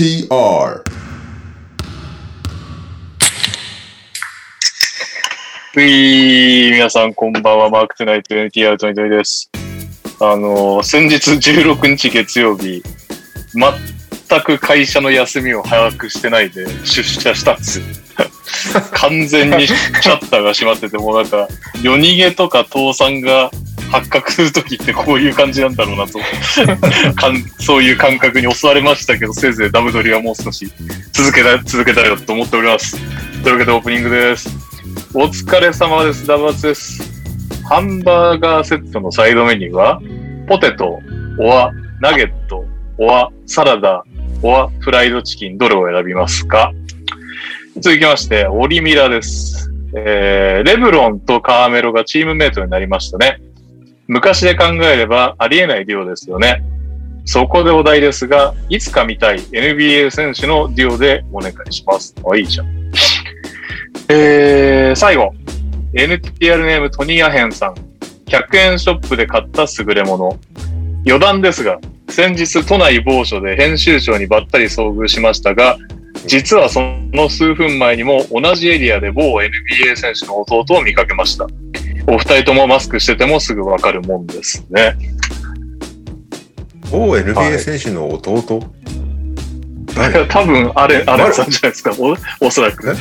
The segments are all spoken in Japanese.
NTR うい皆さんこんばんは、マークトゥナイト NTR トニトニです。あのー先日16日月曜日、全く会社の休みを把握してないで出社したんですよ。完全にシャッターが閉まってて、もうなんか、夜逃げとか倒産が発覚するときってこういう感じなんだろうなと かんそういう感覚に襲われましたけど、せいぜいダブドリはもう少し続けた続けたいなと思っております。というわけでオープニングです。お疲れ様です。ダブアツです。ハンバーガーセットのサイドメニューは、ポテト、オア、ナゲット、オア、サラダ、オア、フライドチキン、どれを選びますか？続きまして、オリミラです。えー、レブロンとカーメロがチームメイトになりましたね。昔で考えればありえないデュオですよね。そこでお題ですが、いつか見たい NBA 選手のデュオでお願いします。あ、いいじゃん。えー、最後。NTR ネームトニーアヘンさん。100円ショップで買った優れもの。余談ですが、先日都内某所で編集長にばったり遭遇しましたが、実はその数分前にも同じエリアで某 NBA 選手の弟を見かけました。お二人ともマスクしててもすぐわかるもんですね。某 NBA 選手の弟、いや 多分アレン、アレンさんじゃないですか。おおそらく。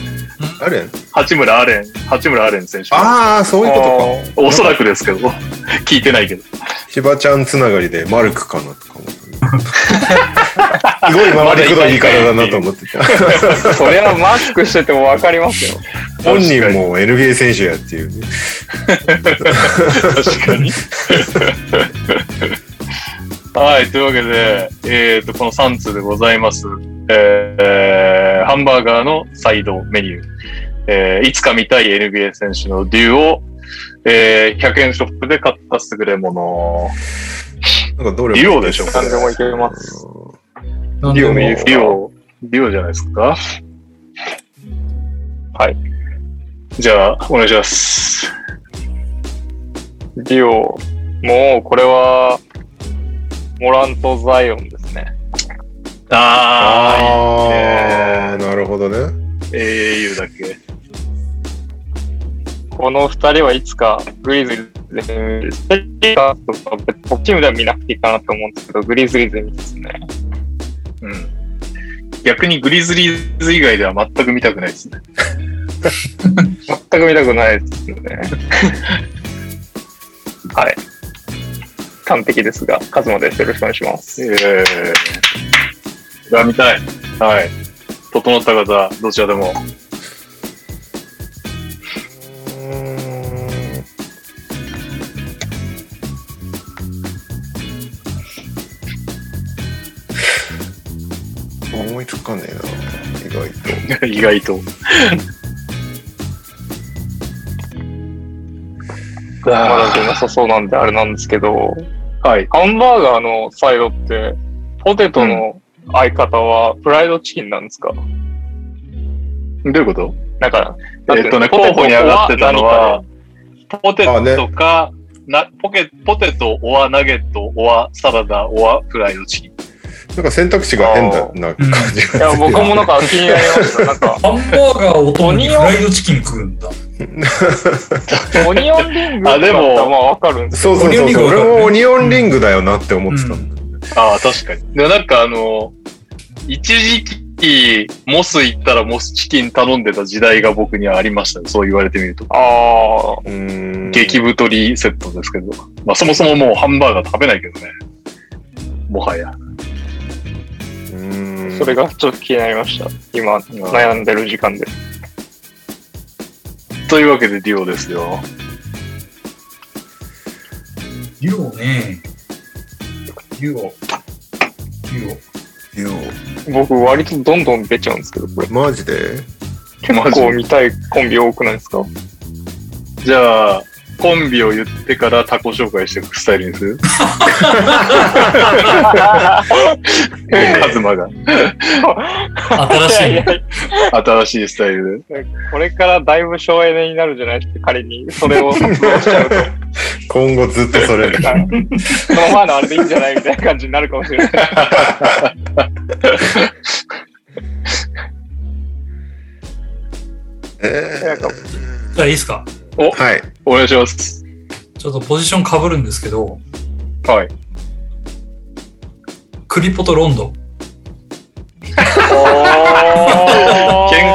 あれ八村アレン、八村アレン選手。ああ、そういうことか。おそらくですけど、聞いてないけど。千葉ちゃんつながりでマルクかなとか思って。すごい回りくどい言い方だなと思ってた。それはマスクしててもわかりますよ。本人も NBA 選手やっていうね。確かに。はい、というわけで、えっ、と、この3通でございます。えー、ハンバーガーのサイドメニュー。えー、いつか見たい NBA 選手のデュオ、えー、100円ショップで買った優れもの。なんかどれデュオでしょうか何でもいけます。なんでもデュオもいいですデュオ、デュオじゃないですか？はい。じゃあ、お願いします。デュオ、もうこれは、モラント・ザイオンですね。あああ、なるほどね。ー、AAU だっけこの二人はいつかグリズリーズで見る。ステーズとか別にチームでは見なくていいかなと思うんですけど、グリズリーズで見ですね。うん。逆にグリズリーズ以外では全く見たくないですね。全く見たくないですね。はい。完璧ですが、カズマです。よろしくお願いします。ええー。が見たい。はい。整った方、どちらでも。つかねえな、意外と。意外と。まだ出なさそうなんであれなんですけど、はい。ハンバーガーのサイドって、ポテトの相方はフライドチキンなんですか、どういうこと？なんか、えっとね、ポテト候補に上がってたのは、ポテトか、なポケポテト、オアナゲット、オアサラダ、オアフライドチキン。なんか選択肢が変だな感じいや、がする。僕もなんか気になりました。なんか、ハンバーガーをとにフライドチキン食うんだ。オニオンリングあでもまあわかるんですそうそうそうそう。オニオンリング俺もオニオンリングだよなって思ってたんだ。ああ、確かに。でもなんかあの、一時期、モス行ったらモスチキン頼んでた時代が僕にはありましたね。そう言われてみると。ああ、うーん。激太りセットですけど。まあそもそももうハンバーガー食べないけどね。もはや。うーんそれがちょっと気になりました。今、悩んでる時間で。というわけでデュオですよ。デュオね。デュオ。デュオ。よ僕、割とどんどん出ちゃうんですけど、これ。マジで？結構見たいコンビ多くないですか？じゃあ、コンビを言ってから他己紹介していくスタイルにする？カズマが。新しい,新しいスタイルで。これからだいぶ省エネになるじゃない？ですか、仮に。それをしちゃうと。今後ずっとそれ。その前のあれでいいんじゃないみたいな感じになるかもしれない。えー、あいいっすか？ー、はい。お願いします。ちょっとポジション被るんですけど、はい。クリポとロンド。喧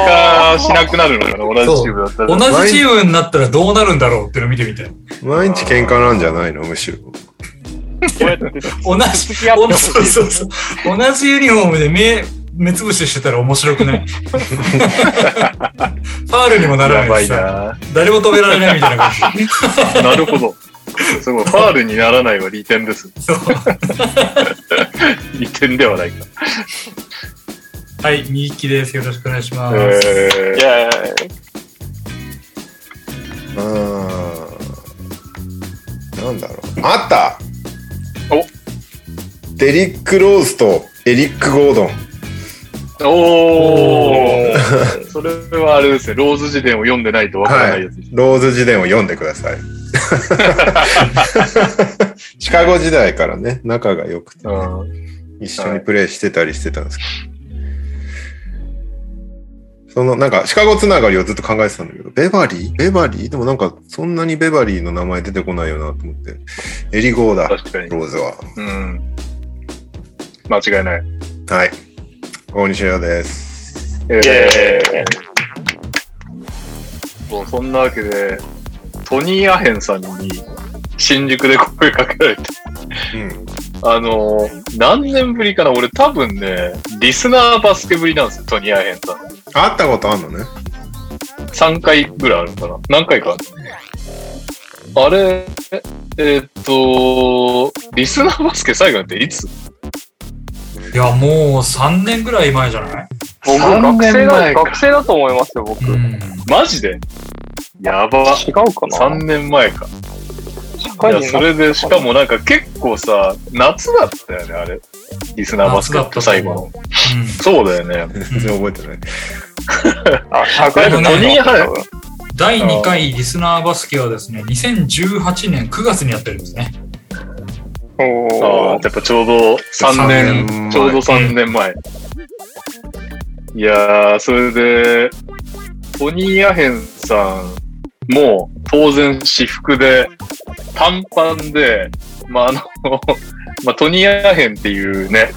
嘩しなくなるのかな同じチームだったら。同じチームになったらどうなるんだろうっていうのを見てみたい。毎日喧嘩なんじゃないのむしろ。同じ。同じユニフォームで目、目つぶししてたら面白くない？ファールにもならないしさ、な。誰も止められないみたいな感じ。なるほど。すごい。ファールにならないは利点です。利点ではないか。はい、みゆきです。よろしくお願いします。えいやいやいやうーん。なんだろう。あったおデリック・ローズとエリック・ゴードン。ー、おー。それはあれですね。ローズ辞典を読んでないとわからないやつです。ローズ辞典を読んでください。シカゴ時代からね、仲が良くてね、うん一緒にプレーしてたりしてたんですけど。そのなんかシカゴつながりをずっと考えてたんだけど、ベバリー？ベバリー？でもなんかそんなにベバリーの名前出てこないよなと思って。エリゴーだ。ローズは。うん。間違いない。はい。大西洋です。えいやいやいやもうそんなわけで、トニー・アヘンさんに新宿で声かけられて、うん。あのー、何年ぶりかな俺多分ね、リスナーバスケぶりなんですよ、トニー・アヘンさん。会ったことあんのね。3回ぐらいあるのかな何回かあれ、えーっと、リスナーバスケ最後なんていつ？いや、もう3年ぐらい前じゃない？僕三学生だ、年前か学生だと思いますよ、僕。違うん。マジで？やば。うかな？3年前か。社いや、会人それで、しかもなんか結構さ、夏だったよね、あれ。リスナーバスケット最後の。うんそうだよね。全然覚えてない。あ、社会人でもねだった第2回リスナーバスケはですね、2018年9月にやってるんですね。ああおーやっぱちょうど3三年、年前ちょうど3年前。いやー、それで、トニー・アヘンさんも当然私服で、短パンで、まあ、あの、まあ、トニー・アヘンっていうね、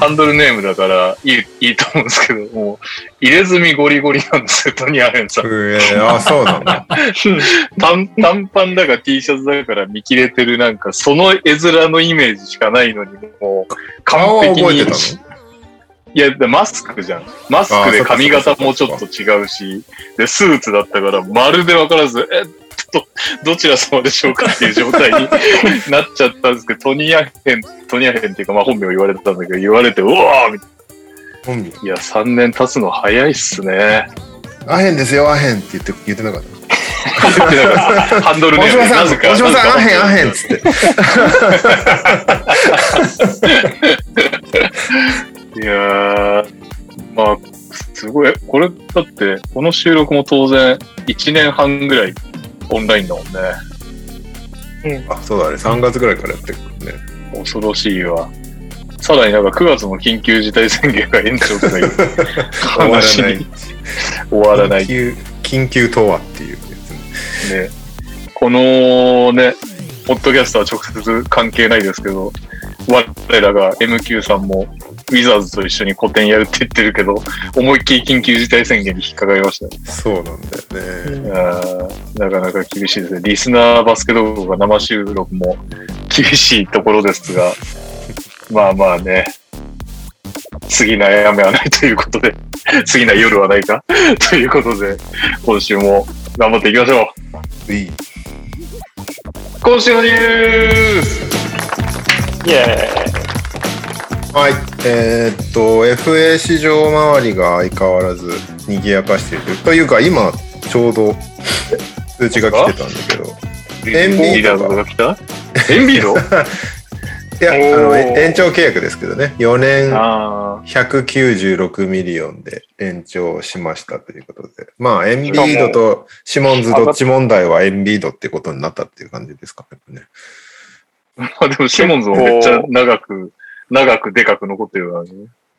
ハンドルネームだからいい、いいと思うんですけど、もう、入れ墨ゴリゴリなんですよ、トニー・アヘンさん。えー、あ、そうなんだ。短短パンだか T シャツだから見切れてるなんか、その絵面のイメージしかないのに、もう、顔は完璧に。覚えてたの？いや、でマスクじゃん。マスクで髪型もちょっと違うし、で、スーツだったから、まるでわからず、え、ど、どちら様でしょうかっていう状態に なっちゃったんですけど、トニーアヘン、トニーアヘンっていうか、まあ本名言われてたんだけど、言われて、うわーみたい本名。ないや、3年経つの早いっすね。アヘンですよ、アヘンって言って言ってなかった。ハンドルネームで大島さん、なぜか。大島さん、アヘン、アヘンっつって。いやー、まあ、すごい。これ、だって、この収録も当然、1年半ぐらいオンラインだもんね。あ、そうだね。3月ぐらいからやってるからね。恐ろしいわ。さらになんか9月の緊急事態宣言が延長とかいう 終わらない話に。終わらない緊。急、緊急とはっていうやつね。ね。このね、ポッドキャストは直接関係ないですけど、我らが MQ さんもウィザーズと一緒に個展やるって言ってるけど、思いっきり緊急事態宣言に引っかかりましたよ。そうなんだよね。なかなか厳しいですね。リスナーバスケ動画生収録も厳しいところですが、まあまあね、次な雨はないということで、次な夜はないか？ということで、今週も頑張っていきましょう。いい。今週のニュースイエはい。えーっと、FA 市場周りが相変わらず賑やかしている。というか、今、ちょうど通知が来てたんだけど。エンビードが来た？エンビード いや、あの、延長契約ですけどね。4年あ196ミリオンで延長しましたということで。まあ、エンビードとシモンズどっち問題はエンビードってことになったっていう感じですかね。あ。まあでもシモンズもめっちゃ長く、長くでかく残ってるからね。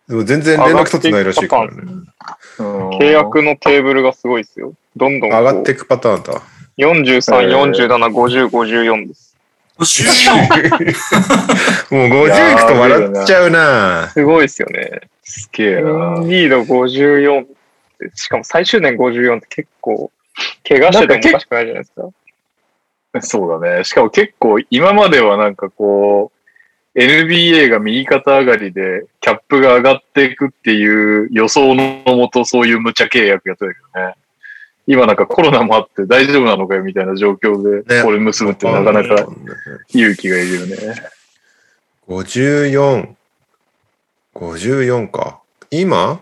でも全然連絡取ってないらしいからね。契約のテーブルがすごいですよ。どんどん上がっていくパターンだ。43、えー47、50、54です。54! もう50いくと笑っちゃうなすごいですよね。すげえな。リード54って、しかも最終年54って結構、怪我しててもおかしくないじゃないですか。そうだね。しかも結構今まではなんかこう、NBA が右肩上がりでキャップが上がっていくっていう予想のもとそういう無茶契約やってたけどね。今なんかコロナもあって大丈夫なのかよみたいな状況でねこれ結ぶってなかなか勇気がいるよね。54。54か。今？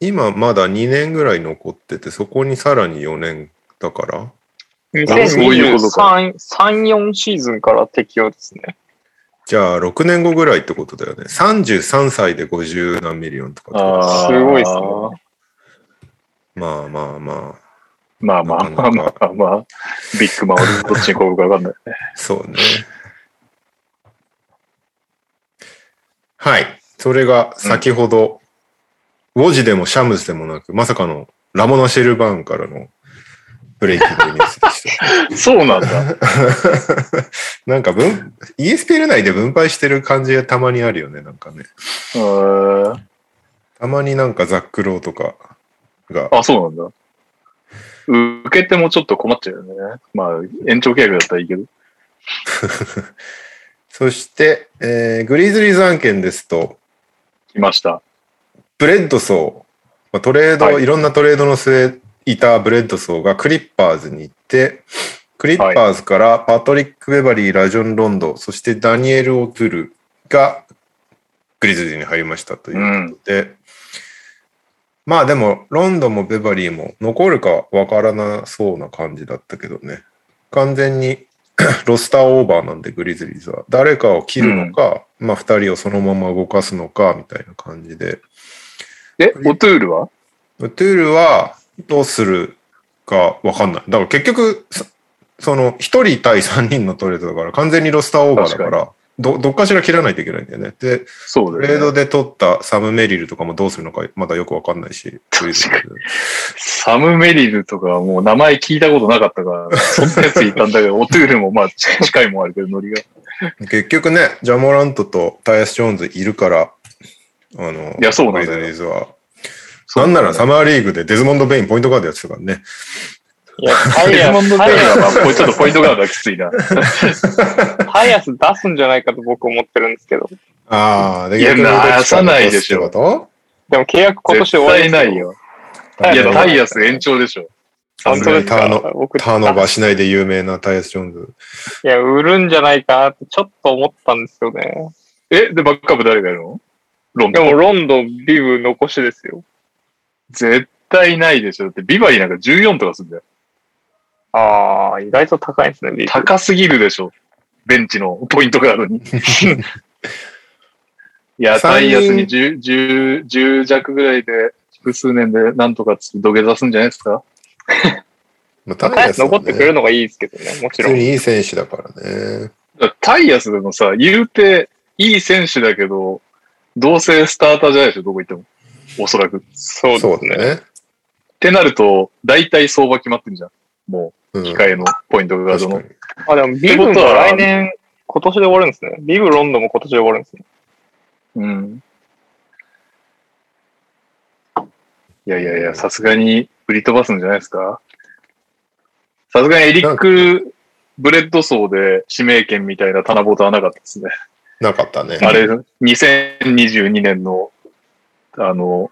今まだ2年ぐらい残ってて、そこにさらに4年だから。そういうことか2023、3、4シーズンから適用ですね。じゃあ6年後ぐらいってことだよね。33歳で50何ミリオンとかあーすごいっすねまあまあまあ。まあまあまあまあまあ、ビッグマン俺どっちに転ぶかわかんないね。そうね。はい。それが先ほど、ウォジでもシャムズでもなく、まさかのラモナ・シェルバーンからのブレイキングニュースでした。そうなんだ。なんか分、ESPN 内で分配してる感じがたまにあるよね、なんかね。たまになんかザックローとかが、あ、そうなんだ。受けてもちょっと困っちゃうよね。まあ、延長契約だったらいいけど。そして、えーグリズリーズ案件ですと、来ました。ブレッドソー、まあ、トレード、はいい、ろんなトレードの末いたブレッドソーがクリッパーズに行って、クリッパーズからパトリック・ベバリー、ラジョン・ロンド、そしてダニエル・オトゥルがグリズリーズに入りましたということで、まあでも、ロンドもベバリーも残るかわからなそうな感じだったけどね。完全に ロスターオーバーなんで、グリズリーズは。誰かを切るのか、まあ二人をそのまま動かすのか、みたいな感じで。え、オトゥールは？トゥールはどうするかわかんない。だから結局、そその一人対三人のトレードだから完全にロスターオーバーだから、どどっかしら切らないといけないんだよね。で、そうだよ、トレードね。で取ったサム・メリルとかもどうするのかまだよくわかんないし。確かサム・メリルとかはもう名前聞いたことなかったから、そんなやついたんだけど、オトゥールもまあ近近いもんあるけど、ノリが。結局ね、ジャモラントとタイヤス・ジョーンズいるから、あの、いやそうなんだよ。なんならサマーリーグでデズモンド・ベインポイントガードやってたからね。いや、タイデズヤス、モンド・ベインタイヤはちょっとポイントガードはきついな。タイヤス出すんじゃないかと僕思ってるんですけど。ああ、でい出さないでしょでも契約今年絶終わりないよ。いや、タイヤス延長でしょ。本当ですかターノ僕ターノーバーしないで有名なタイヤス・ジョーンズ。いや、売るんじゃないかなってちょっと思ったんですよね。え、で、バックアップ誰がやるの？ロンドン。でも、ロンドン、ビブ残しですよ。絶対ないでしょ。だって、ビバリーなんか14とかするんだよ。ああ、意外と高いですね、ビブ。高すぎるでしょ。ベンチのポイントガードに。いや、タイヤスに 10, 10, 10弱ぐらいで、複数年でなんとか土下座すんじゃないですか？まあ、タタイヤスはね残ってくれるのがいいですけどね、もちろん。普通にいい選手だからね。タイヤスでもさ、言うていい選手だけど、どうせスターターじゃないでしょ、どこ行っても。おそらく。っそうですね。だね。てなると、大体相場決まってるじゃん。もうう、控えのポイントガードの確か。に。あ、でもビブも来年、今年で終わるんですね。ビブ、ロンドも今年で終わるんですね。うん。いやいやいや、さすがに売り飛ばすんじゃないですかさすがにエリック・ブレッドソーで指名権みたいな棚ぼたはなかったですね。なかったね。あれ、2022年の、あの、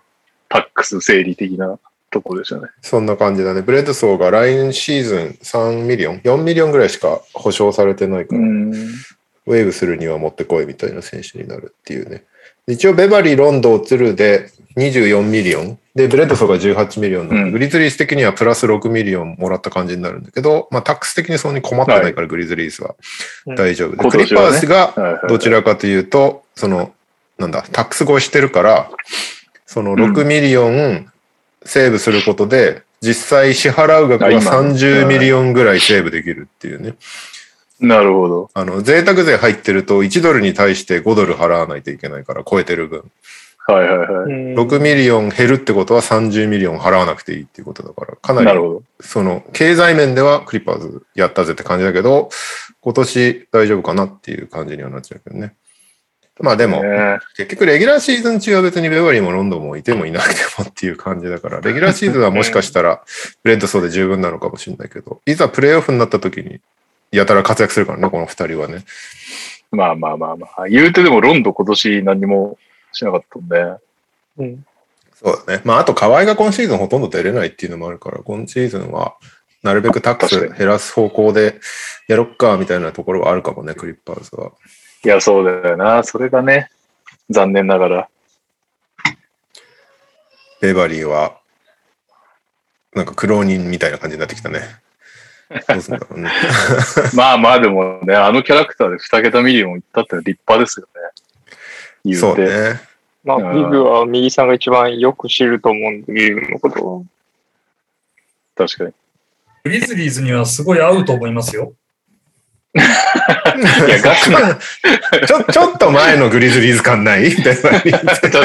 タックス整理的なとこでしたね。そんな感じだね。ブレッドソーが来年シーズン3ミリオン、4ミリオンぐらいしか保証されてないから、ん。ウェイブするには持ってこいみたいな選手になるっていうね。一応、ベバリー、ロンド、オトゥルで24ミリオン？で、ブレッドソーが18ミリオンなので、うんグリズリーズ的にはプラス6ミリオンもらった感じになるんだけど、まあ、タックス的にそんなに困ってないから、グリズリーズはうん大丈夫で。今クリッパーズがどちらかというと、その、なんだ、タックス越えしてるから、その6ミリオンセーブすることで、実際支払う額があ今30ミリオンぐらいセーブできるっていうね。なるほど。あの、贅沢税入ってると1ドルに対して5ドル払わないといけないから超えてる分。はいはいはい。6ミリオン減るってことは30ミリオン払わなくていいっていうことだから、かなりなるほど。その経済面ではクリッパーズやったぜって感じだけど、今年大丈夫かなっていう感じにはなっちゃうけどね。まあでも、ね結局レギュラーシーズン中は別にベバリーもロンドもいてもいなくてもっていう感じだから、レギュラーシーズンはもしかしたらブレッドソーで十分なのかもしれないけど、いざプレイオフになった時にやたら活躍するからね、この二人はね。まあまあまあまあ。言うてでもロンドン今年何もしなかったんで。うん。そうだね。まああとカワイが今シーズンほとんど出れないっていうのもあるから、今シーズンはなるべくタックス減らす方向でやろっかみたいなところはあるかもね、クリッパーズは。いや、そうだよな。それがね、残念ながら。ベバリーは、なんか苦労人みたいな感じになってきたね。どうすんだろうね。まあまあでもね、あのキャラクターで2桁ミリオンいったって立派ですよね。言そう。ね。まあ、うんビブは右さんが一番よく知ると思うんで、ビブのことを。確かに。グリズリーズにはすごい合うと思いますよ。いや、ガクマちょ、ちょっと前のグリズリーズ感ないベバリー確か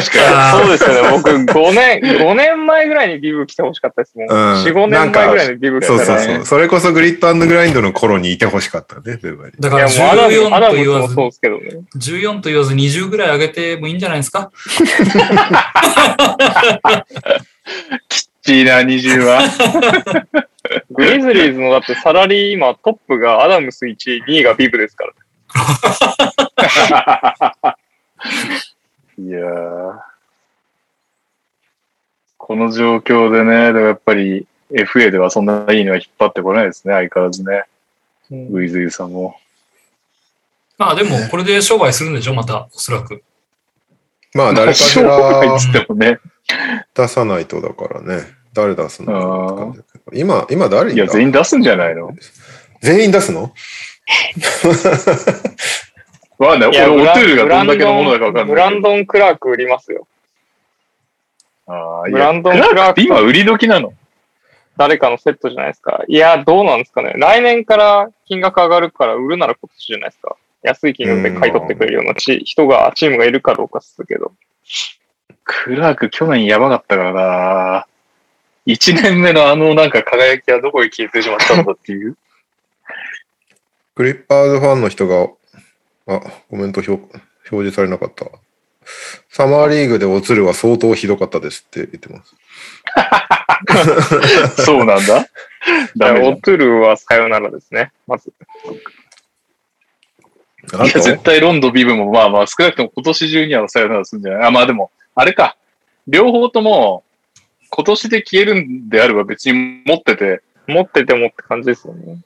あーそうですよね。僕、5年、5年前ぐらいにビブ来てほしかったですもん。うん4、5年前ぐらいにビブ来たそうらね。そうそう。それこそグリットグラインドの頃にいてほしかったね、ベバリー。いだからや、もうアダム、ア14ダムもと言わず、そうですけどね。14と言わず20ぐらい上げてもいいんじゃないですか？チーナ20は。グリズリーズのだってサラリー今トップがアダムス1位、2位がビブですから。いやーこの状況でね、でもやっぱり FA ではそんないいのは引っ張ってこないですね、相変わらずね。グイズイさんも。まあでも、これで商売するんでしょまた、おそらく。まあ、誰かし商売らっつってもね。出さないとだからね。誰出すの？今、今誰いや、全員出すんじゃないの？全員出すの？わかんない。いや俺、オトゥールがブランどんだけのものだかわかんない。ブランドン・クラーク売りますよ。あーいブランドンやクラークって今売り時なの？誰かのセットじゃないですか。いや、どうなんですかね。来年から金額上がるから売るなら今年じゃないですか。安い金額で買い取ってくれるようなち人が、チームがいるかどうかっすけど。クラーク去年やばかったからな。一年目のあのなんか輝きはどこへ消えてしまったのだっていう。クリッパーズファンの人が、あ、コメント表表示されなかった。サマーリーグで落ちるは相当ひどかったですって言ってます。そうなんだ。ダメじゃんオトゥルはさよならですね。まず。いや、絶対ロンドンビブもまあまあ少なくとも今年中にはさよならするんじゃないあ、まあでも、あれか。両方とも今年で消えるんであれば別に持ってて、持っててもって感じですよね。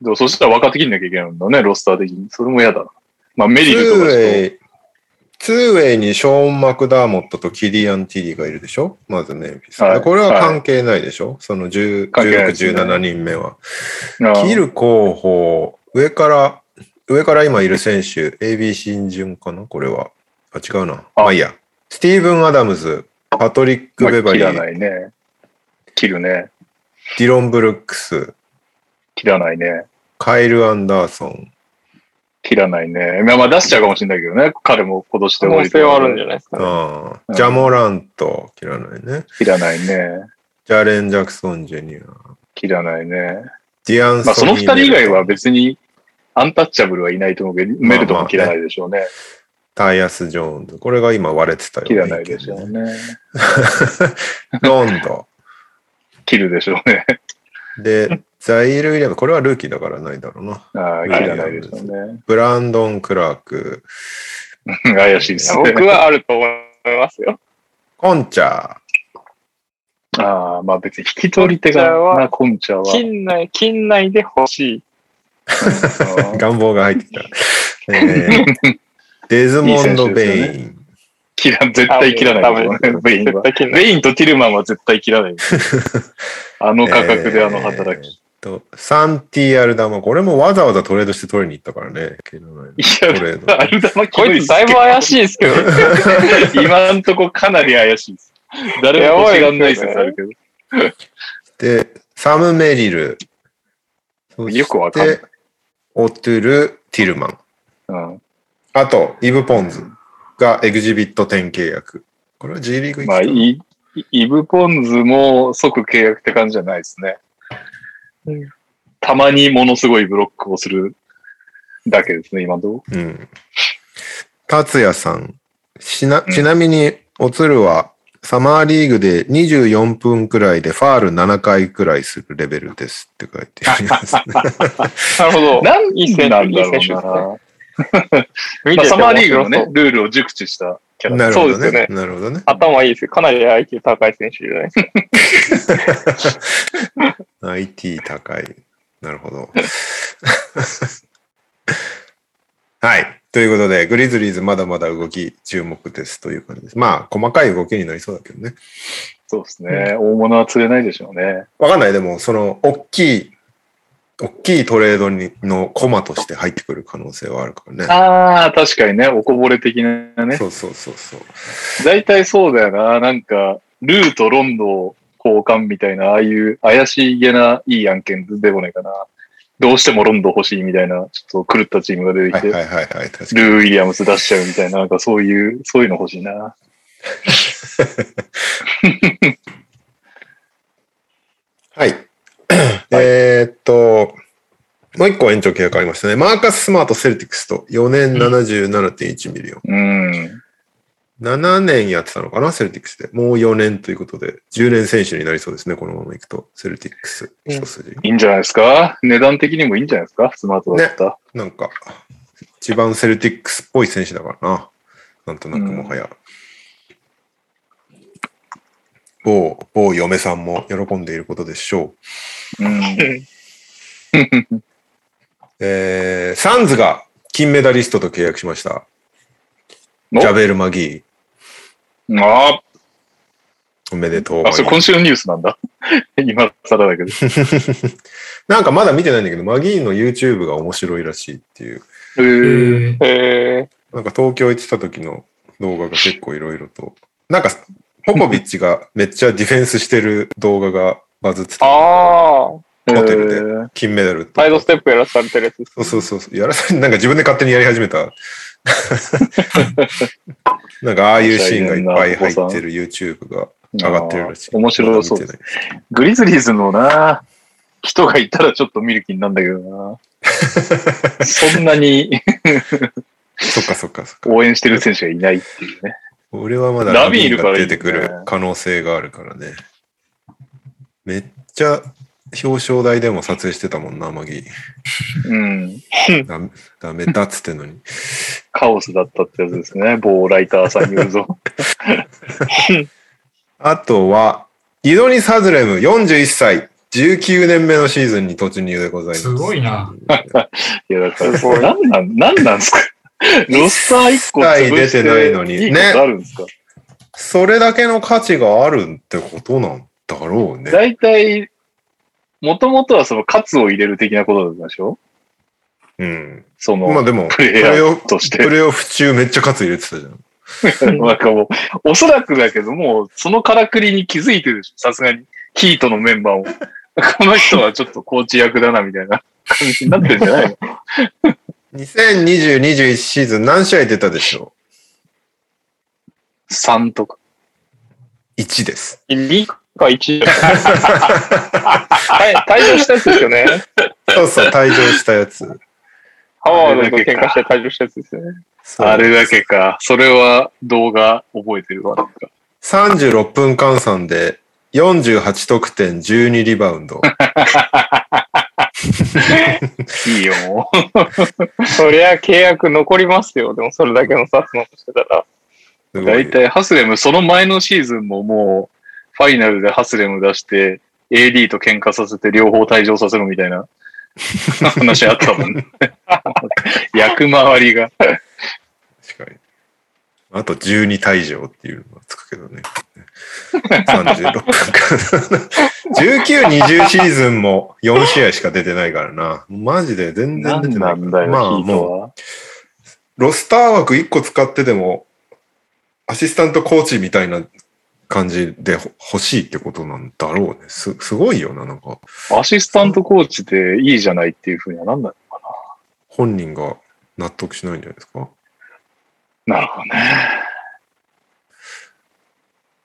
でもそしたら若手切んなきゃいけないんだね、ロスター的に。それも嫌だな。まあメツリルとかちょっーウェイ、ツーウェイにショーン・マクダーモットとキリアン・ティリーがいるでしょ？まずメンフィス。はいこれは関係ないでしょ、その10関係ない16、ですね17人目は。とああキル候補、上から、上から今いる選手、ABC 順かな？これは。あ、違うな。あまあいいや。スティーブン・アダムズ、パトリック・まあ切らベバリー、ないね。切るね。ディロン・ブルックス、切らないね。カイル・アンダーソン、切らないね。まあまあ出しちゃうかもしれないけどね。彼も今年で可能終わり性はあるんじゃないですかね。あうんージャモラント、切らないね。切らないね。ジャレン・ジャクソン・ジュニア、切らないね。ディアンソニーまあその二人以外は別にアンタッチャブルはいないと思うけど、メルトも切らないでしょうね。タイアス・ジョーンズ。これが今割れてたよね。切らないでしょうね。ロンド。切るでしょうね。で、ザイール・ウィリアム。これはルーキーだからないだろうな。ああ、切らないでしょうね。ブランドン・クラーク、怪しいですね。僕はあると思いますよ。コンチャー、ああ、まあ別に引き取り手がな、コンチャは。金内、金内で欲しい。願望が入ってきた。えー デズモンド・ベイン、切ら絶対切らない。ベイン。ベインとティルマンは絶対切らない。あの価格であの働えーき。と、サンティ・アルダマ。これもわざわざトレードして取りに行ったからね。切らないいトレードや、アルダマこいつだいぶ怪しいですけど。今んとこかなり怪しいです。誰も欲しがんない説あるけど。で、サム・メリル。よくわかんない。オトゥル・ティルマン。うん。あと、イブ・ポンズ。がエグジビット10契約。これは G リーグ行まあ、イイブ・ポンズも即契約って感じじゃないですね。うんたまにものすごいブロックをするだけですね、今どううん。達也さん。しな、うんちなみに、おつるは、サマーリーグで24分くらいでファール7回くらいするレベルですって書いてありますね。なるほど。なんいい選手なんだろうな。まあ、サマーリーグのねルールを熟知したキャラ。なるほどねそうですよね。なるほどね。頭いいですよ。かなり IQ 高い選手じゃない？ですか。IT 高い。なるほど。はい。ということで、グリズリーズまだまだ動き注目ですという感じです。まあ、細かい動きになりそうだけどね。そうですね。大物は釣れないでしょうね。わかんない。でも、その、大きい、大きいトレードにのコマとして入ってくる可能性はあるからね。ああ、確かにね、おこぼれ的なね。そうそうそうそう。大体そうだよな。なんか、ルーとロンド交換みたいな、ああいう怪しげないい案件でもないかな。どうしてもロンド欲しいみたいな、ちょっと狂ったチームが出てきて、はいはいはいはい。確かに。ルー・ウィリアムス出しちゃうみたいな、なんかそういう、そういうの欲しいな。はい。えーっと、もう一個延長契約ありましたね。マーカス・スマート・セルティックスと4年77.1ミリオン。うん。7年やってたのかな、セルティックスで。もう4年ということで、10年選手になりそうですね、このままいくと。セルティックス、うん一筋。いいんじゃないですか？値段的にもいいんじゃないですか？スマートだった。なんか、一番セルティックスっぽい選手だからな。なんとなくもはや。某、某嫁さんも喜んでいることでしょう。うん。えー、サンズが金メダリストと契約しました。おジャベール・マギー。あおめでとう。あ、あ、それ今週のニュースなんだ。今更だけど。なんかまだ見てないんだけど、マギーの YouTube が面白いらしいっていう。えー、ええなんか東京行ってた時の動画が結構いろいろと。なんか、ポポビッチがめっちゃディフェンスしてる動画がバズってー、た。ああ、ホテルでえー金メダルとサイドステップやらされてるやつですそうそうそうそう。やらさなんか自分で勝手にやり始めた。なんかああいうシーンがいっぱい入ってる YouTube が上がってるらしい。面白そうですグリズリーズのな、人がいたらちょっと見る気になるんだけどな。そんなにそっかそっかそっか。応援してる選手がいないっていうね。俺はまだラビーが出てくる可能性があるからね。めっちゃ表彰台でも撮影してたもんな、マギー。うん。ダメダメだっつってんのに。カオスだったってやつですね。某ライターさんによるぞ。あとは、イドニス・ハズレム41歳、19年目のシーズンに突入でございます。すごいな。いや、だから、なんなん、なんなんですか？ロスター1個潰して出てないのにいいことあるんですか、それだけの価値があるってことなんだろうね。大体、もともとはその、カツを入れる的なことだったでしょ？うん。その、まあでも、プレイヤーとしてプレイオフ中めっちゃ勝つ入れてたじゃん。なんかもう、おそらくだけども、そのからくりに気づいてるでしょさすがに。ヒートのメンバーも。この人はちょっとコーチ役だな、みたいな感じになってるんじゃないの？2020-21シーズン何試合出たでしょ ?3 とか。う ?1 です。2か1。はい退場したやつですよね。そうそう、退場したやつ。ハワードと喧嘩して退場したやつですよね。あれだけか。それは動画覚えてるわ。なんか36分換算で48得点、12リバウンド。いいよ、もう。そりゃ契約残りますよ。でもそれだけのサツノとしてたら。すごい大体ハスレム、その前のシーズンももう、ファイナルでハスレム出して、AD と喧嘩させて両方退場させるみたいな話あったもんね。役回りが。あと12退場っていうのがつくけどね。36分間。19、20シーズンも4試合しか出てないからな。マジで全然出てない。なんだよ、まあもう、は。ロスター枠1個使ってでも、アシスタントコーチみたいな感じでほ欲しいってことなんだろうね。す、すごいよな、なんか。アシスタントコーチでいいじゃないっていうふうにはなんだろうか本人が納得しないんじゃないですか？なるほどね。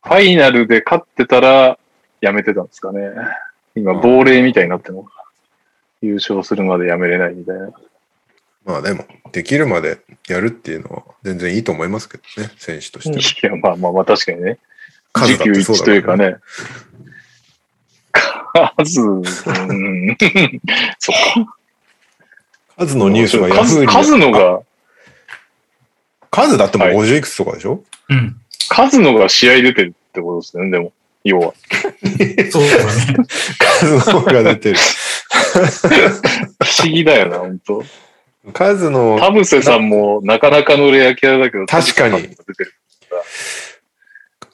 ファイナルで勝ってたらやめてたんですかね。今、亡霊みたいになってるのか。優勝するまでやめれないみたいな。まあでも、できるまでやるっていうのは全然いいと思いますけどね、選手としては。いや、まあまあまあ確かにね。数だってそうだ一というかね。ね。数、うん、そっか。数のニュースがヤフーに。数数のが、数だってもうはい50いくつとかでしょ、うん。数のが試合出てるってことですよね、でも。要は。そうだね。数の方が出てる。不思議だよな、本当数の、田臥さんもなかなかのレアキャラだけど、確かに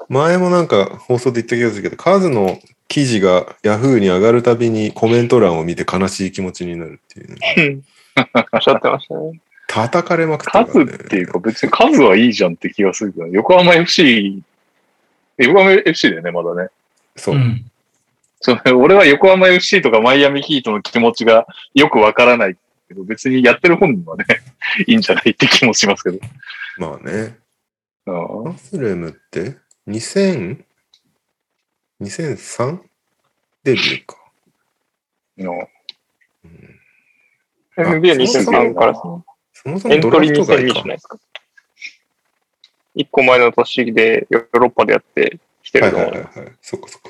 前もなんか放送で言った気がするけど、数の記事がヤフーに上がるたびにコメント欄を見て悲しい気持ちになるっていうね。おっしゃってましたね。叩かれまくってるか数っていうか別に数はいいじゃんって気がするけど、横浜 FC、横浜 FC だよね、まだね。そうう。ん。その俺は横浜 FC とかマイアミヒートの気持ちがよくわからないけど、別にやってる本人はね、いいんじゃないって気もしますけど。まあね。あアスレムって2000 2003デビューか。あの NBA2003 から。そもそもドエントリーラフト外2002じゃか。ないですか。一個前の年でヨーロッパでやってきてはいると思う。はいはいはい。そっかそっか。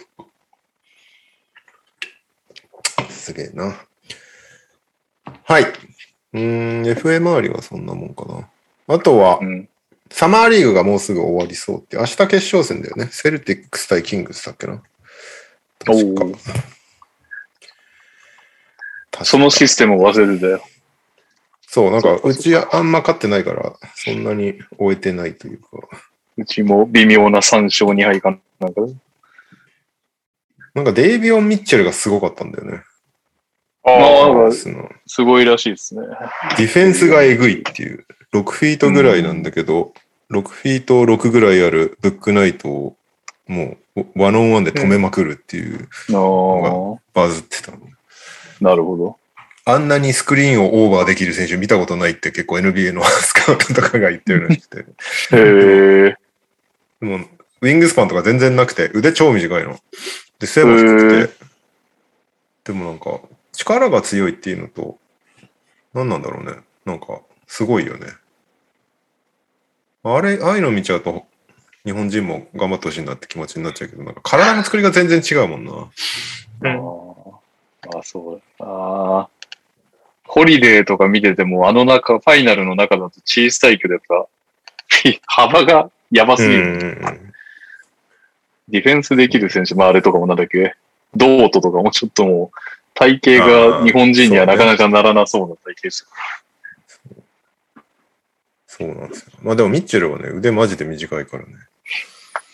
すげえな。はい。うーん、FA 周りはそんなもんかな。あとはう、ん。サマーリーグがもうすぐ終わりそうって、明日決勝戦だよね。セルティックス対キングスだっけな。確かおー。そのシステムを忘れてたよ。そう、なんか、うちあんま勝ってないから、そんなに終えてないというか。うちも微妙な3勝2敗かなんかで。なんか、デイビオン・ミッチェルがすごかったんだよね。ああ、すごいらしいですね。ディフェンスがえぐいっていう。6フィートぐらいなんだけど、6フィート6ぐらいあるブックナイトを、もう、ワンオンワンで止めまくるっていう、あバズってたの。あ、なるほど。あんなにスクリーンをオーバーできる選手見たことないって結構 NBA の スカウトとかが言ってるらしくて。へえ。でも、ウィングスパンとか全然なくて、腕超短いの。で、背も低くて。でもなんか、力が強いっていうのと、何なんだろうね。なんか、すごいよね。あれ、ああいうの見ちゃうと、日本人も頑張ってほしいなって気持ちになっちゃうけど、なんか体の作りが全然違うもんな。ああ、そうだ。ああ。ホリデーとか見てても、あの中、ファイナルの中だと小さいけど、やっぱ、幅がやばすぎる。うんディフェンスできる選手、まああれとかもなんだっけ、ドートとかもちょっともう、体型が日本人にはなかなかならなそうな体型ですそうなんですよ。まあでもミッチェルはね、腕マジで短いからね。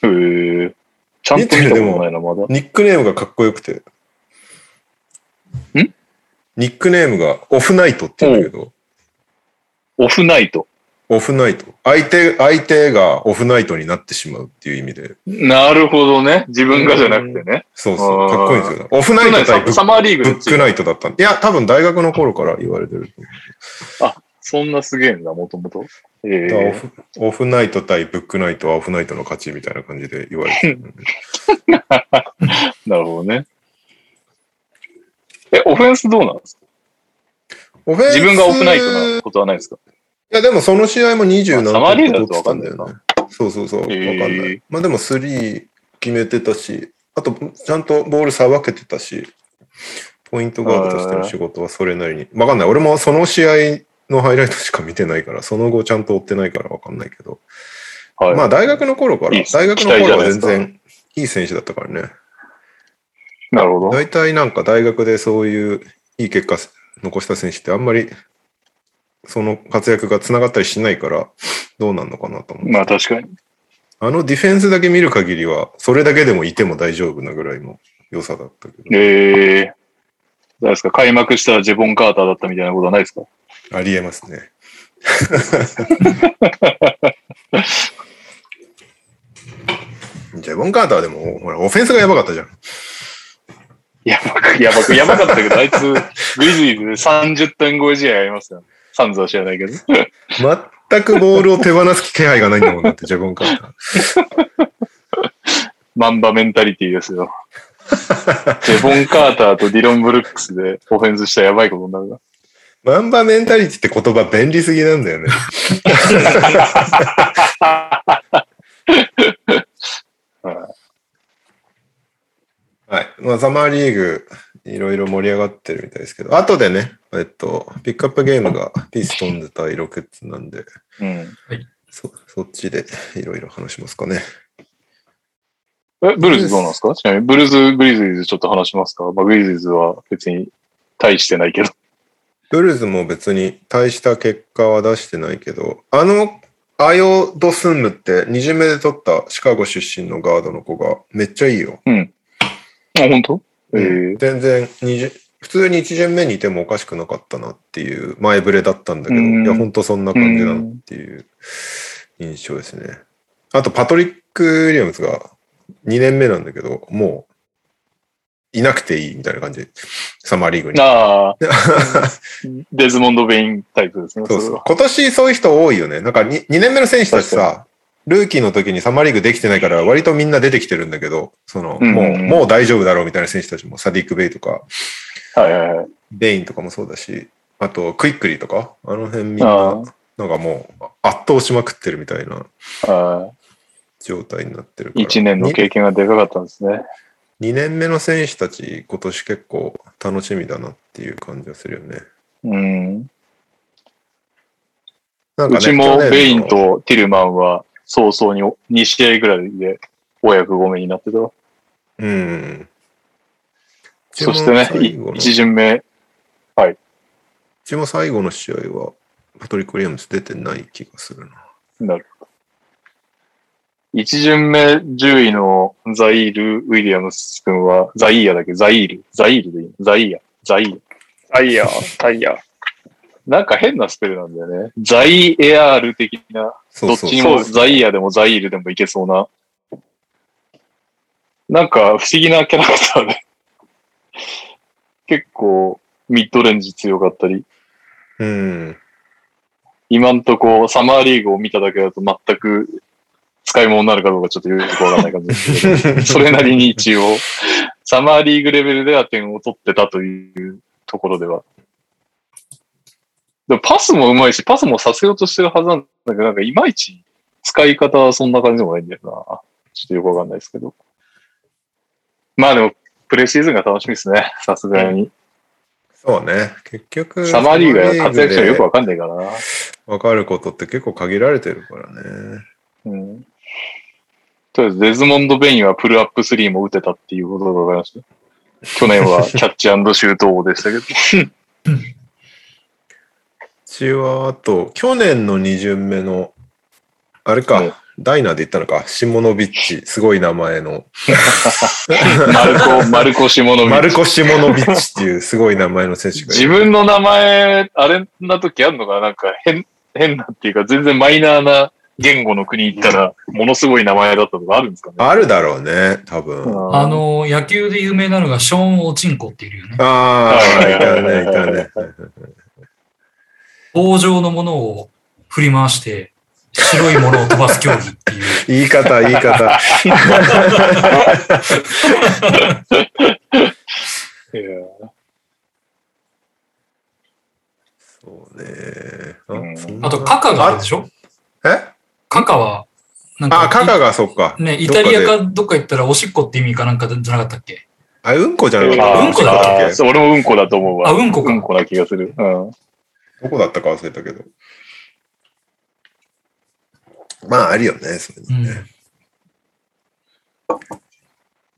よ。へえ。ちゃんと見たことないな、まだ。ニックネームがかっこよくて。ん？ニックネームがオフナイトって言うんだけど、オフナイト。オフナイト。相手、相手がオフナイトになってしまうっていう意味で。なるほどね。自分がじゃなくてね。そうそう。あーかっこいいんですよね。オフナイト対ブッサマーリーグでブックナイトだったんいや、多分大学の頃から言われてる。そんなすげえんだ、もともと。ええだからオフオフナイト対ブックナイトはオフナイトの勝ちみたいな感じで言われてる。なるほどね。え、オフェンスどうなんですか？オフェンス自分がオフナイトなことはないですか？いや、でもその試合も27まあサマーリだよわかね。そうそうそう。わかんない。まあでも3決めてたし、あとちゃんとボールさばけてたし、ポイントガードとしての仕事はそれなりに。わかんない。俺もその試合のハイライトしか見てないから、その後ちゃんと追ってないからわかんないけど。はい。まあ大学の頃から、大学の頃は全然いい選手だったからね。なるほど。大体なんか大学でそういういい結果残した選手ってあんまりその活躍がつながったりしないからどうなんのかなと思う。まあ確かに。あのディフェンスだけ見る限りはそれだけでもいても大丈夫なぐらいの良さだったけど。ええどうですか？開幕したらジェボン・カーターだったみたいなことはないですか？ありえますね。ジェボン・カーターでもほらオフェンスがやばかったじゃん。やばく、やばく、やばかったけど、あいつ、グリズリーズで30点超え試合ありますよ。サンズは知らないけど。全くボールを手放す気配がないんだもんだって、ジャボンカーター。マンバメンタリティですよ。ジェボン・カーターとディロン・ブルックスでオフェンスしたらやばいことになるな。マンバメンタリティって言葉便利すぎなんだよね。はい。まあ、サマーリーグ、いろいろ盛り上がってるみたいですけど、後でね、えっと、ピックアップゲームがピストンズ対ロケッツなんで、うん。そそっちでいろいろ話しますかね。え、ブルーズどうなんですか？ちなみに、ブルーズ・グリズリーズちょっと話しますか？まあ、グリズリーズは別に大してないけど。ブルーズも別に大した結果は出してないけど、あの、アヨ・ドスンムって2巡目で取ったシカゴ出身のガードの子がめっちゃいいよ。あ、本当？えー全然普通に1巡目にいてもおかしくなかったなっていう前触れだったんだけど、うんいや、ほんとそんな感じだなっていう印象ですね。あと、パトリック・ウィリアムズが2年目なんだけど、もう、いなくていいみたいな感じ。サマーリーグに。ああ、デズモンド・ベインタイプですね。そうそう。今年そういう人多いよね。なんか 2, 2年目の選手たちさ、ルーキーの時にサマーリーグできてないから割とみんな出てきてるんだけど、その、うんもう、もう大丈夫だろうみたいな選手たちも、サディック・ベイとか、はいはいはい。ベインとかもそうだし、あと、クイックリーとか、あの辺みんあな、なんかもう圧倒しまくってるみたいなあ状態になってるから。1年の経験がでかかったんですね。2年目の選手たち、今年結構楽しみだなっていう感じがするよね。うん。なんかねうちもベインとティルマンは早々に2試合ぐらいでお役御免になってたわ。うん。そしてね、最後の1巡目、うちも最後の試合は、パトリック・ウィリアムズ出てない気がするな。なるほど。1巡目10位のザイール・ウィリアムス君は、ザイーヤだっけ？ザイール。ザイールでいいのザイーヤ。ザイーヤ。タイヤ、タイヤ。なんか変なスペルなんだよね。ザイエアール的な、どっちにもザイーヤでもザイールでもいけそうな。なんか不思議なキャラクターで。結構ミッドレンジ強かったり。うん。今んとこサマーリーグを見ただけだと全く使い物になるかどうかちょっとよくわかんない感じですけど、それなりに一応、サマーリーグレベルでは点を取ってたというところでは。でもパスもうまいし、パスもさせようとしてるはずなんだけど、なんかいまいち使い方はそんな感じでもないんだよな。ちょっとよくわかんないですけど。まあでも、プレシーズンが楽しみですね。さすがに。そうね。結局、サマーリーグが活躍者よくわわかんないからな。わかることって結構限られてるからね。うんとりあえず、デズモンド・ベインはプルアップ3も打てたっていうことが分かりました。去年はキャッチシュート王でしたけど。うちは、あと、去年の2巡目の、あれか、うんダイナーで言ったのか、シモノビッチ、すごい名前の、マルコ、マルコ・シモノビッチ。マルコ・シモノビッチっていうすごい名前の選手がい自る。分の名前、あれな時あるのかな？なんか変、変なっていうか、全然マイナーな言語の国行ったら、ものすごい名前だったとかあるんですかね？あるだろうね、多分。うんあの、野球で有名なのがショーン・オチンコっているよね。ああ、はいいたね、いたね。棒状のものを振り回して、白いものを飛ばす競技っていう。言い方、言い方。いやそうね。あうあと、カカがあるでしょ？え？カカは、なんあ、カカがそっか。ね、イタリアかどっか行ったらおしっこって意味かなんかじゃなかったっけ？あ、うんこじゃなかった。うんこだっけ俺もうんこだと思うわ。あうんこかうんこな気がする。うん。どこだったか忘れたけど。まあ、あるよね、そういううのね。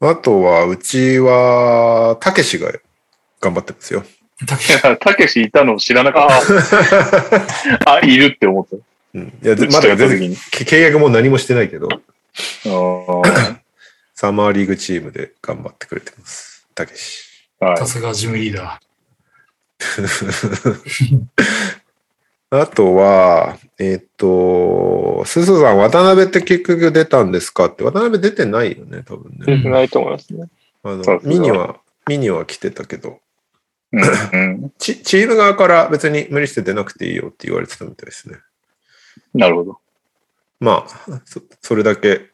ん。あとは、うちは、たけしが頑張ってますよ。たけしいたの知らなかった。あ、いるって思った。うん、いや、まだ全然契約も何もしてないけど、サマーリーグチームで頑張ってくれてます。たけし。はいさすがジムリーダ あとは、えっ、と、すずさん、渡辺って結局出たんですかって、渡辺出てないよね、多分ね。出てないと思いますね。あのミニは、ミニは来てたけど、チチーム側から別に無理して出なくていいよって言われてたみたいですね。なるほど。まあ、そそれだけ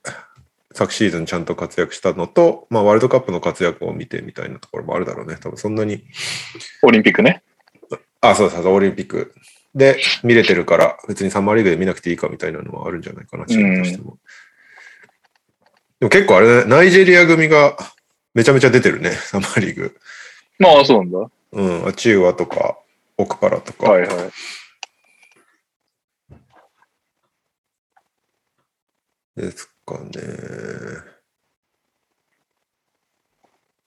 昨シーズンちゃんと活躍したのと、まあ、ワールドカップの活躍を見てみたいなところもあるだろうね。多分そんなに、オリンピックね。あ、そうそうそう、オリンピックで見れてるから、別にサマーリーグで見なくていいかみたいなのはあるんじゃないかな、チームとしても。でも結構あれだね、ナイジェリア組がめちゃめちゃ出てるね、サマーリーグ。まあ、そうなんだ。うん、アチューワとか、オクパラとか。はいはい。ですかね。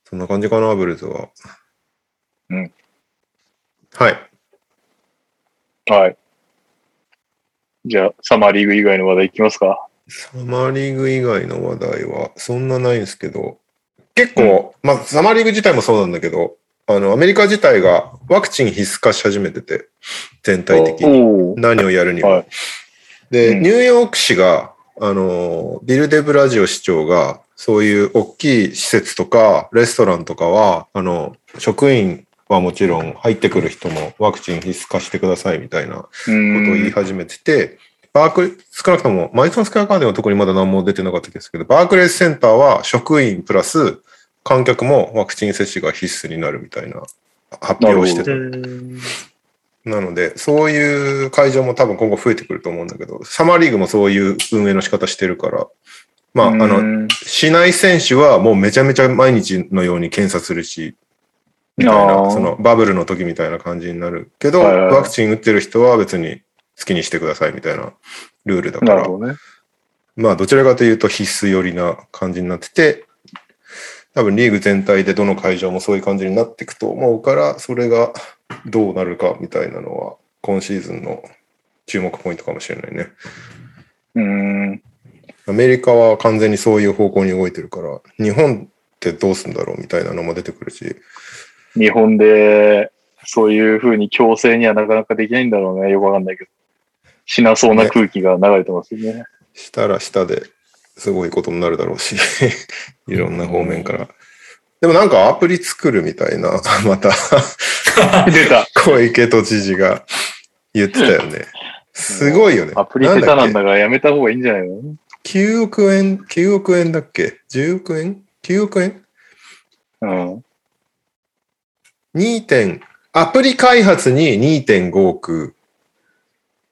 そんな感じかな、ブルーズは。うん。はい。はい。じゃあ、サマーリーグ以外の話題いきますか。サマーリーグ以外の話題はそんなないんですけど、結構、まあ、サマーリーグ自体もそうなんだけど、あの、アメリカ自体がワクチン必須化し始めてて、全体的に。何をやるにも。はいで、うんニューヨーク市が、あの、ビル・デ・ブラジオ市長が、そういう大きい施設とか、レストランとかは、あの、職員はもちろん入ってくる人もワクチン必須化してくださいみたいなことを言い始めてて、バークレー、少なくとも、マイソンスクエアガーデンは特にまだ何も出てなかったですけど、バークレーズセンターは職員プラス観客もワクチン接種が必須になるみたいな発表をしてた。なので、そういう会場も多分今後増えてくると思うんだけど、サマーリーグもそういう運営の仕方してるから、まあ、あの、の、市内選手はもうめちゃめちゃ毎日のように検査するし、みたいな、そのバブルの時みたいな感じになるけど、ワクチン打ってる人は別に好きにしてくださいみたいなルールだから、ね。まあどちらかというと必須寄りな感じになってて、多分リーグ全体でどの会場もそういう感じになっていくと思うから、それがどうなるかみたいなのは、今シーズンの注目ポイントかもしれないね。うーん。アメリカは完全にそういう方向に動いてるから、日本ってどうすんだろうみたいなのも出てくるし、日本で、そういう風に強制にはなかなかできないんだろうね。よくわかんないけど。しなそうな空気が流れてますよね。したらしたですごいことになるだろうし、いろんな方面から。でもなんかアプリ作るみたいな、また出た。小池都知事が言ってたよね。すごいよね。アプリ下手なんだからやめた方がいいんじゃないの？け ?9 億円、9億円だっけ ?10 億円 ?9 億円？うん。2点、アプリ開発に2.5億。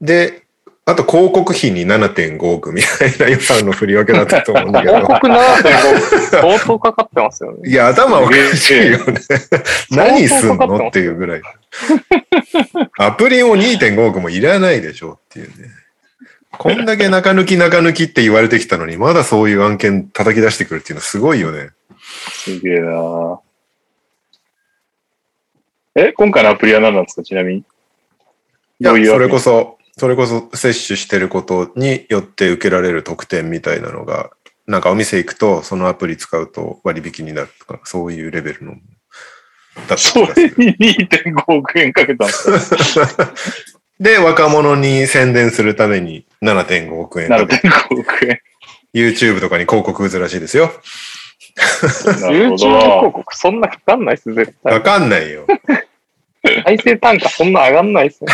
で、あと広告費に7.5億みたいな予算の振り分けだったと思うんだけど。広告7.5相当かかってますよね。いや、頭おかしいよね。何すんのっていうぐらい。アプリも2.5億もいらないでしょっていうね。こんだけ中抜き中抜きって言われてきたのに、まだそういう案件叩き出してくるっていうのはすごいよね。すげえなえ、今回のアプリは何なんですか？ちなみに。いや、それこそ、それこそ接種してることによって受けられる特典みたいなのが、なんかお店行くと、そのアプリ使うと割引になるとか、そういうレベルの。それに2.5億円かけたんですか で、若者に宣伝するために7.5億円かけて ?7.5 億円。YouTube とかに広告打つらしいですよ。YouTube ほ広ど。告そんなかかんないっす、絶わ対。かんないよ。再生単価そんな上がんないっすよ。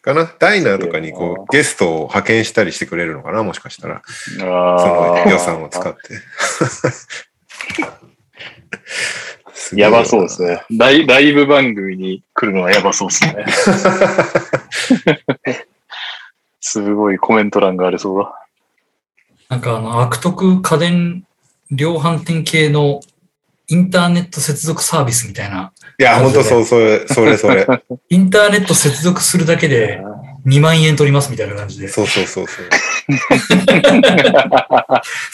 かな？ダイナーとかにこうゲストを派遣したりしてくれるのかな？もしかしたら。そのあー予算を使って。やばそうですね。ライライブ番組に来るのはやばそうですね。すごいコメント欄がありそうだ。なんかあの、悪徳家電量販店系のインターネット接続サービスみたいな。いや、ほんとそう、それ、それ、それ。インターネット接続するだけで2万円取りますみたいな感じで。そうそうそうそう。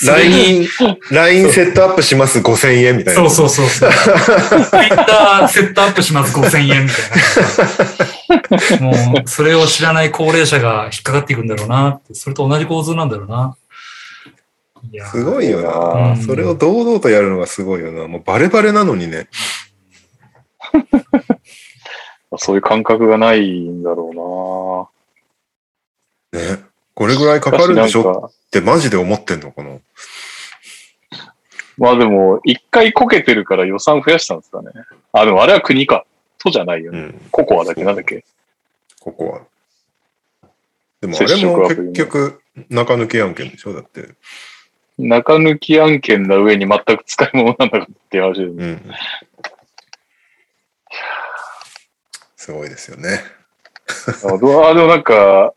LINE、LINE セットアップします5000円みたいな。そうそうそうそう。ツイッターセットアップします5000円みたいな。もう、それを知らない高齢者が引っかかっていくんだろうなって。それと同じ構図なんだろうな。すごいようんな。それを堂々とやるのがすごいよな。もうバレバレなのにね。そういう感覚がないんだろね。これぐらいかうな。かるんでしょ？ってマジで思ってんのかな？まあでも、一回こけてるから予算増やしたんですかね。あ、でもあれは国か。都じゃないよね。うん。ココアだっけ？なんだっけ？ここは。でもあれも結局中抜き案件でしょ？だって。中抜き案件な上に全く使い物なんだかっていう話で、うん。すごいですよね。あでもなんか、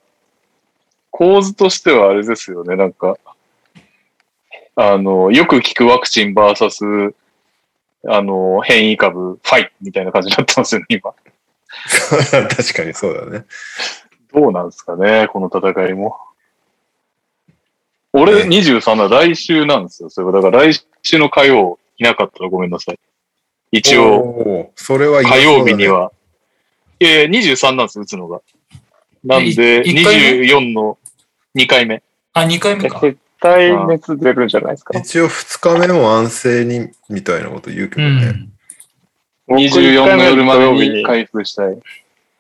構図としてはあれですよね、なんか、あの、よく聞くワクチン VS、あの、変異株、ファイトみたいな感じになってますよね、今。確かにそうだね。どうなんですかね、この戦いも。俺ね23だ、来週なんですよ。それはだから来週の火曜いなかったらごめんなさい。一応、それは火曜日に。は。いやいや、23なんですよ、打つのが。なんで、えい一回目？24の2回目。あ、2回目か。絶対熱出るんじゃないですか？一応2日目も安静にみたいなこと言うけうどね。ん。僕24の夜までに土曜日に回復したい。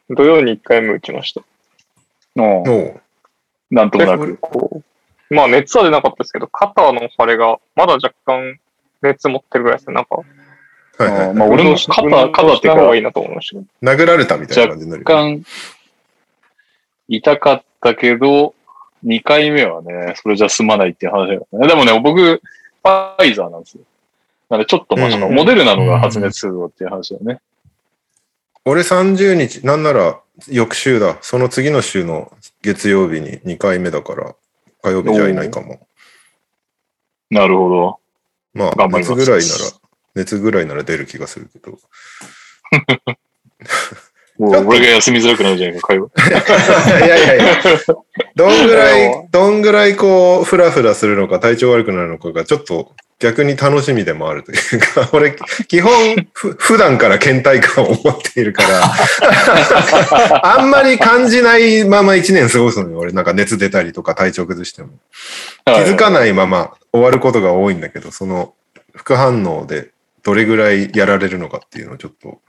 土曜に1回目打ちました。のおうなんともなく。まあ熱は出なかったですけど、肩の腫れがまだ若干熱持ってるぐらいですね。なんか、はいはいはいまあ俺も運動し肩肩って方がいいなと思いましたけど。殴られたみたいな感じになるね。干痛かったけど、2回目はね、それじゃ済まないっていう話だよね。でもね、僕、ファイザーなんですよ。なんでちょっとマシか、うんモデルナのが発熱するぞっていう話だよね。俺30日、なんなら翌週だ。その次の週の月曜日に2回目だから、火曜日じゃいないかも。なるほど。まあ、頑張ります熱ぐらいなら、熱ぐらいなら出る気がするけど。もう俺が休みづらくなるじゃないか、会話。いやいやいや、どんぐらい、どんぐらいこう、ふらふらするのか、体調悪くなるのかが、ちょっと逆に楽しみでもあるというか、俺、基本、ふ普段から倦怠感を持っているから、あんまり感じないまま一年過ごすのよ。俺、なんか熱出たりとか体調崩しても。気づかい。ないまま終わることが多いんだけど、その副反応でどれぐらいやられるのかっていうのをちょっと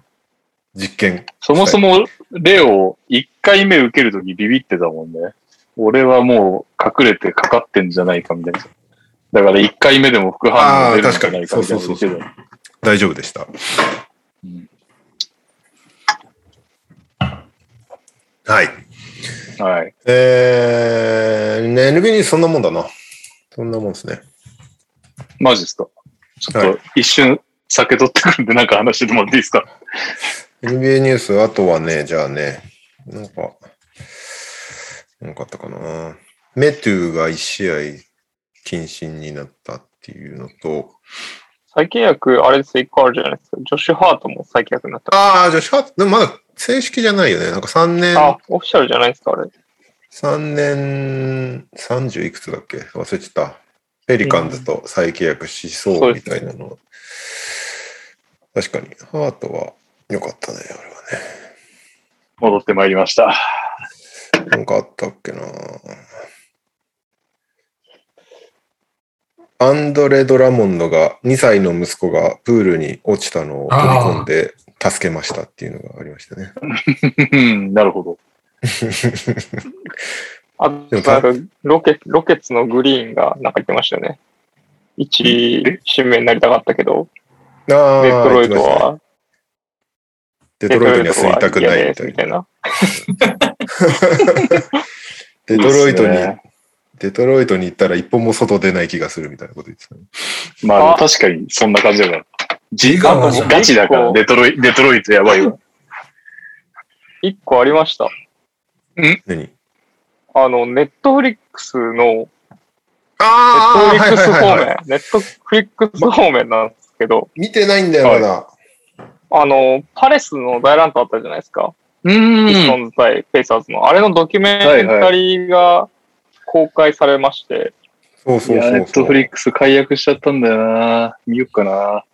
実験。そもそも、レオ、1回目受けるときビビってたもんね。俺はもう隠れてかかってんじゃないかみたいな。だから1回目でも副反応出るんじゃないかみたいな大丈夫でした。うんはい。はい。えー、ね NBA にそんなもんだな。そんなもんですね。マジですか？ちょはっと一瞬酒取ってくるんでなんか話してもらっていいですか？NBA ニュース、あとはね、じゃあね、なんか、なんかあったかな。メトゥが1試合謹慎になったっていうのと、再契約、あれですよ、1個あるじゃないですか。ジョシュ・ハートも再契約になった。ああ、じゃあシャート、でもまだ正式じゃないよね。なんか3年、あ、オフィシャルじゃないですか、あれ。3年、30いくつだっけ？忘れちゃった。ペリカンズと再契約しそうみたいなの。確かに、ハートは良かったね、あれはね。戻ってまいりました。なんかあったっけなアンドレ・ドラモンドが2歳の息子がプールに落ちたのを飛び込んで助けましたっていうのがありましたね。う んなるほど。あでもと、ロケ、ロケッツのグリーンがなんか言ってましたよね。一指名になりたかったけど、デトロイトは、デトロイトには住みたくないみたいな。デトロイト に、デトロイトに行ったら一歩も外出ない気がするみたいなこと言ってたね。まああ確かにそんな感じだから。ジガはじゃんガチだから、デトロイデトロイトやばいわ。一個ありました。何？あの、ネットフリックスの、ネットあフリックス方はいはいはい面、ネットフリックス方面なんですけど、見てないんだよ、まだ。あの、パレスの大乱闘あったじゃないですか。うピストん。ンズ対ペイサーズの。あれのドキュメンタリーが公開されまして、そうそうそうそう。ットフリックス解約しちゃったんだよな。見よっかな。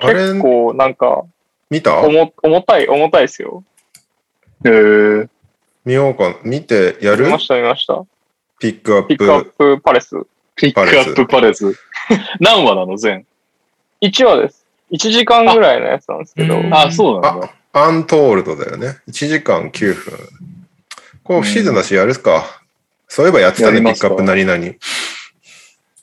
あれ結、構なんか、見た？重重たい、重たいですよ。えー、見ようか。見てやる？見ました、見ました。ピックアッピックアップ。プパレス。ピックアップパレス。何話なの全？1話です。1時間ぐらいのやつなんですけどあう、んあ、そうなんだ。アントールドだよね。1時間9分。こう、シーズンだしやるか。そういえばやってたね、ピックアップ何々。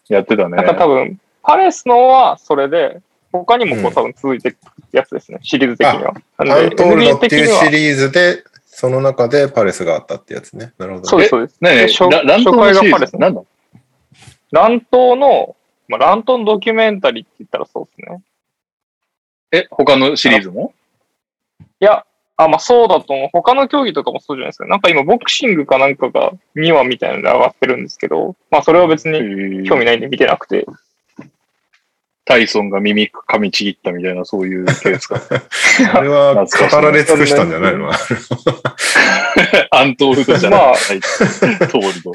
やってたね。なんか多分、パレスのはそれで、他にもこうんう多分続いていくやつですね、シリーズ的には。アントールドっていうシリーズでその中でパレスがあったってやつね。なるほど、ね。そうです、そうです。ねえねえ初初回がパレスズなんだ乱闘の、まあ、乱闘のドキュメンタリーって言ったらそうですね。え、他のシリーズも？いや、あ、まあそうだと思う。他の競技とかもそうじゃないですか。なんか今ボクシングかなんかが2話みたいなので上がってるんですけど、まあそれは別に興味ないんで見てなくて。タイソンが耳噛みちぎったみたいな、そういうケースか。あれは語られ尽くしたんじゃないの？アントールドじゃない。まあはいトールド。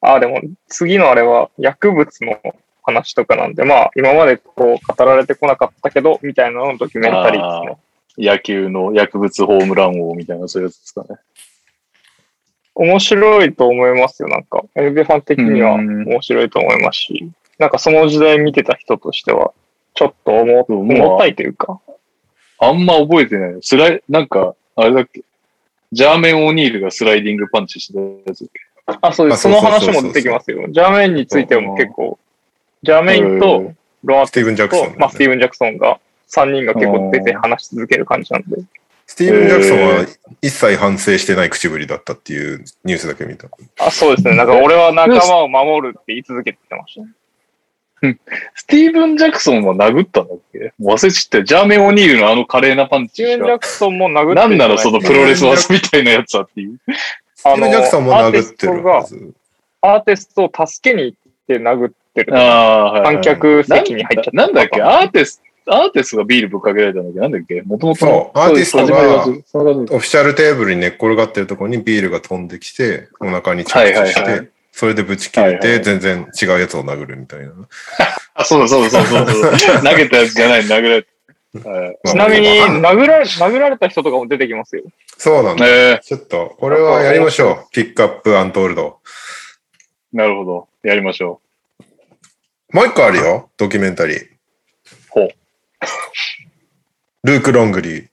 あ、でも次のあれは薬物の話とかなんで、まあ今までこう語られてこなかったけど、みたいなののドキュメンタリーですね。野球の薬物ホームラン王みたいな、そういうやつですかね。面白いと思いますよ、なんか。NBA ファン的にはうん面白いと思いますし、なんかその時代見てた人としては、ちょっと思そう重たいというか、あんま覚えてない。スライ、なんか、あれだっけ。ジャーメン・オニールがスライディングパンチしてたやつ。あ、そうです。あその話も出てきますよ。ジャーメインについても結構、ジャーメインとロアスティーブン・ジャクソン、まあ、スティーブン・ジャクソンが3人が結構出て話し続ける感じなんで。スティーブン・ジャクソンは一切反省してない口ぶりだったっていうニュースだけ見た。あ、そうですね。なんか俺は仲間を守るって言い続けてましたね。スティーブン・ジャクソンは殴ったんだっけ？もう忘れちったよ。ジャーメン・オニールのあの華麗なパンスティーブン・ジ。ャクソンも殴ってなるんならそのプロレス技みたいなやつはっていう。スティーブン・ジャクソンも殴ってるはず。アーティストを助けに行って殴ってる。ああ、はい、はい。観客席に入っちゃった。なんだっけ？アーティスト、アーティストがビールぶっかけられたんだっけなんだっけ？もともとアーティストがオフィシャルテーブルに寝っ転がってるところにビールが飛んできて、お腹に着地はいはいして、はいそれでぶち切れて、はいはい全然違うやつを殴るみたいな。あ、そうだそうだそうだそうだ。投げたやつじゃない、殴られた。はいちなみに、殴られ、殴られた人とかも出てきますよ。そうなんだ。えちょっと、これはやりましょう。ピックアップアントールド。ー、なるほど。やりましょもう一個あるよ、ドキュメンタリー。ルーク・ロングリー。う。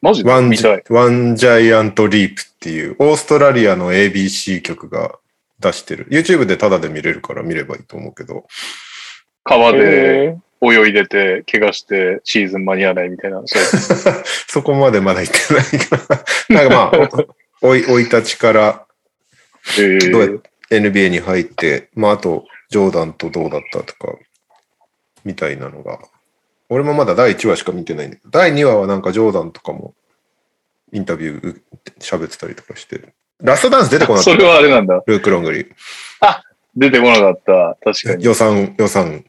マジで？ワン見たい。ワンジャイアントリープっていう、オーストラリアの ABC 局が出してる。YouTube でタダで見れるから見ればいいと思うけど。川でへ泳いでて、怪我してシーズン間に合わないみたいな。そこまでまだ行ってないから。なんかまあ、お い、生い立ちからえーどうやって NBA に入って、まああと、ジョーダンとどうだったとか、みたいなのが。俺もまだ第1話しか見てないんだけど、第2話はなんかジョーダンとかもインタビュー喋ってたりとかして。ラストダンス出てこなかった。それはあれなんだ。ルーク・ロングリー。出てこなかった。確かに。予算、予算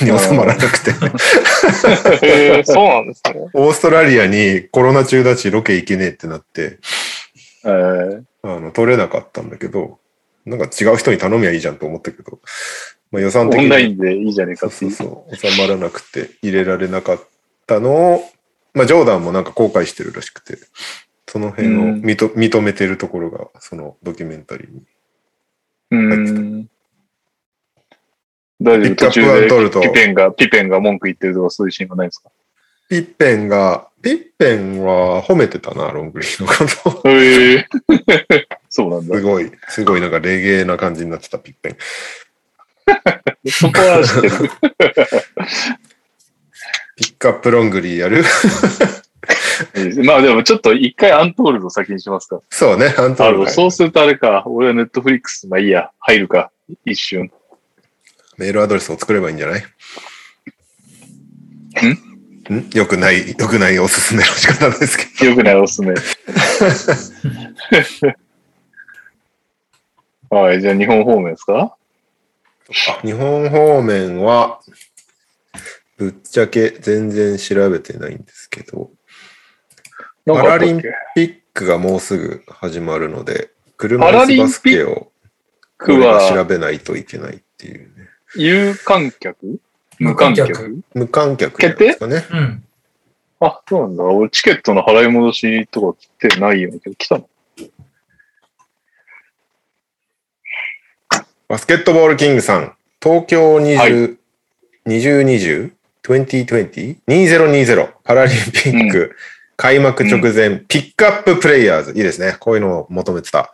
に収まらなくて。そうなんですね。オーストラリアにコロナ中だしロケ行けねえってなって、えーあの、取れなかったんだけど、なんか違う人に頼みゃいいじゃんと思ったけど、まあ、予算的にオンラインでいいじゃねえかっていそうう。そう、収まらなくて入れられなかったのを、まあ、ジョーダンもなんか後悔してるらしくて、その辺をうん認,、認めてるところが、そのドキュメンタリーに。うーん。大丈夫？途ップアント中ルとでピペンが、ピペンが文句言ってるとかそういうシーンがないですか？ピッペンが、ピッペンは褒めてたな、ロングリーのこと。へえ。そうなんだす。ごい、すごいなんかレゲエな感じになってた、ピッペン。そこは知ってる。ピックアップロングリーやる？まあでもちょっと一回アントールド先にしますか。そうね、アントあールそうするとあれか。俺はネットフリックス、まあいいや。入るか。一瞬。メールアドレスを作ればいいんじゃない？ん？よくない、よくないおすすめの仕方ですけよくないおすすめ。はい。じゃあ日本方面ですか？ど。日本方面は、ぶっちゃけ全然調べてないんですけど、パラリンピックがもうすぐ始まるので、車椅子バスケを調はべないといけないっていうね。有観客？無観客無観客？ですかね。うん。あ、そうなんだ。俺チケットの払い戻しとか来てないよねけど、来たの？バスケットボールキングさん、東京20、はい2020、2020、2020パラリンピック、開幕直前、ピックアッププレイヤーズ。いいですね。こういうのを求めてた。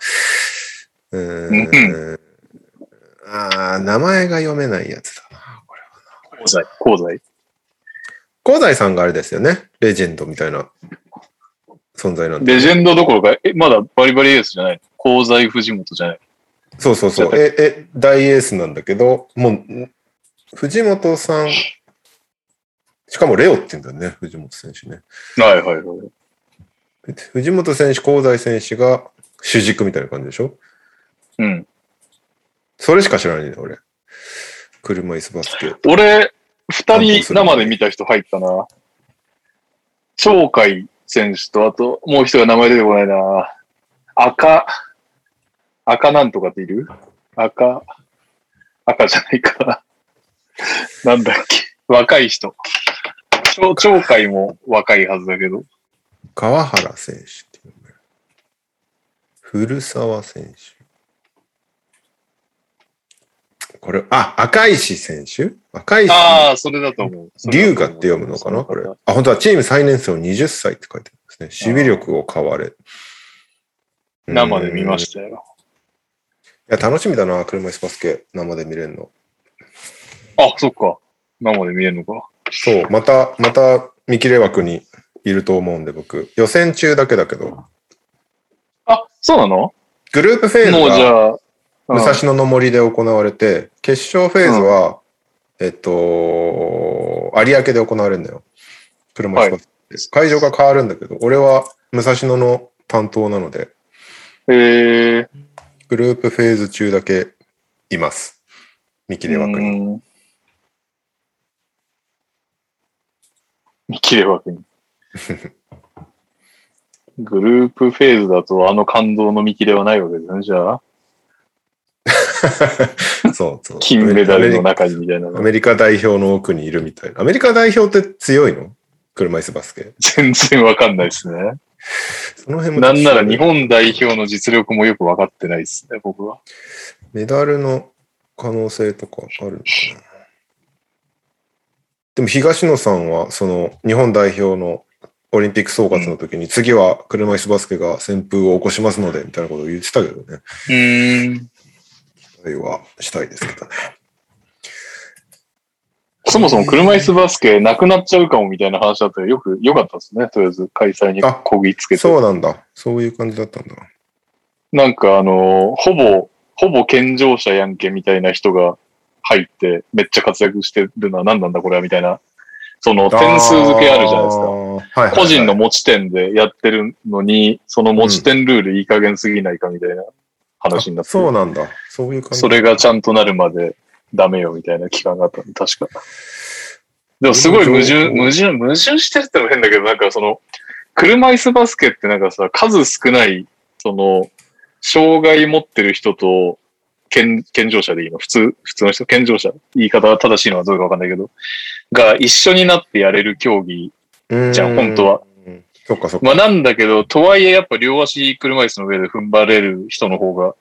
うーん。あー名前が読めないやつだな。これは香西。香西。香西さんがあれですよね。レジェンドみたいな存在なんで。レジェンドどころか、え、まだバリバリエースじゃないの香西藤本じゃないそうそうそう。え、え、大エースなんだけど、もう、藤本さん、しかもレオって言うんだよね、藤本選手ね。はいはいはい。藤本選手、香西選手が主軸みたいな感じでしょ？うん。それしか知らないんだよ、俺。車椅子バスケ。俺、二人生で見た人入ったな。鳥海選手と、あと、もう一人が名前出てこないな。赤、赤なんとかっている？赤、赤じゃないか。なんだっけ？若い人。鳥鳥海も若いはずだけど。川原選手っていう古澤選手。これ、あ、赤石選手？赤石ああ、それだと思う。龍河って読むのかな？これ。あ、本当はチーム最年少20歳って書いてあるんですね。守備力を買われ。生で見まししたよ。や、楽しみだな、車椅子バスケ生で見れるの。あ、そっか。生で見えるのか。そう、また、また見切れ枠にいると思うんで、僕。予選中だけだけど、あ、そうなの？グループフェーズもうじがゃあ、武蔵野の森で行われて、決勝フェーズは、えっと、有明で行われるんだよ。車椅子バスケ。会場が変わるんだけど、俺は武蔵野の担当なので、えー、グループフェーズ中だけいます。見切れ枠に。うん見切れ枠に。グループフェーズだとあの感動の見切れはないわけですね、じゃあ。そうそう。金メダルの中にみたいなの。アメリカ代表の奥にいるみたいな。アメリカ代表って強いの？車椅子バスケ。全然わかんないですね。その辺もなんなら日本代表の実力もよくわかってないですね、僕は。メダルの可能性とかあるのかな。でも東野さんは、その日本代表のオリンピック総括の時に、次は車椅子バスケが旋風を起こしますので、みたいなことを言ってたけどね。うーん。期待はしたいですけどね。そもそも車椅子バスケなくなっちゃうかもみたいな話だったらよく、良かったですね。とりあえず開催にこぎつけて。そうなんだ。そういう感じだったんだ。なんかあの、ほぼ、ほぼ健常者やんけみたいな人が入って、めっちゃ活躍してるのは何なんだこれはみたいな。その点数付けあるじゃないですか。か。はいはいはい個人の持ち点でやってるのに、その持ち点ルールいい加減すぎないかみたいな話になって、そうなんだ。そういう感じ。それがちゃんとなるまでダメよみたいな期間があったんで、確か。でもすごい矛盾、矛盾、矛盾してるってのも変だけど、なんかその、車椅子バスケってなんかさ、数少ない、その、障害持ってる人と、健、健常者でいいの？普通、普通の人、健常者？言い方が正しいのはどうかわかんないけど、が一緒になってやれる競技うんじゃあ本当は。そっかそっか。まあなんだけど、とはいえやっぱ両足車椅子の上で踏ん張れる人の方が、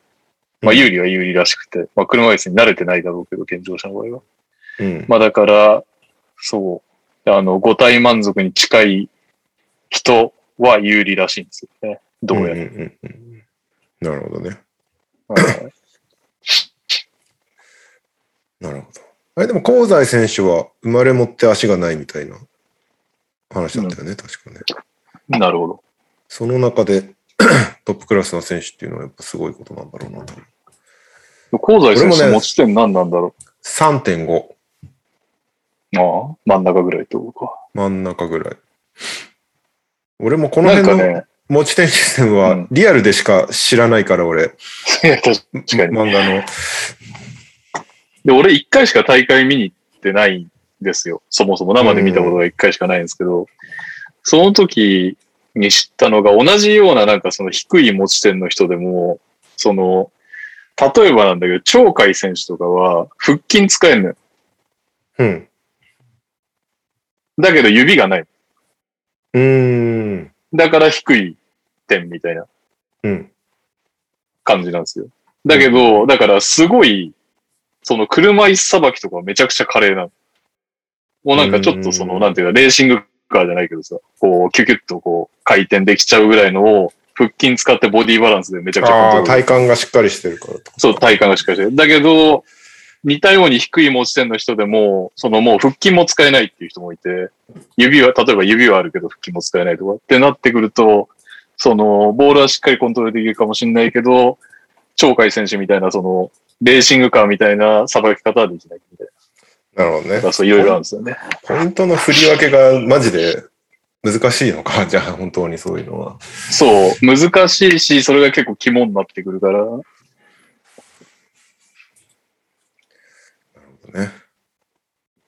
まあ有利は有利らしくて、まあ車椅子に慣れてないだろうけど、健常者の場合は。うん。まあだから、そう、あの、五体満足に近い人は有利らしいんですよね。どうやら。んんうんうんなるほどね。はいなるほど。あれでも香西選手は生まれ持って足がないみたいな話だったよね、確かね。なるほど。その中で トップクラスの選手っていうのはやっぱすごいことなんだろうなと。香西選手俺もね持ち点何なんだろ3.5う。ああ、真ん中ぐらいってことか。真ん中ぐらい。俺もこの辺の持ち点システムはうんリアルでしか知らないから俺、い や確かに。漫画の。で、俺一回しか大会見に行ってないんですよ。そもそも生で見たことが一回しかないんですけど、その時に知ったのが同じようななんかその低い持ち点の人でも、その、例えばなんだけど、鳥海選手とかは腹筋使えるのよ。うん。だけど指がない。うーん。だから低い点みたいなうん。感じなんですよ。だけど、だからすごい、その車椅子さばきとかめちゃくちゃ華麗なの。もうなんかちょっとその、うんなんていうか、レーシングカーじゃないけどさ、こう、キュキュッとこう、回転できちゃうぐらいのを、腹筋使ってボディバランスでめちゃくちゃ体幹がしっかりしてるからと。そう、体幹がしっかりしてる。だけど、似たように低い持ち点の人でも、そのもう腹筋も使えないっていう人もいて、指は、例えば指はあるけど腹筋も使えないとかってなってくると、その、ボールはしっかりコントロールできるかもしれないけど、鳥海選手みたいな、その、レーシングカーみたいなさばき方はできないみたいなるほどねそういろいろあるんですよね。ポイントの振り分けがマジで難しいのか、じゃあ本当にそういうのは。そう、難しいし、それが結構肝になってくるから、ね。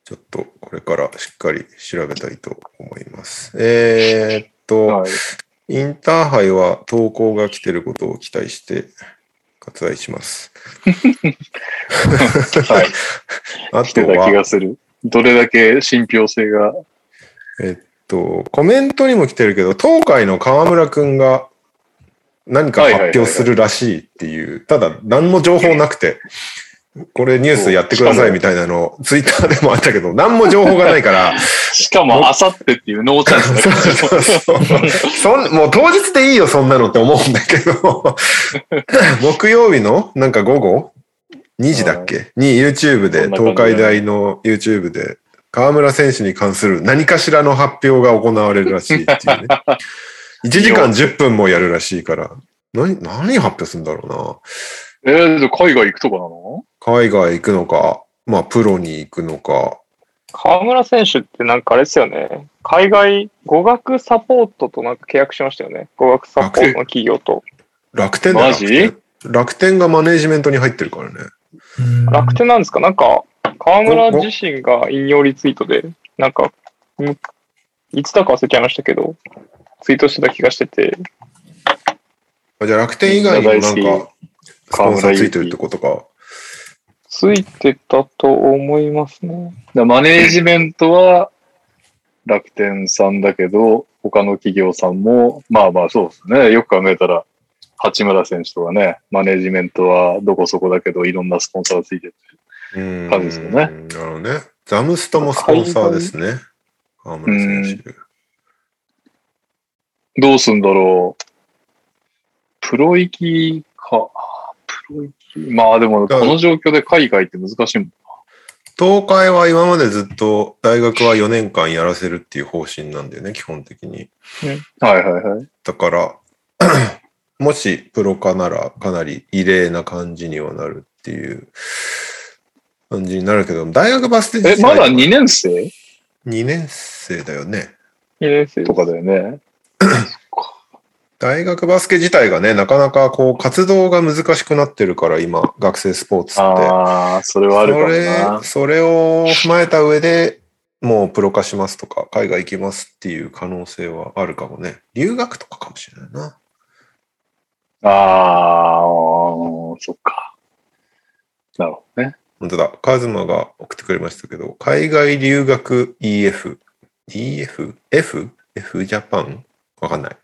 ちょっとこれからしっかり調べたいと思います。えー、っと、はい。インターハイは投稿が来てることを期待して割愛します。はい。あと来てた気は、がする。どれだけ信憑性が。えっと、コメントにも来てるけど、東海の河村くんが何か発表するらしいっていう、ただ何も情報なくて、これニュースやってくださいみたいなの、ツイッターでもあったけど、何も情報がないから、しかも、あさってっていうノーチャンス。そもう当日でいいよ、そんなのって思うんだけど、木曜日のなんか午後？2時だっけ？に YouTube で、東海大の YouTube で、河村選手に関する何かしらの発表が行われるらしいっていうね。1時間10分もやるらしいから、何、何発表するんだろえー、で海外行くとかなの？うな。海外行くのか、まあプロに行くのか、河村選手ってなんかあれですよね。海外語学サポートとなんか契約しましたよね。語学サポートの企業と。楽天だよマジ？楽天楽天がマネージメントに入ってるからね。うん楽天なんですか？なんか、河村自身が引用リツイートで、なんか、んいつだか忘れちゃいましたけど、ツイートしてた気がしてて、あじゃあ楽天以外にもなんか、スポンサーついてるってことか。ついてたと思いますね。だマネージメントは楽天さんだけど、他の企業さんも、まあまあそうですね。よく考えたら、八村選手とかね、マネージメントはどこそこだけど、いろんなスポンサーがついてる。うん感じですよねなるほどね。ザムストもスポンサーですね。河村選手。どうすんだろう。プロ行きか。プロ行き。まあでも、この状況で海外って難しいもん。東海は今までずっと大学は4年間やらせるっていう方針なんだよね、基本的に。はいはいはい。だから、もしプロ化ならかなり異例な感じにはなるっていう感じになるけど、大学バスケえ、まだ2 2年生？年生だよね。2年生とかだよね。大学バスケ自体がね、なかなかこう活動が難しくなってるから、今、学生スポーツって。ああ、それはあるかもなそれ、。それを踏まえた上で、もうプロ化しますとか、海外行きますっていう可能性はあるかもね。留学とかかもしれないな。ああ、そっか。なるほどね。本当だ。カズマが送ってくれましたけど、海外留学 EF。EF?F?F ジャパンわかんない。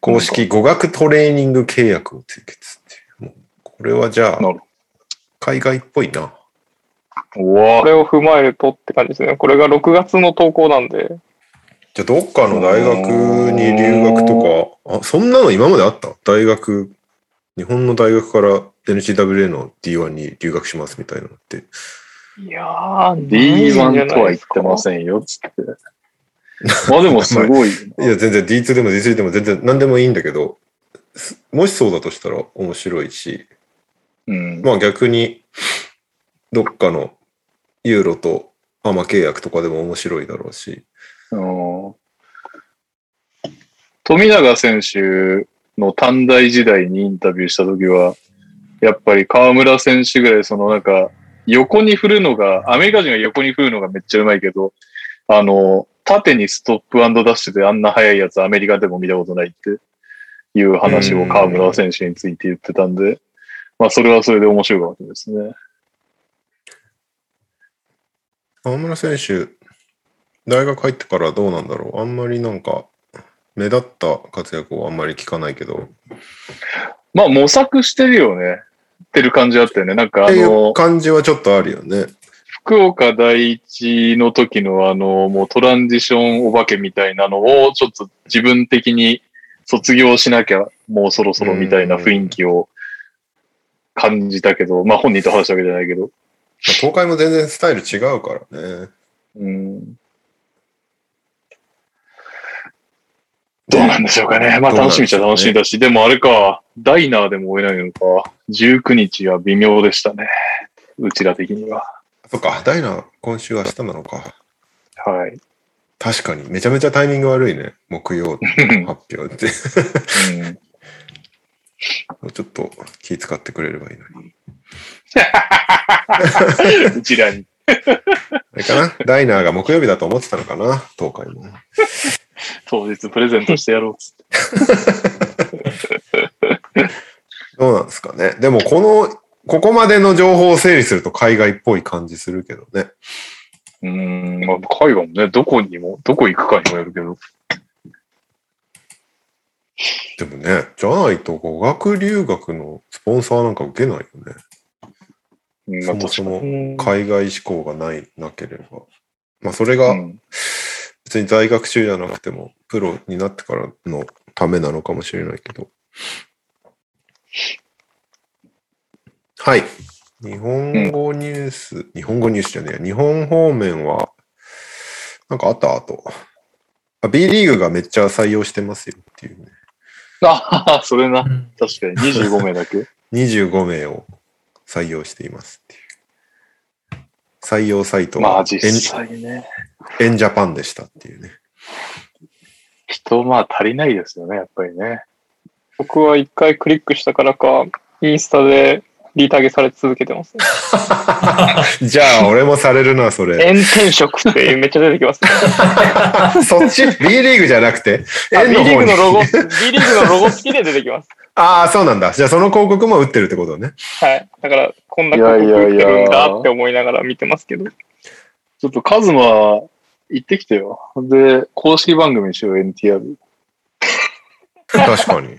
公式語学トレーニング契約を締結っていう。これはじゃあ海外っぽいな。これを踏まえるとって感じですね。これが6月の投稿なんで、じゃあ、どっかの大学に留学とか、あ、そんなの今まであった？大学、日本の大学から NCWA の D1 に留学しますみたいなのって。いやー、ないんじゃ D1 ないとは言ってませんよ、つって。まあでもすごい。いや、全然 D2 でも D3 でも全然何でもいいんだけど、すもしそうだとしたら面白いし、うん。まあ逆に、どっかのユーロとアマ契約とかでも面白いだろうし。うん富永選手の短大時代にインタビューしたときは、やっぱり河村選手ぐらい、そのなんか、横に振るのが、アメリカ人が横に振るのがめっちゃうまいけど、あの、縦にストップダッシュであんな速いやつアメリカでも見たことないっていう話を河村選手について言ってたんで、まあそれはそれで面白いかもしれないですね。河村選手、大学入ってからどうなんだろうあんまりなんか、目立った活躍をあんまり聞かないけど、まあ模索してるよね。ってる感じあったよね。なんかっていあのう、感じはちょっとあるよね。福岡第一の時のあの、もうトランジションお化けみたいなのを、ちょっと自分的に卒業しなきゃもうそろそろみたいな雰囲気を感じたけど、まあ本人と話したわけじゃないけど。東海も全然スタイル違うからね。うん。どうなんでしょうかね。まあ楽しみっちゃ楽しみだし、でもあれか、ダイナーでも追えないのか。19日は微妙でしたね。うちら的には。そっか、ダイナ今週明日なのか。はい。確かに、めちゃめちゃタイミング悪いね。木曜 発表って。うん、ちょっと気使ってくれればいいのに。うちらに。あれかな？ダイナーが木曜日だと思ってたのかな？東海も。当日プレゼントしてやろうっつって。どうなんですかね？でもこの、ここまでの情報を整理すると海外っぽい感じするけどね。うーん、まあ海外もね、どこにも、どこ行くかにもよるけど。でもね、じゃないと語学留学のスポンサーなんか受けないよね。うん、そもそもうん海外志向がない、なければ。まあそれがうん別に在学中じゃなくても、プロになってからのためなのかもしれないけど。はい。日本語ニュース、日本語ニュースじゃねえや。日本方面は、なんかあった？あと。あ B リーグがめっちゃ採用してますよっていうね。ああ、それな。うん確かに25名だけ？25名を採用していますっていう。採用サイトまあは実際ね。エンジャパンでしたっていうね。人まあ足りないですよね、やっぱりね。僕は一回クリックしたからか、インスタでリタゲされ続けてます、ね。じゃあ俺もされるな、それ。炎天色っていう めっちゃ出てきます、ね。そっち ?B リーグじゃなくて？あ B リーグのロゴ、に B リーグのロゴ付きで出てきます。ああ、そうなんだ。じゃあその広告も打ってるってことね。はい。だから、こんな広告売ってるんだって思いながら見てますけど。ちょっとカズマ行ってきてよ。で、公式番組にしよう、NTR。確かに。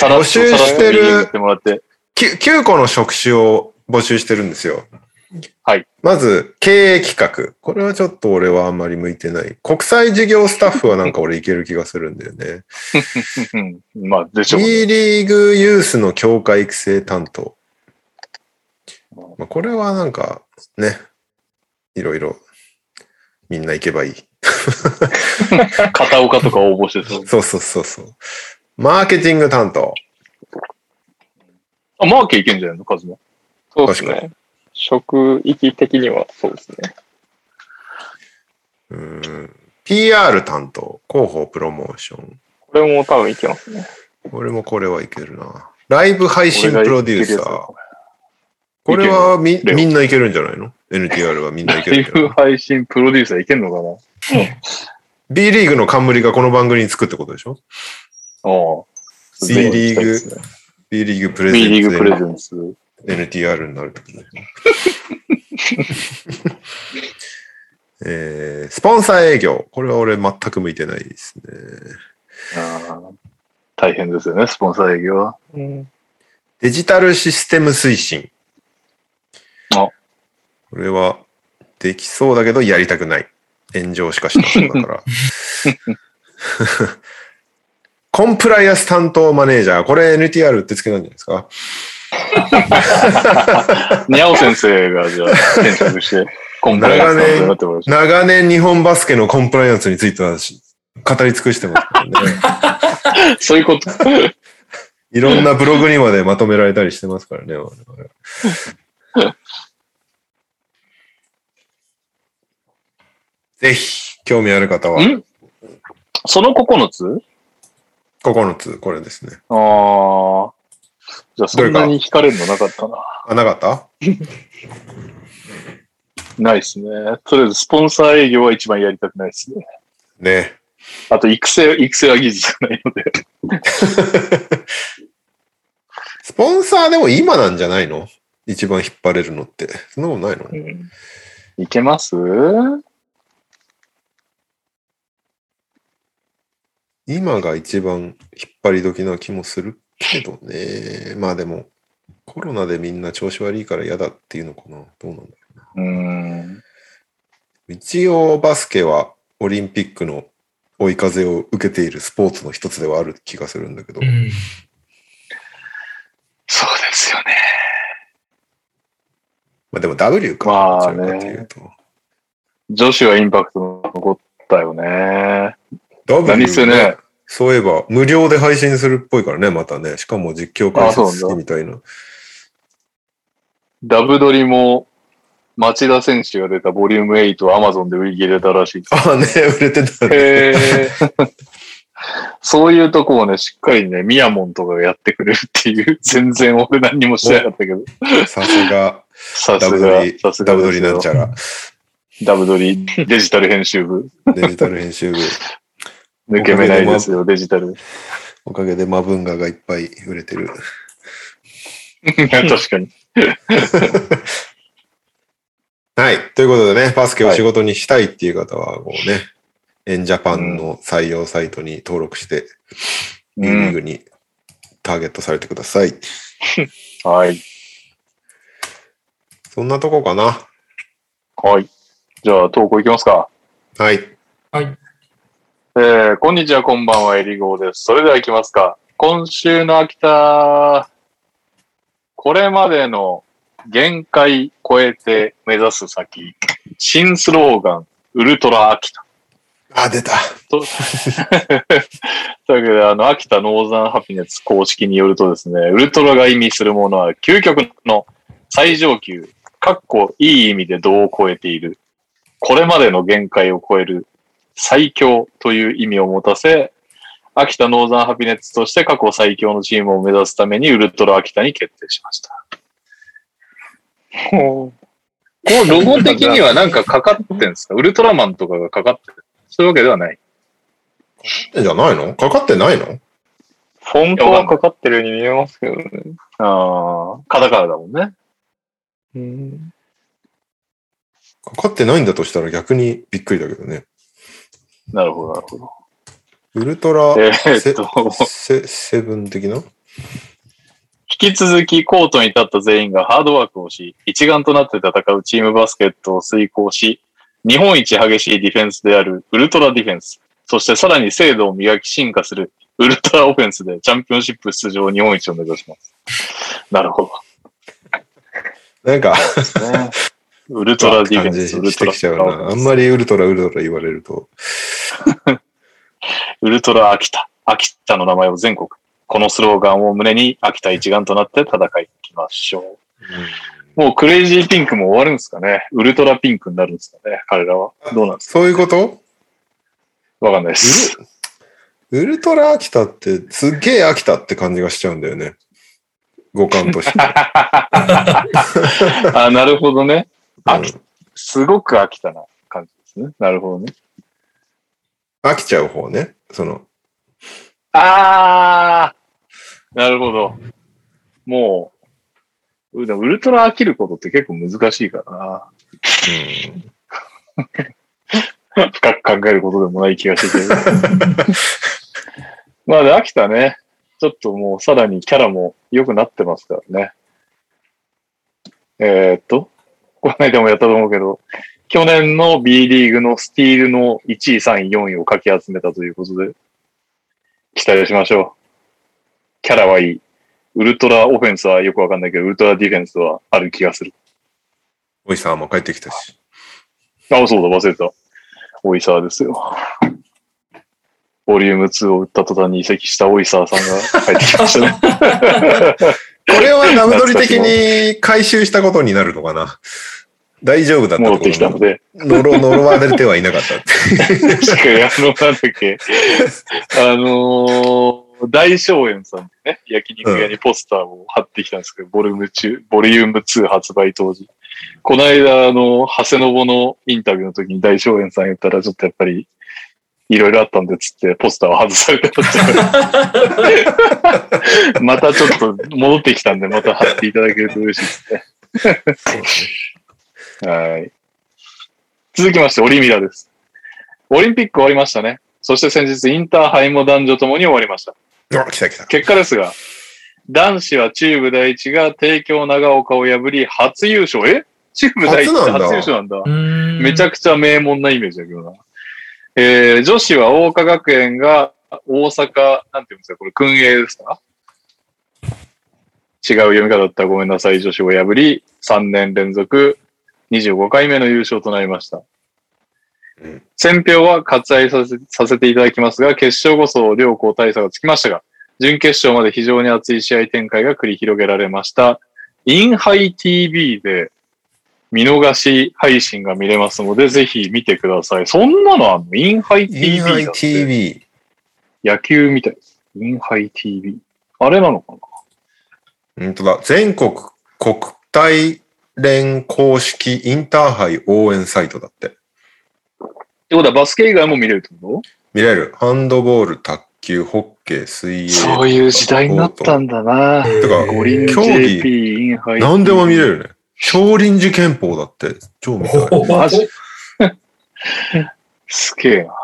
募集してるさらっと言ってもらって。9, 9個の職種を募集してるんですよ。はい。まず、経営企画。これはちょっと俺はあんまり向いてない。国際事業スタッフはなんか俺いける気がするんだよね。うん。まあ、でしょうね。B リーグユースの協会育成担当。まあ、これはなんかね、いろいろみんな行けばいい。片岡とか応募してそう。そうそうそうそう。マーケティング担当。あ、マーケいけんじゃないのカズマ。そうです確ね。職域的にはそうですね。うーん PR 担当。広報プロモーション。これも多分いけますね。俺もこれはいけるな。ライブ配信プロデューサー。ー。これはみみんないけるんじゃないの ?NTR はみんないけライブるんじゃない配信プロデューサーいけんのかな ?B リーグの冠がこの番組につくってことでしょ？ああ。B リーグ ?B リーグプレゼ B リーグプレゼンツ。NTR になるってことでしょえー、スポンサー営業。これは俺全く向いてないですね。ああ大変ですよね、スポンサー営業は。うん。デジタルシステム推進。あこれはできそうだけどやりたくない。炎上しかしなそうだから。コンプライアンス担当マネージャー。これ NTR ってつけたんじゃないですか？にゃお先生がじゃあ転職して、コンプライアンス担当になってもらうし長年日本バスケのコンプライアンスについてはし語り尽くしてますからね。そういうこと。いろんなブログにまでまとめられたりしてますからね。我々ぜひ、興味ある方は、ん？その9つ？9つ、これですね。ああ。じゃあそんなに惹かれるのなかったな。あ、なかった？ないですね。とりあえずスポンサー営業は一番やりたくないですね。ね。あと育成、育成は技術がないので。スポンサーでも今なんじゃないの？一番引っ張れるのって。そんなことないの？うんいけます？今が一番引っ張り時な気もするけどね。まあでも、コロナでみんな調子悪いから嫌だっていうのかな。どうなんだろうーん。う。一応バスケはオリンピックの追い風を受けているスポーツの一つではある気がするんだけど。うんそうですよね。まあでも W か。まあね。女子はインパクト残ったよね。何せね、そういえば、無料で配信するっぽいからね、またね。しかも実況解説付きみたいな。ダブドリも、町田選手が出たボリューム8を Amazon で売り切れたらしい。ああね、売れてたね。そういうとこをね、しっかりね、ミヤモンとかがやってくれるっていう、全然俺何にもしてなかったけど、さすが、さすダブドがリ、、さすがダブドリなんちゃら。ダブドリ、デジタル編集部。デジタル編集部。抜け目ないですよ、デジタル。おかげでマブンガがいっぱい売れてる。確かに。はい。ということでね、バスケを仕事にしたいっていう方は、こうね、エンジャパンの採用サイトに登録して、う B リーん。グにターゲットされてください。はい。そんなとこかな。はい。じゃあ、投稿いきますか。はい。はい。えー、こんにちは、こんばんは、エリゴーです。それでは行きますか。今週の秋田、これまでの限界超えて目指す先、新スローガン、ウルトラ秋田。あ、出た。と というわけで、あの、秋田ノーザンハピネス公式によるとですね、ウルトラが意味するものは究極の最上級、かっこいい意味で度を超えている、これまでの限界を超える最強という意味を持たせ、秋田ノーザンハピネッツとして過去最強のチームを目指すためにウルトラ秋田に決定しました。このロゴ的にはなんかかかってんですか？ウルトラマンとかがかかってるそういうわけではない。じゃないの？かかってないの？フォントはかかってるように見えますけどね。ああ、カタカナだもんね。うん。かかってないんだとしたら逆にびっくりだけどね。なるほど、なるほど。ウルトラえーっと、セセブン的な？引き続きコートに立った全員がハードワークをし、一丸となって戦うチームバスケットを遂行し、日本一激しいディフェンスであるウルトラディフェンス、そしてさらに精度を磨き進化するウルトラオフェンスでチャンピオンシップ出場日本一を目指します。なるほど。なんか、ね、ウルトラディフェンス、ウルトラしてきちゃうな。あんまりウルトラウルトラ言われると。ウルトラ秋田。秋田の名前を全国。このスローガンを胸に秋田一丸となって戦いきましょう。もうクレイジーピンクも終わるんですかねウルトラピンクになるんですかね彼らは。どうなんですそういうこと？かわかんないです。ウルトラ秋田ってすっげえ秋田って感じがしちゃうんだよね。五感として。あ、なるほどね。飽きうんすごく飽きたな感じですね。なるほどね。飽きちゃう方ね。その、あーなるほど。もう、ウルトラ飽きることって結構難しいからな。深く考えることでもない気がしてくる。まあで、飽きたね。ちょっともうさらにキャラも良くなってますからね。えーっと、この間もやったと思うけど、去年の B リーグのスティールの1位、3位、4位をかき集めたということで、期待しましょう。キャラはいい。ウルトラオフェンスはよくわかんないけど、ウルトラディフェンスはある気がする。おいさんも帰ってきたし。あ、そうだ、忘れた。オイサーですよ。ボリューム2を打った途端に移籍したオイサーさんが帰ってきましたね。これはダブドリ的に回収したことになるのかな大丈夫だった戻ってきたので。呪呪われてはいなかった。確かに、あの、なんだっけ。あのー大正園さんでね、焼肉屋にポスターを貼ってきたんですけど、ボリューム中、ボリューム2発売当時。この間、あの、長谷信のインタビューの時に大正園さん言ったら、ちょっとやっぱり、いろいろあったんで、つって、ポスターを外されてたって またちょっと戻ってきたんで、また貼っていただけると嬉しいですね。はい。続きまして、オリミラです。オリンピック終わりましたね。そして先日、インターハイも男女ともに終わりました。あ、来た来た。結果ですが、男子は中部第一が帝京長岡を破り初優勝。え？中部第一って初なんだ初優勝なんだ。ん。めちゃくちゃ名門なイメージだけどな。えー、女子は桜花学園が大阪、なんていうんですか、これ、訓英ですか？違う読み方だったらごめんなさい。女子を破り、3年連続25回目の優勝となりました。うん戦評は割愛させさせていただきますが、決勝こそ両校大差がつきましたが、準決勝まで非常に熱い試合展開が繰り広げられました。インハイ TV で見逃し配信が見れますので、ぜひ見てください。そんなのあんの？インハイ TV インハイだって TV。野球みたいです。インハイ TV。あれなのかな？本当だ。全国国体連公式インターハイ応援サイトだって。ってことはバスケ以外も見れるってこ見れる。ハンドボール、卓球、ホッケー、水泳。とそういう時代になったんだな。てか、競技。何でも見れるね。少林寺拳法だって。超見たい。おマジ？すげえな。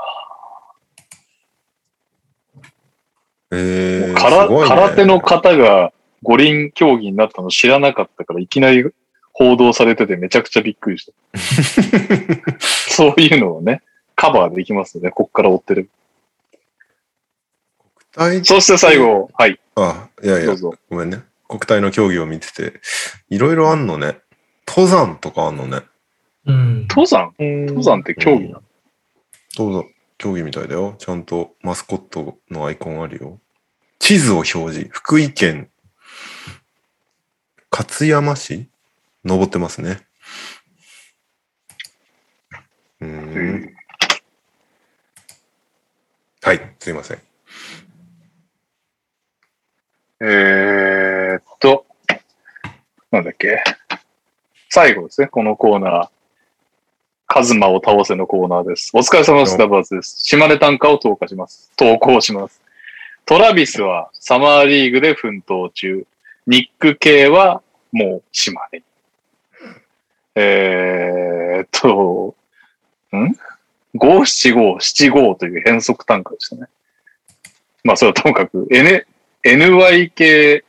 えー、空すごいね空手の方が五輪競技になったの知らなかったから、いきなり報道されててめちゃくちゃびっくりした。そういうのをね、カバーできますね。こっから追ってる。国体そして最後、はい、あ、いやいや。ごめんね。国体の競技を見てて、いろいろあんのね。登山とかあんのね。うん。登山？登登山って競技なの、登山、競技みたいだよ。ちゃんとマスコットのアイコンあるよ。地図を表示。福井県、勝山市？登ってますね。うーん。はい、すいません。えーっと、なんだっけ？最後ですね、このコーナー。カズマを倒せのコーナーです。お疲れ様です、ダバーズです。島根短歌を投下します。投稿します。トラビスはサマーリーグで奮闘中。ニック系はもう島根。えーっと、ん ?57575 という変則単価でしたね。まあそれはともかく、N、NY 系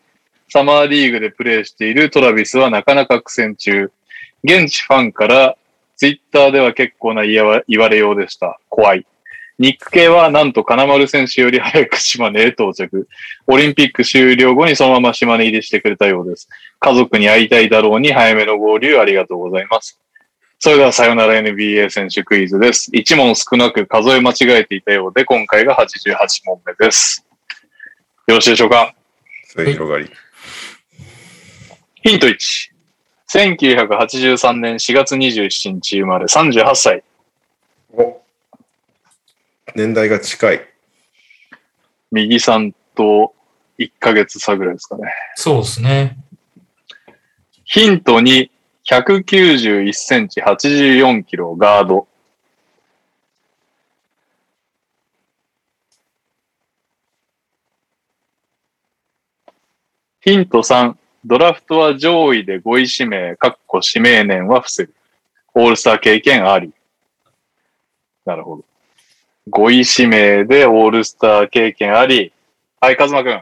サマーリーグでプレーしているトラビスはなかなか苦戦中。現地ファンからツイッターでは結構な言わ言われようでした。怖い。ニック系はなんと金丸選手より早く島根へ到着。オリンピック終了後にそのまま島根入りしてくれたようです。家族に会いたいだろうに早めの合流ありがとうございます。それではさよなら NBA 選手クイズです。1問少なく数え間違えていたようで、今回が88問目です。よろしいでしょうか？そういう広がり。ヒント1。1983年4月27日生まれ38歳。お年代が近い。右さんと1ヶ月差ぐらいですかね。そうですね。ヒント2。191センチ84キロガード。ヒント3。ドラフトは上位で5位指名、かっこ指名年は伏せる。オールスター経験あり。なるほど。5位指名でオールスター経験あり。はい、カズマくん。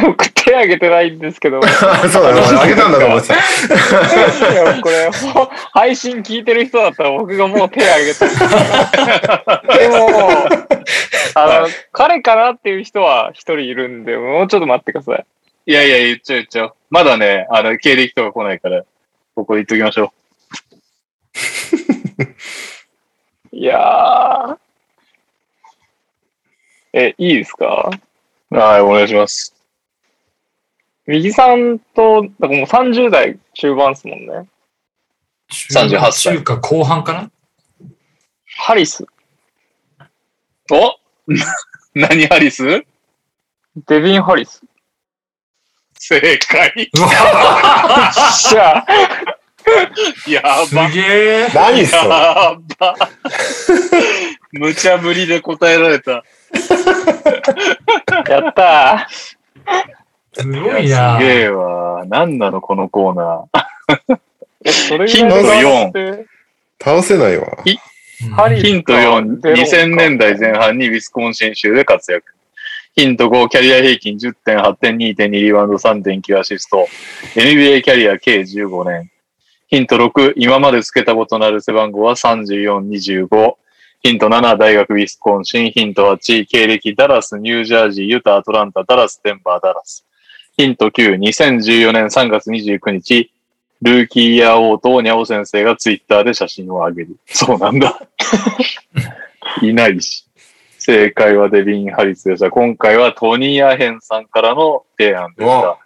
僕手挙げてないんですけど。い そうだね。俺あげたんだと思ってた。や、これ、ほ配信聞いてる人だったら僕がもう手挙げてる。でも、あの、彼かなっていう人は一人いるんで、もうちょっと待ってください。いやいや、言っちゃう言っちゃう。まだね、あの、経歴とか来ないから、ここで言っときましょいやー。え、いいですか？う。はい、お願いします。右さんと、だからもう30代中盤ですもんね。38歳中華後半かな？ハリス、お？何ハリス？デビン・ハリス。正解。うわじゃあ、やすば。げえ。何それ？やば。無茶ぶりで答えられた。やったすごいな。すげえわ。何なの、このコーナー。それぐヒントらい4で倒せないわ。ヒント4、ゼロか2000年代前半にウィスコンシン州で活躍。ヒント5、キャリア平均10.8点、2.2リバウンド、3.9アシスト。NBA キャリア計15年。ヒント6、今までつけたことのある背番号は34、25。ヒント7、大学ウィスコンシン。ヒント8、経歴ダラス、ニュージャージー、ユタ、アトランタ、ダラス、デンバー、ダラス。ヒント9、2014年3月29日、ルーキーイヤー王とニャオ先生がツイッターで写真を上げる。そうなんだ。いないし。正解はデビン・ハリスでした。今回はトニー・アヘンさんからの提案でした。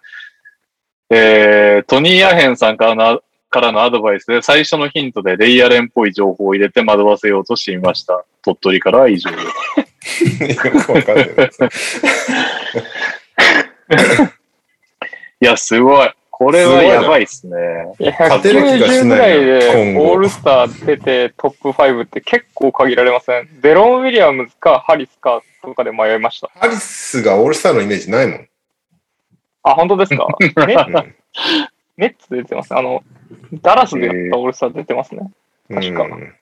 えー、トニー・アヘンさんからのからのアドバイスで最初のヒントでレイヤレンっぽい情報を入れて惑わせようとしていました。鳥取からは以上です。よくわかんない。いや、すごい。これはやばいっすね。いや、勝てる気がし190ぐないならいで今後オールスター出てトップ5って結構限られません？デロン・ウィリアムズかハリスかとかで迷いました。ハリスがオールスターのイメージないもん。あ、本当ですか？ネッツで出てますね。あの、ダラスでやったオールスター出てますね。確かうん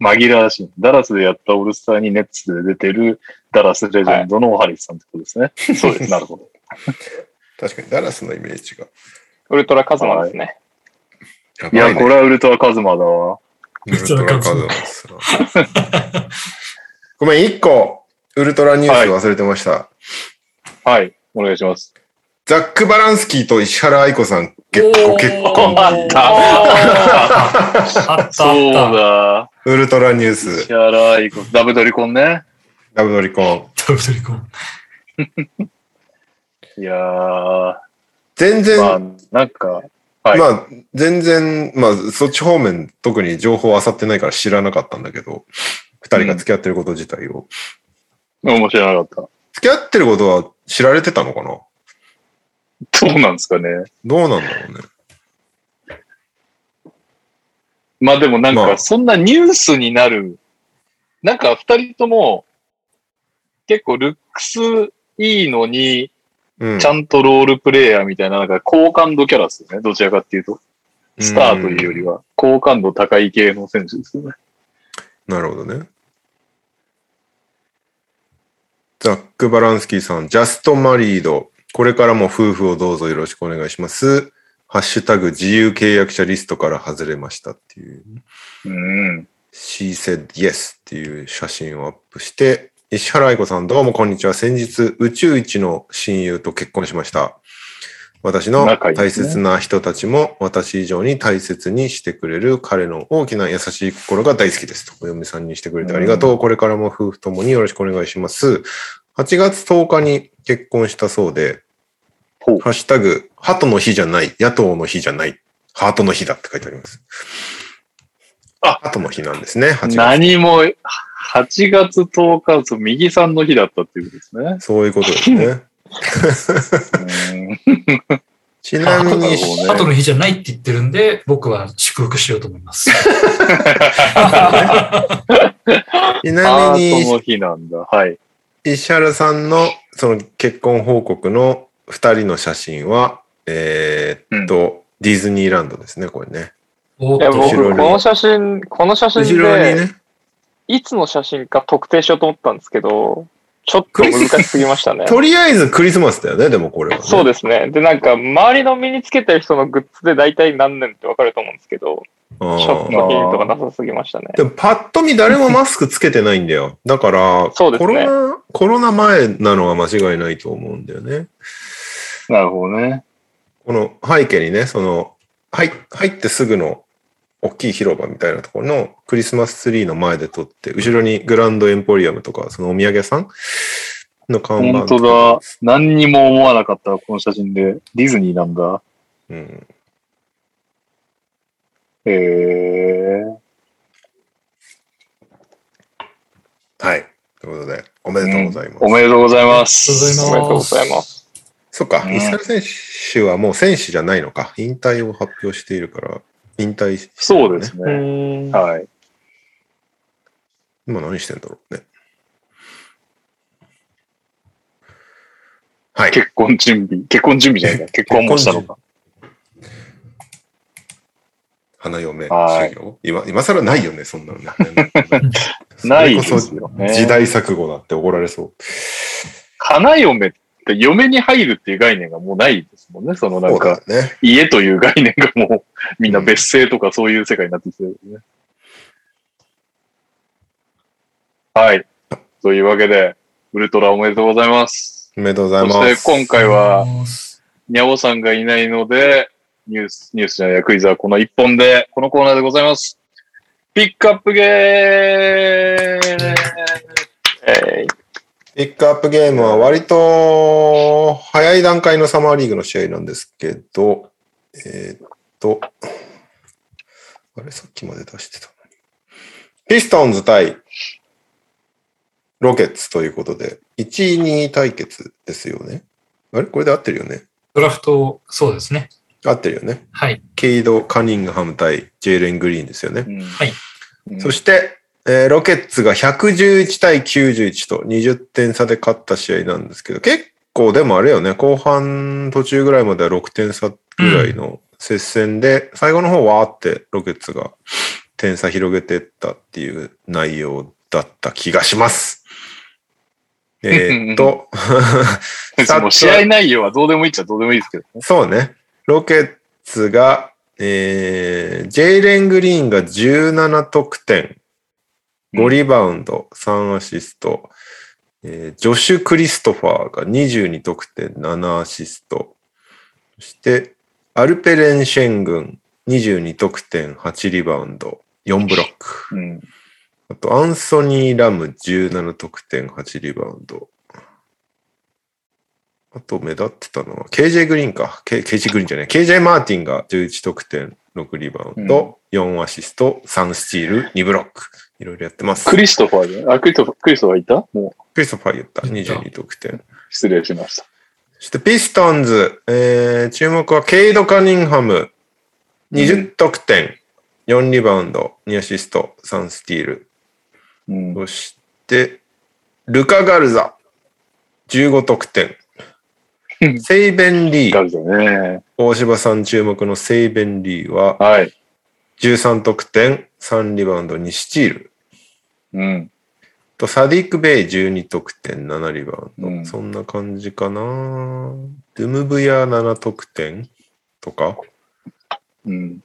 紛らわしい。ダラスでやったオールスターにネッツで出てるダラスレジェンドのハリスさんってことですね。そうです。なるほど。確かにダラスのイメージが。ウルトラカズマですね。やいや、これはウルトラカズマだわ。ウルトラカズマですなごめん、一個、ウルトラニュース忘れてました。はい。お願いします。ザック・バランスキーと石原愛子さん、結構結婚。あったあったあった。そうだ。ウルトラニュース石、原愛子、ダブドリコンね。ダブドリコン。ダブルリコンいやー、全然、まあ、なんか、はい。まあ、全然、まあ、そっち方面、特に情報を漁ってないから知らなかったんだけど、二人が付き合ってること自体を。面白なかっ付き合ってることは知られてたのかな？た。どうなんですかね。どうなんだろうね。まあでもなんまあか、そんなニュースになる、なんか二人とも、結構ルックスいいのに、うん。ちゃんとロールプレイヤーみたいな、なんか好感度キャラですよね。どちらかっていうと。スターというよりは、好感度高い系の選手ですよね。なるほどね。ザック・バランスキーさん、ジャスト・マリード。これからも夫婦をどうぞよろしくお願いします。ハッシュタグ自由契約者リストから外れましたっていう。うん。She said yes っていう写真をアップして、石原愛子さんどうもこんにちは。先日宇宙一の親友と結婚しました。私の大切な人たちも私以上に大切にしてくれる彼の大きな優しい心が大好きですと。お嫁さんにしてくれてありがとう。これからも夫婦ともによろしくお願いします。8月10日に結婚したそうで、ハッシュタグ、鳩の日じゃない、野党の日じゃない、ハートの日だって書いてあります。あ鳩の日なんですね、8月。何も、8月10日、そう右さんの日だったっていうことですね。そういうことですね。う んちなみに、そうね後の日じゃないって言ってるんで、僕は祝福しようと思います。ちハなみートのに、日なんだ。はい。石原さんのその結婚報告の二人の写真は、えーっと、ディズニーランドですね、これね。いや、僕、この写真、この写真後ろにで、ね、いつの写真か特定しようと思ったんですけど、ちょっと難しすぎましたね。とりあえずクリスマスだよね、でもこれは、ね。そうですね。で、なんか、周りの身につけてる人のグッズで大体何年ってわかると思うんですけど、ちょっとヒントがなさすぎましたね。でもパッと見誰もマスクつけてないんだよ。だから、そうですねコロナ、コロナ前なのは間違いないと思うんだよね。なるほどね。この背景にね、その、入入ってすぐの大きい広場みたいなところのクリスマスツリーの前で撮って、後ろにグランドエンポリアムとか、そのお土産屋さんの看板本当だ。何にも思わなかった、この写真で。ディズニーなんだ。うん。へえ。はい。ということで、おめでとうございます。おめでとうございます。おめでとうございます。そっか、うん石原選手はもう選手じゃないのか。引退を発表しているから、引退してるそうですうね。はい。今何してんだろうね。はい。結婚準備。結婚準備じゃないか。結婚もしたのか。花嫁はい修行？今、今更ないよね、そんなのね。ないですよね。時代錯誤だって怒られそう。花嫁って嫁に入るっていう概念がもうないですもんね。そのなんか、よね。家という概念がもうみんな別姓とかそういう世界になってきてるんですね。はい。というわけで、ウルトラおめでとうございます。おめでとうございそます。して今回は、にゃおさんがいないので、ニュース、ニュースじゃないや、クイズはこの一本で、このコーナーでございます。ピックアップゲーピックアップゲームは割と早い段階のサマーリーグの試合なんですけど、えーっと、あれ、さっきまで出してたのに。ピストンズ対ロケッツということで、1位、2位対決ですよね。あれ？これで合ってるよね。ドラフト、そうですね。合ってるよね。はい。ケイド・カニングハム対ジェイレン・グリーンですよね。はいうんそして、えーロケッツが111対91と20点差で勝った試合なんですけど、結構でもあれよね、後半途中ぐらいまでは6点差ぐらいの接戦で、最後の方はあってロケッツが点差広げてったっていう内容だった気がします。えーっと、試合内容はどうでもいいっちゃどうでもいいですけどね。そうね。ロケッツが、えー、ジェイレン・グリーンが17得点、5リバウンド、3アシスト、えージョシュ・クリストファーが22得点、7アシスト、そして、アルペレン・シェン軍、22得点、8リバウンド、4ブロック。うん。あと、アンソニー・ラム17得点、8リバウンド。あと、目立ってたのは、KJ グリーンか。K- KJ グリーンじゃない。KJ マーティンが11得点、6リバウンド、4アシスト、3スチール、2ブロック。いろいろやってます。クリストファーで、あ、クリストファー、クリストファーいた？もうクリストファー言った。言った22得点。失礼しました。そして、ピストンズ。えー、注目は、ケイド・カニンハム。20得点、4リバウンド、2アシスト、3スティール。うん。そして、ルカ・ガルザ、15得点う。んセイベン・リー、ガルだね。大柴さん注目のセイベン・リーははい。13得点、3リバウンド、2スチール。うん。と、サディック・ベイ12得点、7リバウンド。うんそんな感じかなドゥムブヤ7得点とかうん。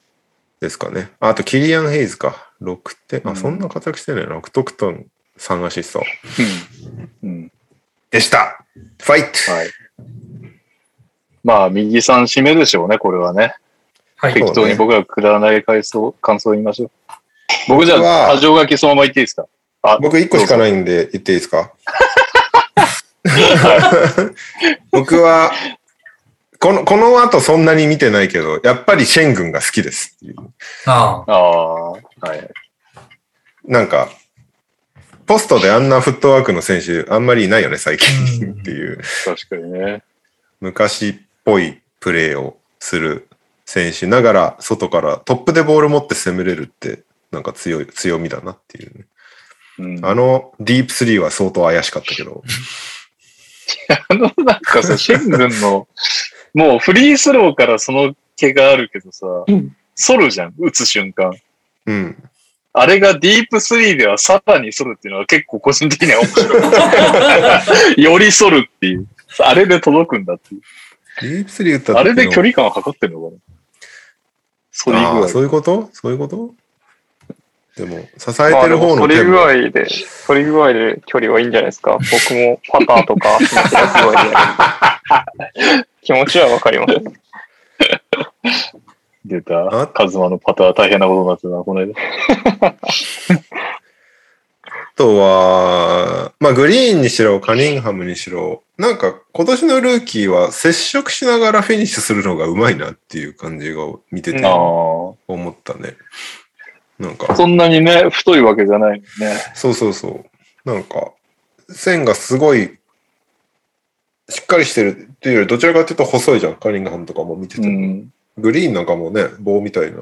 ですかね。あと、キリアン・ヘイズか。6点。あ、うんそんな活躍してないな。6得点、3アシスト。うん。うん。でした。ファイトはい。まあ、右さん締めでしょうね、これはね。はい。適当に僕らくだらない感想、感想を言いましょう。僕じゃあ、箇条書きそのまま言っていいですか？あ、僕1個しかないんで言っていいですか？僕は、この、この後そんなに見てないけど、やっぱりシェン軍が好きですっていう。ああ。ああ、はい。なんか、ポストであんなフットワークの選手あんまりいないよね、最近うんっていう。確かにね。昔っぽいプレーをする選手ながら、外からトップでボール持って攻めれるって、なんか強い、強みだなっていうね。うん、あのディープスリーは相当怪しかったけど。あの、なんかさ、シェン軍の、もうフリースローからその毛があるけどさ、うん反るじゃん、打つ瞬間。うん。あれがディープスリーではさらに反るっていうのは結構個人的には面白い。より反るっていう。あれで届くんだっていう。ディープスリー打った時のあれで距離感を測ってんのかな？反り具合。ああそういうこと？そういうこと？でも、支えてる方の反り具。合で、反り具合で距離はいいんじゃないですか。僕もパターとか、足の開き具合でやる気持ちはわかります。出あ？た。カズマのパター大変なことになってたな、この間。あとは、まあ、グリーンにしろ、カニンハムにしろ、なんか今年のルーキーは接触しながらフィニッシュするのがうまいなっていう感じが見てて思ったね。なんかあ。、そんなにね、太いわけじゃないね。そうそうそう。なんか、線がすごい、しっかりしてるっていうより、どちらかというと細いじゃん。カニングハムとかも見てても。うん。グリーンなんかもね、棒みたいな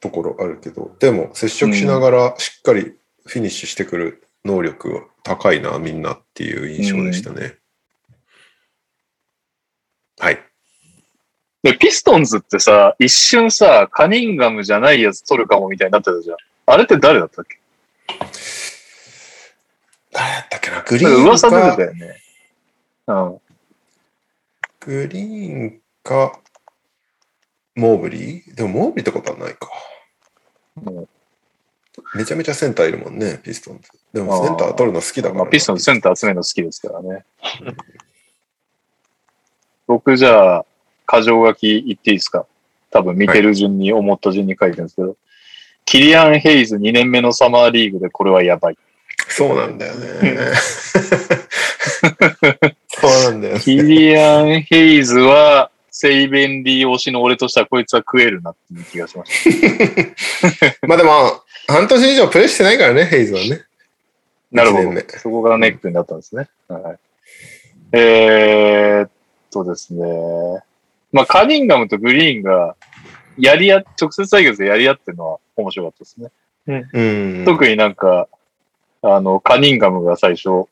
ところあるけど、でも接触しながらしっかりフィニッシュしてくる能力が高いな、みんなっていう印象でしたね。はい。で、ピストンズってさ、一瞬さ、カニンガムじゃないやつ取るかもみたいになってたじゃん。あれって誰だったっけ？誰やったっけな？グリーン噂出てたか、よね。うん。グリーンか、モーブリー？でもモーブリーってことはないか。うんめちゃめちゃセンターいるもんね、ピストンズ。でもセンター取るの好きだからな。まあ、ピストンズセンター集めるの好きですからね。僕じゃあ、過剰書き言っていいですか？多分見てる順に思った順に書いてるんですけど、キリアン・ヘイズ2年目のサマーリーグでこれはやばい。そうなんだよね。そうなんだよ。キリアン・ヘイズは、セイベンリー推しの俺としてはこいつは食えるなっていう気がしました。まあでも、半年以上プレイしてないからね、ヘイズはね。なるほど。そこがネックになったんですね。はい、えーっとですね。まあ、カニンガムとグリーンが、やり合、直接対決でやり合ってるのは面白かったですね。うん。特になんか、あの、カニンガムが最初、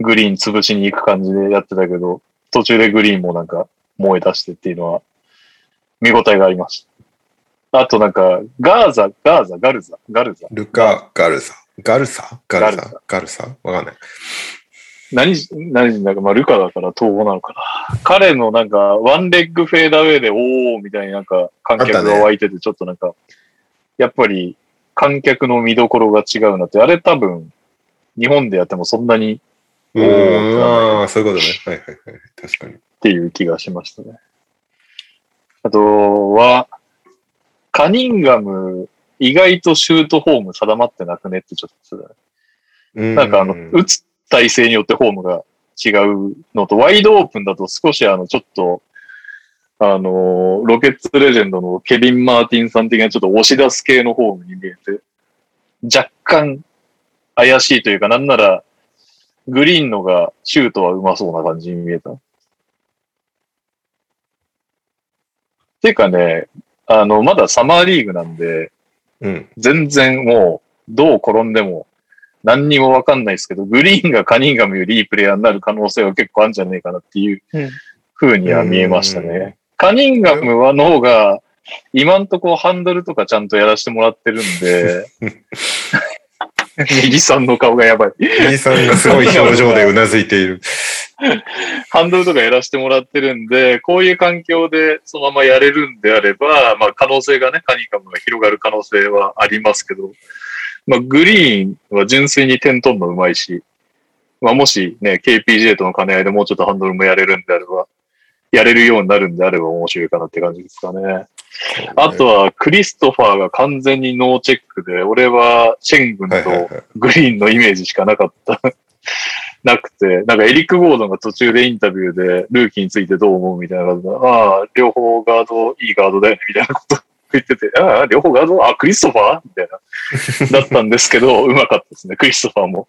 グリーン潰しに行く感じでやってたけど、途中でグリーンもなんか燃え出してっていうのは、見応えがありました。あとなんか、ガーザ、ガーザ、ガルザ、ガルザ。ルカ・ガルサ？ガルサ？ガルサ？ガルサガルサ？わかんない。何、何、なんかまあルカだから統合なのかな。彼のなんか、ワンレッグフェーダーウェイで、おーみたいななんか、観客が湧いてて、ちょっとなんか、やっぱり、観客の見どころが違うなって、あれ多分、日本でやってもそんなにうおーああ、そういうことね。はいはいはい。確かに。っていう気がしましたね。あとは、カニンガム、意外とシュートフォーム定まってなくねってちょっとなんかあの、打つ体勢によってフォームが違うのと、ワイドオープンだと少しあの、ちょっと、あの、ロケッツレジェンドのケビン・マーティンさん的なちょっと押し出す系のフォームに見えて、若干怪しいというか、なんなら、グリーンのがシュートはうまそうな感じに見えた。ていうかね、あの、まだサマーリーグなんで、うん。全然もう、どう転んでも何にもわかんないですけど、グリーンがカニンガムよりいいプレイヤーになる可能性は結構あるんじゃねえかなっていううん風には見えましたうんね。カニンガムはの方が、今んとこハンドルとかちゃんとやらせてもらってるんで、右さんの顔がやばい。兄さんがすごい表情でうなずいている。ハンドルとかやらせてもらってるんで、こういう環境でそのままやれるんであれば、まあ可能性がね、カニンガムが広がる可能性はありますけど、まあグリーンは純粋に点取るのうまいし、まあもしね、KPJ との兼ね合いでもうちょっとハンドルもやれるんであれば、やれるようになるんであれば面白いかなって感じですかね。あとは、クリストファーが完全にノーチェックで、俺はシェン軍と。グリーンのイメージしかなかった。なくて、なんかエリック・ゴードンが途中でインタビューでルーキーについてどう思うみたいな感じで、ああ、両方ガード、いいガードだよね、みたいなこと言ってて、ああ、両方ガード、あ、クリストファー？みたいな。だったんですけど、うまかったですね。クリストファーも。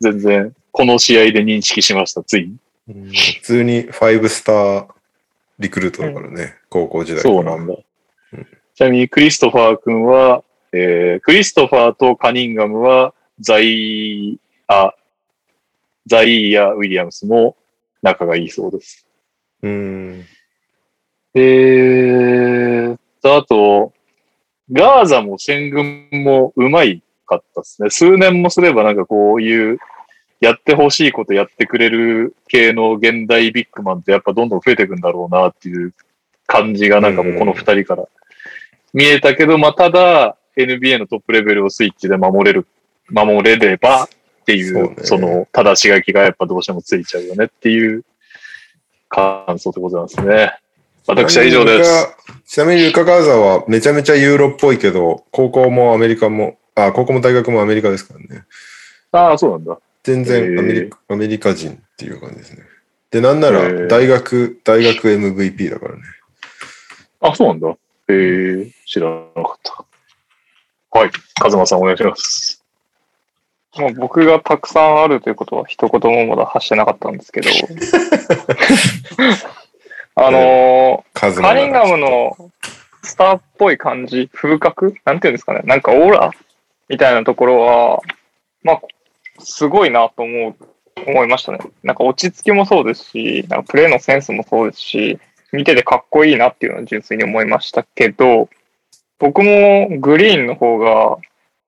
全然、この試合で認識しました、ついに。うん普通に5スターリクルートだからね、高校時代からそうなんだ。ちなみにクリストファー君は、えー、クリストファーとカニンガムは、ザイア、ザイア・ウィリアムスも仲がいいそうです。うん。えーと、あと、ガーザも戦軍もうまいかったですね。数年もすればなんかこういう、やってほしいことやってくれる系の現代ビッグマンってやっぱどんどん増えていくんだろうなっていう感じがなんかもうこの二人から見えたけど、まあただ NBA のトップレベルをスイッチで守れる、守れればっていう、その、ただしがきがやっぱどうしてもついちゃうよねっていう感想でございますね。私は以上です。ちなみにルカ・ガーザはめちゃめちゃユーロっぽいけど、高校もアメリカも、あ、高校も大学もアメリカですからね。ああ、そうなんだ。全然アメリカ,、アメリカ人っていう感じですね。で、なんなら大学、大学 MVP だからね。あ、そうなんだ。へえ、知らなかった。はい。風間さんお願いします。もう僕がたくさんあるということは一言もまだ発してなかったんですけど。あのー、カニンガムのスターっぽい感じ、風格？なんていうんですかね。なんかオーラ？みたいなところは、まあ、すごいなと思う、思いましたね。なんか落ち着きもそうですし、なんかプレーのセンスもそうですし、見ててかっこいいなっていうのは純粋に思いましたけど、僕もグリーンの方が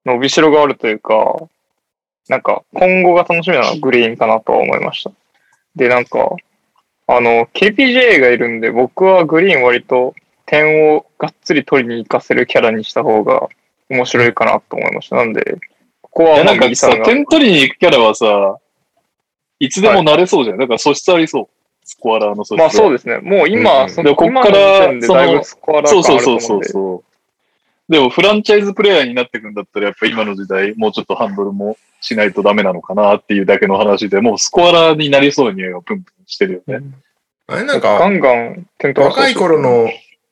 伸びしろがあるというか、なんか今後が楽しみなのはグリーンかなとは思いました。で、なんか、あの、KPJ がいるんで、僕はグリーン割と点をがっつり取りに行かせるキャラにした方が面白いかなと思いました。なんで、ここはまあなんかさ点取りに行くキャラはさ、いつでもなれそうじゃん。だから素質ありそスコアラーの素質まあそうでですね。もうう今、んそのでこっからだいぶスコアラーそう感そうそうそうあると思うんでそう。でもフランチャイズプレイヤーになってくんだったらやっぱ今の時代もうちょっとハンドルもしないとダメなのかなっていうだけの話で、もうスコアラーになりそうな匂いがプンプンしてるよね。あれなんガか、ンガン点取らせて若い頃の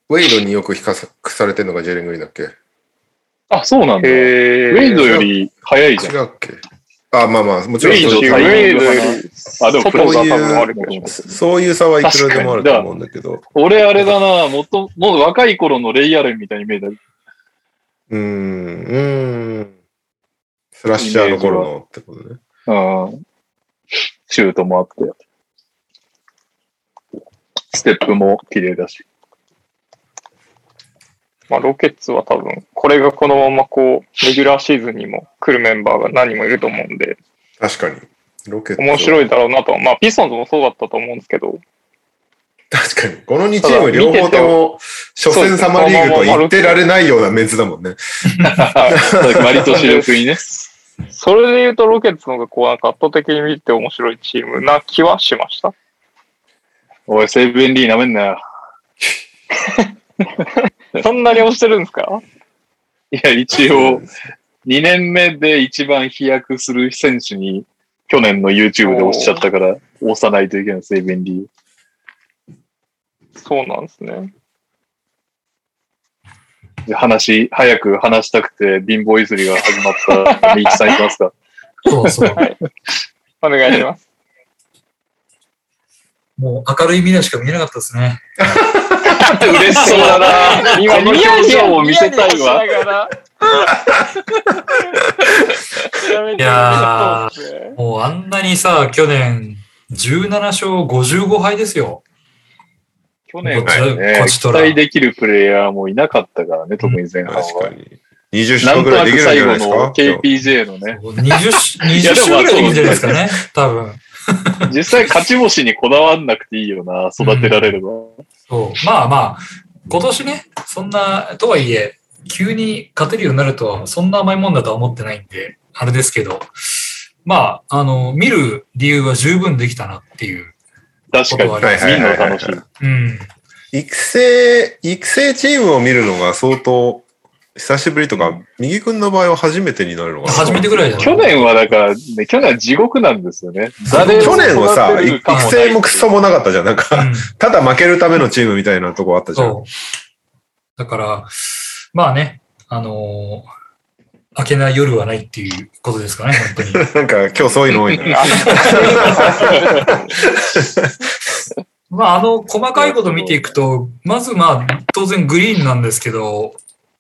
ウェイドによく比較されてるのがジェレン・グリーンだっけ？あ、そうなんだ。ウへェイドより早いじゃん。違うっけ？あ、まあまあ、もちろんウェイドそういうウェイドよりあでも外が多分ある。そういう差はいくらでもあると思うんだけど。俺あれだな、もっと、もう若い頃のレイアレンみたいに見えた。うーん、うーん。スラッシャーの頃のってことね。うん。シュートもあって。ステップも綺麗だし。まあ、ロケッツは多分、これがこのままこう、レギュラーシーズンにも来るメンバーが何人もいると思うんで、確かに。ロケット。面白いだろうなと。まあ、ピストンズもそうだったと思うんですけど、確かに。この2チーム両方とも、初戦サマーリーグと言ってられないようなメンツだもんね。割と主力にね。それで言うとロケッツの方がこう、なんか圧倒的に見て面白いチームな気はしました？おい、セーブエンリーなめんなよ。そんなに押してるんですか？いや、一応、2年目で一番飛躍する選手に、去年の YouTube で押しちゃったから、押さないといけない、セーブエンリー。そうなんですね。で話、早く話したくて、貧乏ゆすりが始まった、ミキさんいきますか？そうそう。お願いします。もう明るい未来しか見えなかったですね。嬉しそうだな。今、この表情を見せたいわ。いやもうあんなにさ、去年17勝55敗ですよ。去年はこね、期待できるプレイヤーもいなかったからね、特に前半は。確かに。20なんと勝ぐらできるんじゃないですか？の KPJ のね、20、20勝 ぐらいでいいんじゃないですかね？多分。実際勝ち星にこだわんなくていいよな、育てられれば。そう。まあまあ、今年ね、そんな、とはいえ、急に勝てるようになるとは、そんな甘いもんだとは思ってないんで、あれですけど、まあ、あの、見る理由は十分できたなっていう。確かに、はいはい見るの楽しい。うん。育成、育成チームを見るのが相当久しぶりとか、右くんの場合は初めてになるのかな？初めてぐらいだ去年はだから、ね、去年は地獄なんですよね。誰去を年はさ、育成もクソもなかったじゃん。なんうか、ん。ただ負けるためのチームみたいなとこあったじゃん。そう。だから、まあね、あのー明けない夜はないっていうことですかね、本当に。なんか今日そういうの多いな。まあ、あの、細かいこと見ていくと、まずまあ、当然グリーンなんですけど、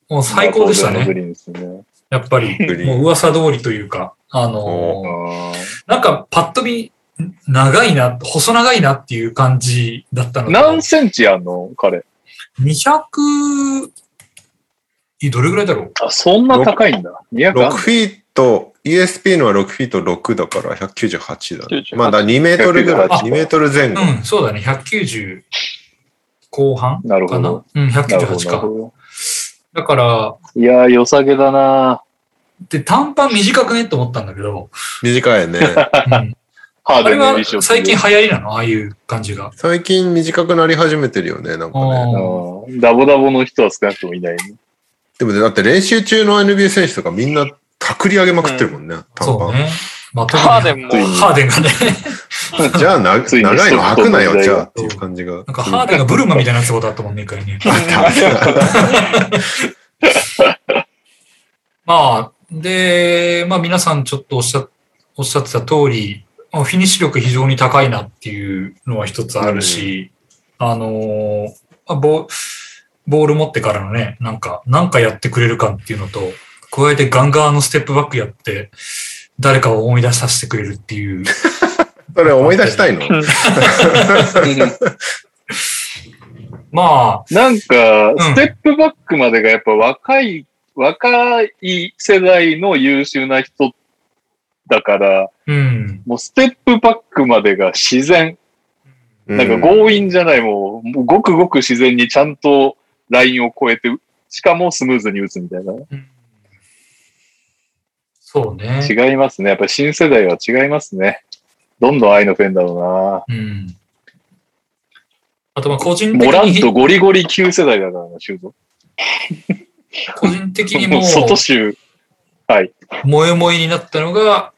もう最高でしたね。やっぱり、もう噂通りというか、あのなんかパッと見、長いな、細長いなっていう感じだったのと何センチあんの？彼。200、いどれぐらいだろう？あ、そんな高いんだ。200 6フィート、ESP のは6フィート6だから198だね。98まあだ2メートルぐらい、198 2メートル前後。うん、そうだね、190後半な？るほどかなうん、なるほどな198か。るほだから、ど。いやー、良さげだなで、短パン短くね？って思ったんだけど、短いね。うん、ハーあれはデンの衣装最近流行りなの？ああいう感じが。最近短くなり始めてるよね、なんかね。うんダボダボの人は少なくともいない、ね。でもねだって練習中の NBA 選手とかみんなたくり上げまくってるもんね。そうね。まあ、ハーデンもハーデンがね、じゃあな、長いの履くなよ、じゃあっていう感じが。なんかハーデンがブルマみたいなやつことあったもんね、一回ね。まあ、で、まあ皆さんちょっとおっしゃおっしゃってた通り、まあフィニッシュ力非常に高いなっていうのは一つあるし、あのーまあボ、ボール持ってからのね、なんか、なんかやってくれる感っていうのと、加えてガンガンのステップバックやって、誰かを思い出させてくれるっていう。それ思い出したいの？まあ、なんか、んステップバックまでがやっぱ若い、若い世代の優秀な人だから、うん。もうステップバックまでが自然。なんか強引じゃない、もうごくごく自然にちゃんとラインを越えて、しかもスムーズに打つみたいな。うんそうね。違いますね。やっぱり新世代は違いますね。どんどん愛のフェンだろうん。あとまあ個人的モラントに、ゴリゴリ旧世代だからな、シュート。個人的にももう、外州。はい。萌え萌えになったのが、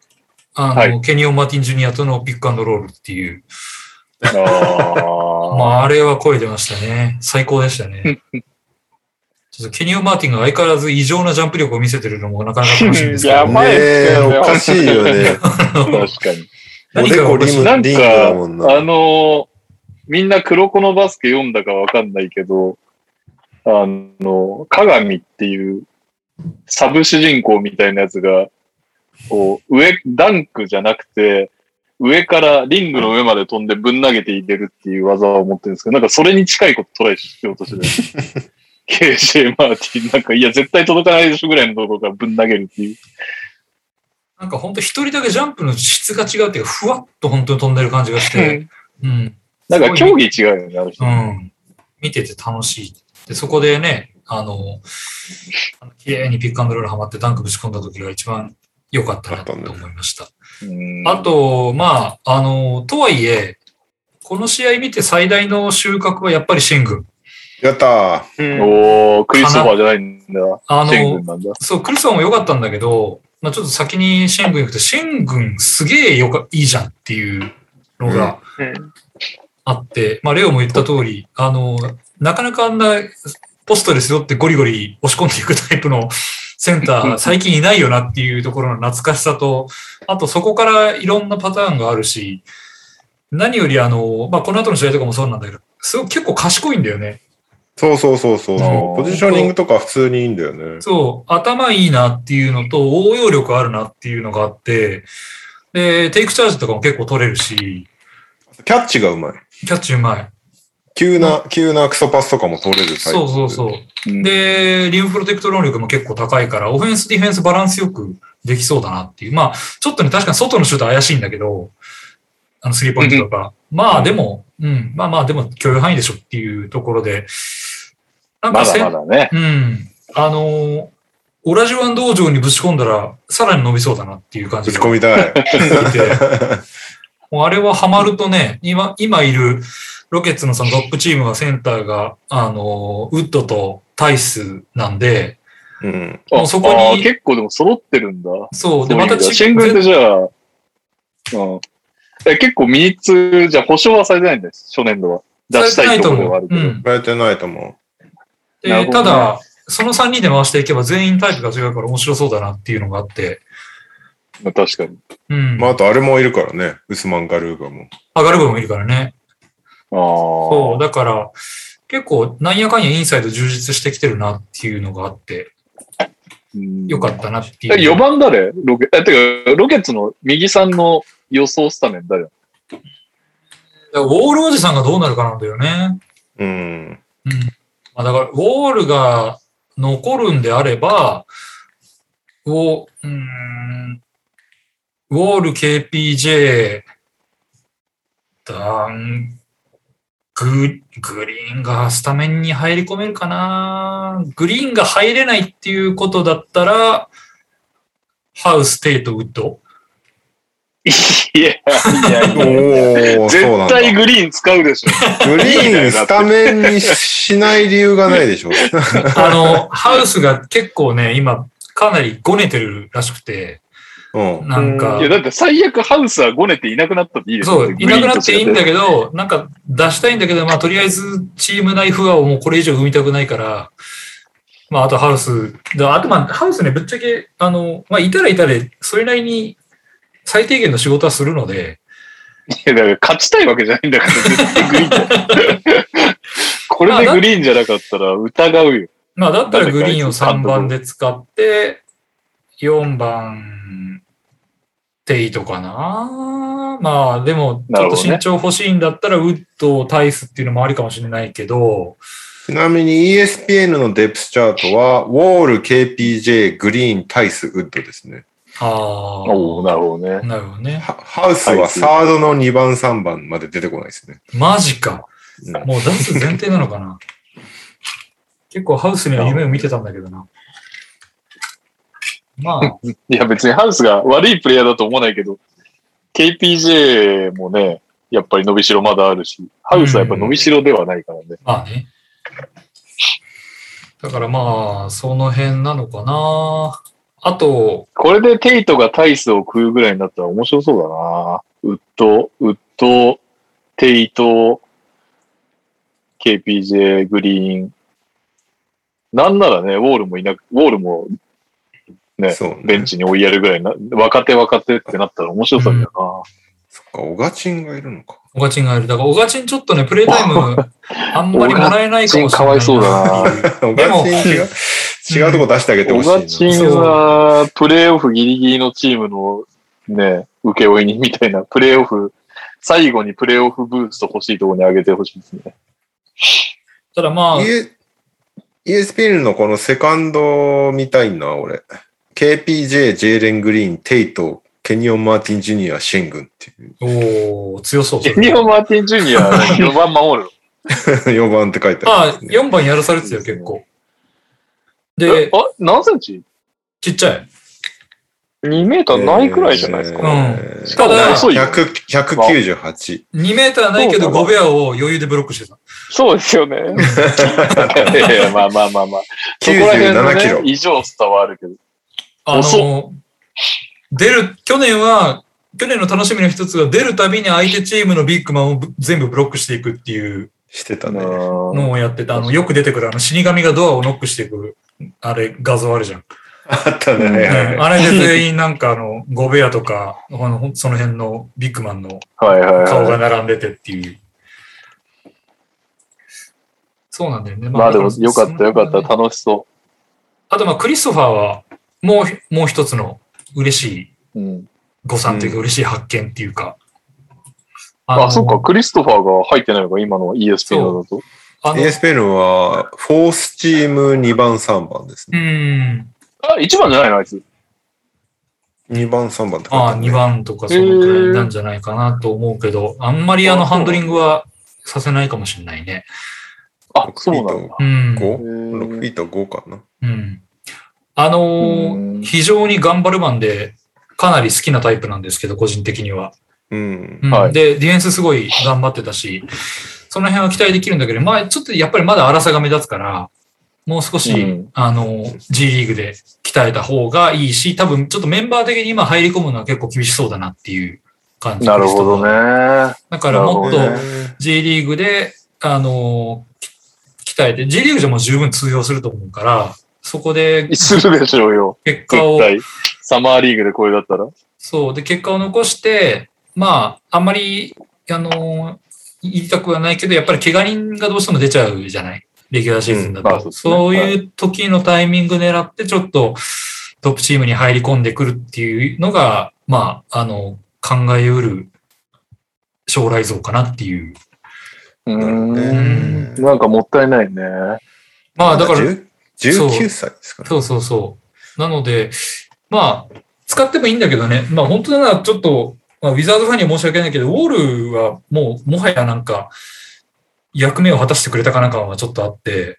あの、はいケニオン・マーティン・ジュニアとのピックアンドロールっていう。ああ。まあ、あれは声出ましたね。最高でしたね。ちょっとケニオン・マーティンが相変わらず異常なジャンプ力を見せてるのもなかなか楽しいんですけど、やばいっすねえよねおかしいよね。確かに。おでこリムなんか、な。あのーみんな黒子のバスケ読んだかわかんないけど、あの、鏡っていうサブ主人公みたいなやつが、こう、上、ダンクじゃなくて、上からリングの上まで飛んでぶん投げていけるっていう技を持ってるんですけど、なんかそれに近いことトライしようとしてる。KJ マーティン、なんか、いや、絶対届かないでしょぐらいのところからぶん投げるっていう。なんか本当一人だけジャンプの質が違うっていうか、ふわっと本当に飛んでる感じがして、うん。なんか競技違うよね、あの人。うん。見てて楽しい。で、そこでね、あの、あの綺麗にピックアンドロールハマってダンクぶち込んだ時が一番良かったなと思いました。うんあと、まあ、あの、とはいえ、この試合見て最大の収穫はやっぱりシェン軍。やったうんおー、クリストファーじゃないんだ。あの。そう、クリスはも良かったんだけど、まあちょっと先にシェン軍行くと、シェン軍すげえよか、いいじゃんっていうのがうんあって、まあレオも言った通り、あの、なかなかあんなポストですよってゴリゴリ押し込んでいくタイプのセンター、最近いないよなっていうところの懐かしさと、あとそこからいろんなパターンがあるし、何よりあの、まあこの後の試合とかもそうなんだけど、すごい結構賢いんだよね。そうそうそうそう。ポジショニングとか普通にいいんだよね。そう、頭いいなっていうのと、応用力あるなっていうのがあって、で、テイクチャージとかも結構取れるし、キャッチがうまい。キャッチうまい。急な、急なクソパスとかも取れるタイプ。そうそうそう。うんで、リムプロテクト能力も結構高いから、オフェンス、ディフェンスバランスよくできそうだなっていう。まあ、ちょっとね、確かに外のシュート怪しいんだけど、あの、スリーポイントとか。まあ、でも、うん、まあまあ、でも許容範囲でしょっていうところで、なんまだかせまだね。うん。あのーオラジュワン道場にぶち込んだら、さらに伸びそうだなっていう感じぶちが込みたい。もうあれはハマるとね、今、今いるロケッツのそのトップチームがセンターが、あのーウッドとタイスなんで、うん。もうそこにあー結構でも揃ってるんだ。そう、で、またちシェン軍ってじゃあ、うん。え結構ミニッツ、じゃあ保証はされてないんです、初年度は。出したいところではあるけど。うん。やれてないと思で、なるほどねただ、その3人で回していけば全員タイプが違うから面白そうだなっていうのがあって、まあ確かに。うん。う。まあ、あとあれもいるからね。ウスマン・ガルーガも。上がる分もいるからね。ああ。そう、だから、結構、なんやかんやインサイド充実してきてるなっていうのがあって、うんよかったなっていう。え、4番誰？ロケ、え、てか、ロケッツの右さんの予想スタメン誰？だウォールおじさんがどうなるかなんだよね。うん。うん。まあ、だから、ウォールが残るんであれば、ウォうーん、ウォール KPJ、ダン、ググリーンがスタメンに入り込めるかなグリーンが入れないっていうことだったら、ハウス、テイト、ウッドいや、いや、おー、そう。絶対グリーン使うでしょ。グリーンスタメンにしない理由がないでしょ。あの、ハウスが結構ね、今、かなりごねてるらしくて、うん。なんかいや、、だって最悪ハウスはごねていなくなったっていいですよそう、いなくなっていいんだど。けど、なんか出したいんだけど、まあとりあえずチーム内不和をもうこれ以上生みたくないから、まああとハウス、であとまあハウスね、ぶっちゃけ、あの、まあいたらいたで、それなりに最低限の仕事はするので、いや、だから勝ちたいわけじゃないんだから、絶対グリーン これでグリーンじゃなかったら疑うよ。まあだったらグリーンを3誰かあいつ番で使って、4番、テイトかなまあでも、ちょっと身長欲しいんだったら、ウッド、タイスっていうのもありかもしれないけど、ちなみに ESPN のデプスチャートは、ウォール、KPJ、グリーン、タイス、ウッドですね。ああ、おおなるほどね。なるほどね。ハハウスはサードの2番、3番まで出てこないですね。マジか。うんもう出す前提なのかな。結構ハウスには夢を見てたんだけどな。まあ、いや、別にハウスが悪いプレイヤーだと思わないけど、KPJ もね、やっぱり伸びしろまだあるし、ハウスはやっぱ伸びしろではないからね。まあね。だからまあ、その辺なのかな。あと、これでテイトがタイスを食うぐらいになったら面白そうだな。ウッド、ウッド、テイト、KPJ、グリーン。なんならね、ウォールもいなく、ウォールもね、そうねベンチに追いやるぐらいな、若手若手ってなったら面白そうだよそっか、オガチンがいるのか。オガチンがいる。だから、オガチンちょっとね、プレイタイム、あんまりもらえないかもしれない。オガチンかわいそうだなオガチン違う、違うとこ出してあげてな。ほオしいな。ガチンは、プレーオフギリギリのチームのね、請負人みたいな、プレーオフ、最後にプレーオフブースト欲しいところに上げてほしいですね。ただまあ、ES ESPN のこのセカンド見たいな、俺。KPJ、ジェーレン・グリーン、テイト、ケニオン・マーティン・ジュニア、シェングンっていう。おー強そう。ケニオン・マーティン・ジュニア、4番守る。4番って書いてああるね、4番やらされてたよ、結構。えで、あ、何センチ？ちっちゃい。2メーターないくらいじゃないですか？えーしかも遅いよ。100 198。2メーターないけどそうゴベアを余裕でブロックしてた。そうですよね。いやいやまあまあまあまあ。そこら辺の97キロね、異常差はあるけど。あ遅の、出る、去年は、去年の楽しみの一つは出るたびに相手チームのビッグマンをぶ全部ブロックしていくっていうしてたね。のをやってた。あの、よく出てくるあの死神がドアをノックしていく、あれ画像あるじゃん。あったね。はいはいはいあれで全員なんかあの、ゴベアとか、あのその辺のビッグマンの顔がはい。並んでてっていう。そうなんだよね。まあでもよかったよかった。た。楽しそあとまあクリストファーは、もう、もう一つの嬉しいう。うん。誤算というか嬉しい発見っていうか。ああ、のそっか。クリストファーが入ってないのか、今の ESP のだと。あの ESPN は、フォースチーム2番、3番ですうね。ん。あ、1番じゃないのあいつ。2番、3番って書いてああ、あるね2番とかそのくらいなんじゃないかなと思うけど、あんまりあのハンドリングはさせないかもしれないね。あ、そうなんだ。うん。5?6 へーフィート5かな。うん。あの非常に頑張るマンで、かなり好きなタイプなんですけど、個人的には。うん。うんはいで、ディフェンスすごい頑張ってたし、その辺は期待できるんだけど、まあちょっとやっぱりまだ荒さが目立つから、もう少し、うんあの、G リーグで鍛えた方がいいし、多分ちょっとメンバー的に今入り込むのは結構厳しそうだなっていう感じなるほどね。。だからもっと G リーグで、あの、き鍛えて、G リーグじゃもう十分通用すると思うから、そこでするでしょうよ。結果を。サマーリーグでこれだったら。そう。で、結果を残して、まあ、あんまり、あの、言いたくはないけど、やっぱり怪我人がどうしても出ちゃうじゃない？レギュラーシーズンだと。うんまあそうねそういう時のタイミング狙って、ちょっとトップチームに入り込んでくるっていうのが、まあ、あの、考えうる将来像かなっていう。うん。ねなんかもったいないね。まあ、だから、10 19歳ですかね。そうそうそう。なので、まあ、使ってもいいんだけどね、まあ本当ならちょっと、まあ、ウィザードファンには申し訳ないけど、ウォールはもう、もはやなんか、役目を果たしてくれたかな感はちょっとあって、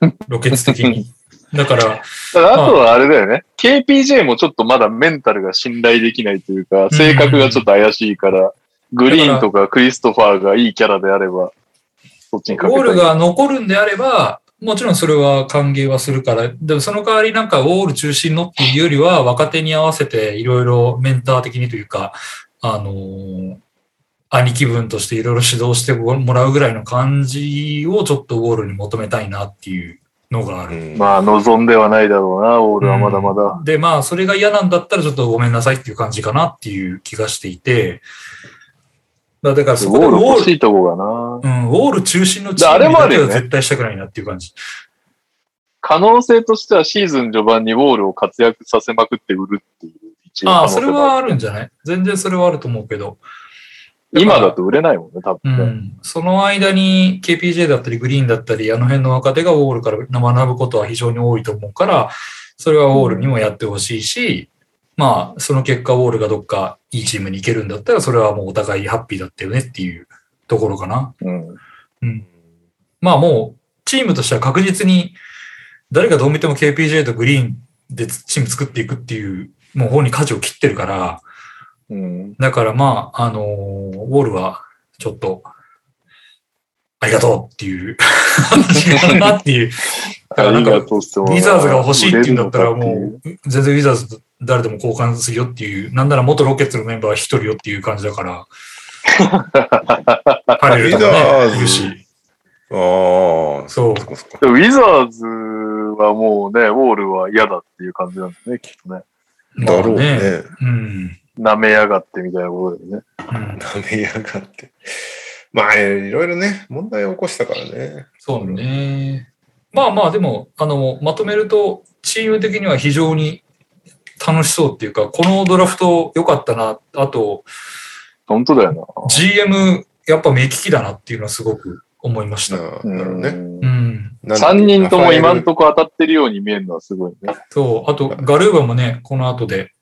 ロケッツ的に。だから、あとはあれだよね。KPJ もちょっとまだメンタルが信頼できないというか、性格がちょっと怪しいから、グリーンとかクリストファーがいいキャラであれば、そっちにかけたいウォールが残るんであれば、もちろんそれは歓迎はするから、でもその代わりなんかウォール中心のっていうよりは、若手に合わせていろいろメンター的にというか、あのー兄貴分としていろいろ指導してもらうぐらいの感じをちょっとウォールに求めたいなっていうのがある。うんまあ望んではないだろうな、オールはまだまだう。んで、まあ、それが嫌なんだったらちょっとごめんなさいっていう感じかなっていう気がしていて、だだからウそこでウォール欲しいとこがな。うん、ウォール中心のチームにだけは絶対したくないなっていう感じ。可能性としてはシーズン序盤にウォールを活躍させまくって売るっていうああ、それはあるんじゃない？全然それはあると思うけど。今だと売れないもんね、多う分ね。ん。その間に KPJ だったりグリーンだったり、あの辺の若手がウォールから学ぶことは非常に多いと思うから、それはウォールにもやってほしいし、まあ、その結果ウォールがどっかいいチームに行けるんだったら、それはもうお互いハッピーだったよねっていうところかな。うん。うん。まあもう、チームとしては確実に、誰がどう見ても KPJ とグリーンでチーム作っていくっていう、もう方に舵を切ってるから、うん。だからまあ、あのーウォールはちょっと、ありがとうっていう 話かなっていう。だからなんか、ウィザーズが欲しいって言うんだったらもう、全然ウィザーズ誰でも交換するよっていう、なんなら元ロケッツのメンバー一人よっていう感じだから、パレルとかね、いるし。ああ、そうウィザーズはもうね、ウォールは嫌だっていう感じなんですね、きっとね。だろうね。うん。舐めやがってみたいなことだよね。うん舐めやがって。まあ、いろいろね、問題を起こしたからね。そうね。まあまあ、でも、あの、まとめると、チーム的には非常に楽しそうっていうか、このドラフト良かったな。あと、本当だよな。GM、やっぱ目利きだなっていうのはすごく思いました。ななるほどね。うん。なん3人とも今んとこ当たってるように見えるのはすごいね。そう、あと、ガルーバもね、この後で、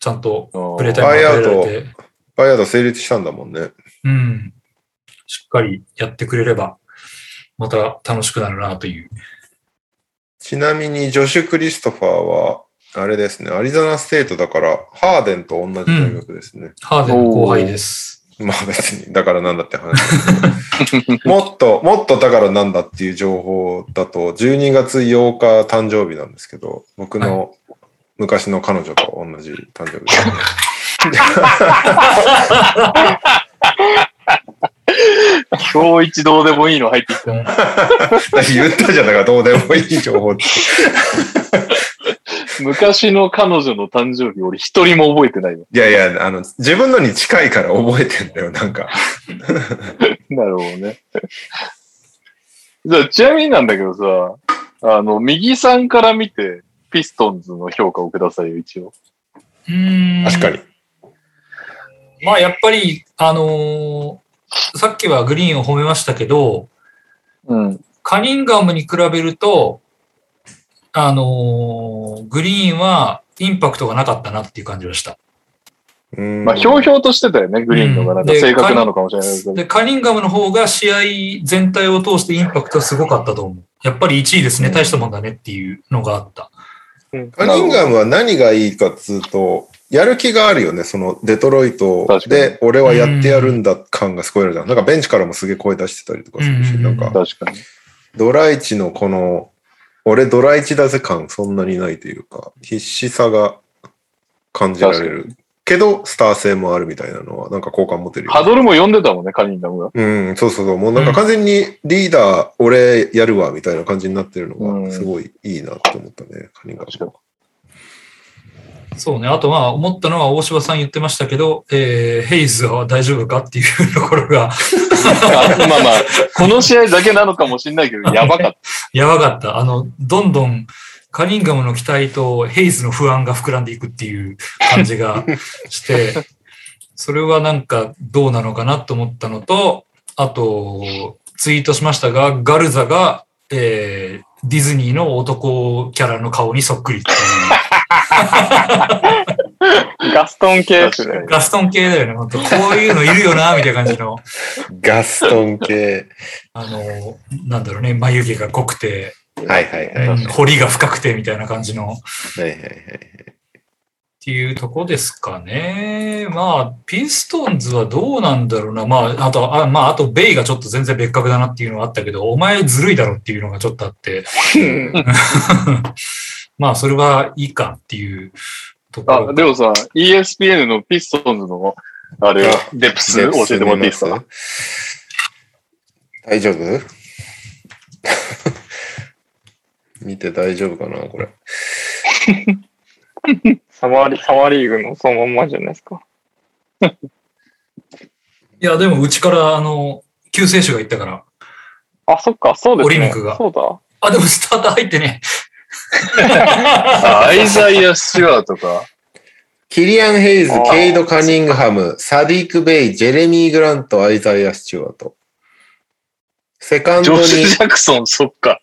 ちゃんとプレータイムバイアウト与えられて、バイアウト成立したんだもんね。うん。しっかりやってくれれば、また楽しくなるなという。ちなみに、ジョシュ・クリストファーは、あれですね、アリゾナステートだから、ハーデンと同じ大学ですね。ハーデンの後輩です。まあ別に、だからなんだって話。もっと、もっとだからなんだっていう情報だと、12月8日誕生日なんですけど、僕の昔の彼女と同じ誕生日ですね。今日一どうでもいいの入ってきた。言ったじゃん、だからどうでもいい情報って。昔の彼女の誕生日、俺一人も覚えてないの。いやいや、あの、自分のに近いから覚えてんだよ、なんか。なるほどね。じゃあ、ちなみになんだけどさ、あの、右さんから見て、ピストンズの評価をくださいよ、一応。うーん確かに。まあやっぱり、あのーさっきはグリーンを褒めましたけど、うん。カニンガムに比べると、あのーグリーンはインパクトがなかったなっていう感じがした。うんまあ、ひょうひょうとしてたよね、グリーンのが。なんかで正確なのかもしれないけど。で、カニンガムの方が試合全体を通してインパクトはすごかったと思う。やっぱり1位ですね、大したもんだねっていうのがあった。カニンガムは何がいいかっつうと、やる気があるよね。そのデトロイトで俺はやってやるんだ感がすごいあるじゃん。なんかベンチからもすげえ声出してたりとかするし、うんなんか確かに。ドライチのこの、俺ドライチだぜ感そんなにないというか、必死さが感じられる。けど、スター性もあるみたいなのは、なんか好感持てるよねハドルも読んでたもんね、カニンガムが。うん、そうそうそう。もうなんか完全にリーダー、俺やるわ、みたいな感じになってるのが、すごいいいなって思ったね、カニンガム確かに。そうね。あとまあ思ったのは大柴さん言ってましたけど、えーヘイズは大丈夫かっていうところがあ まあまあ、この試合だけなのかもしれないけど、やばかった。やばかった。あの、どんどんカニンガムの期待とヘイズの不安が膨らんでいくっていう感じが して、それはなんかどうなのかなと思ったのと、あと、ツイートしましたが、ガルザが、えーディズニーの男キャラの顔にそっくりっていう。ガストン系ですね。ガストン系だよね、本当こういうのいるよな、みたいな感じの。ガストン系。あの、なんだろうね、眉毛が濃くて、はいはいはい。はいうん彫りが深くてみたいな感じの。はいはい。っていうとこですかね。まあ、ピストンズはどうなんだろうな。まあ、あと、あまあ、あと、ベイがちょっと全然別格だなっていうのはあったけど、お前ずるいだろっていうのがちょっとあって、まあ、それはいいかっていうところあ、でもさ、ESPN のピストンズの、あれ、デプス教えてもらっていいですか？大丈夫？見て大丈夫かなこれ。サマーリサマーリーグのそのまんまじゃないですか。いや、でも、うちから、あの、救世主が行ったから。あ、そっか、そうですね。オリミックがそうだ。あ、でも、スターター入ってね。あアイザイア・スチュワートか。キリアン・ヘイズケイド・カニングハム、サディック・ベイ、ジェレミー・グラント、アイザイア・スチュワート。セカンドにジョシュ・ジャクソン、そっか。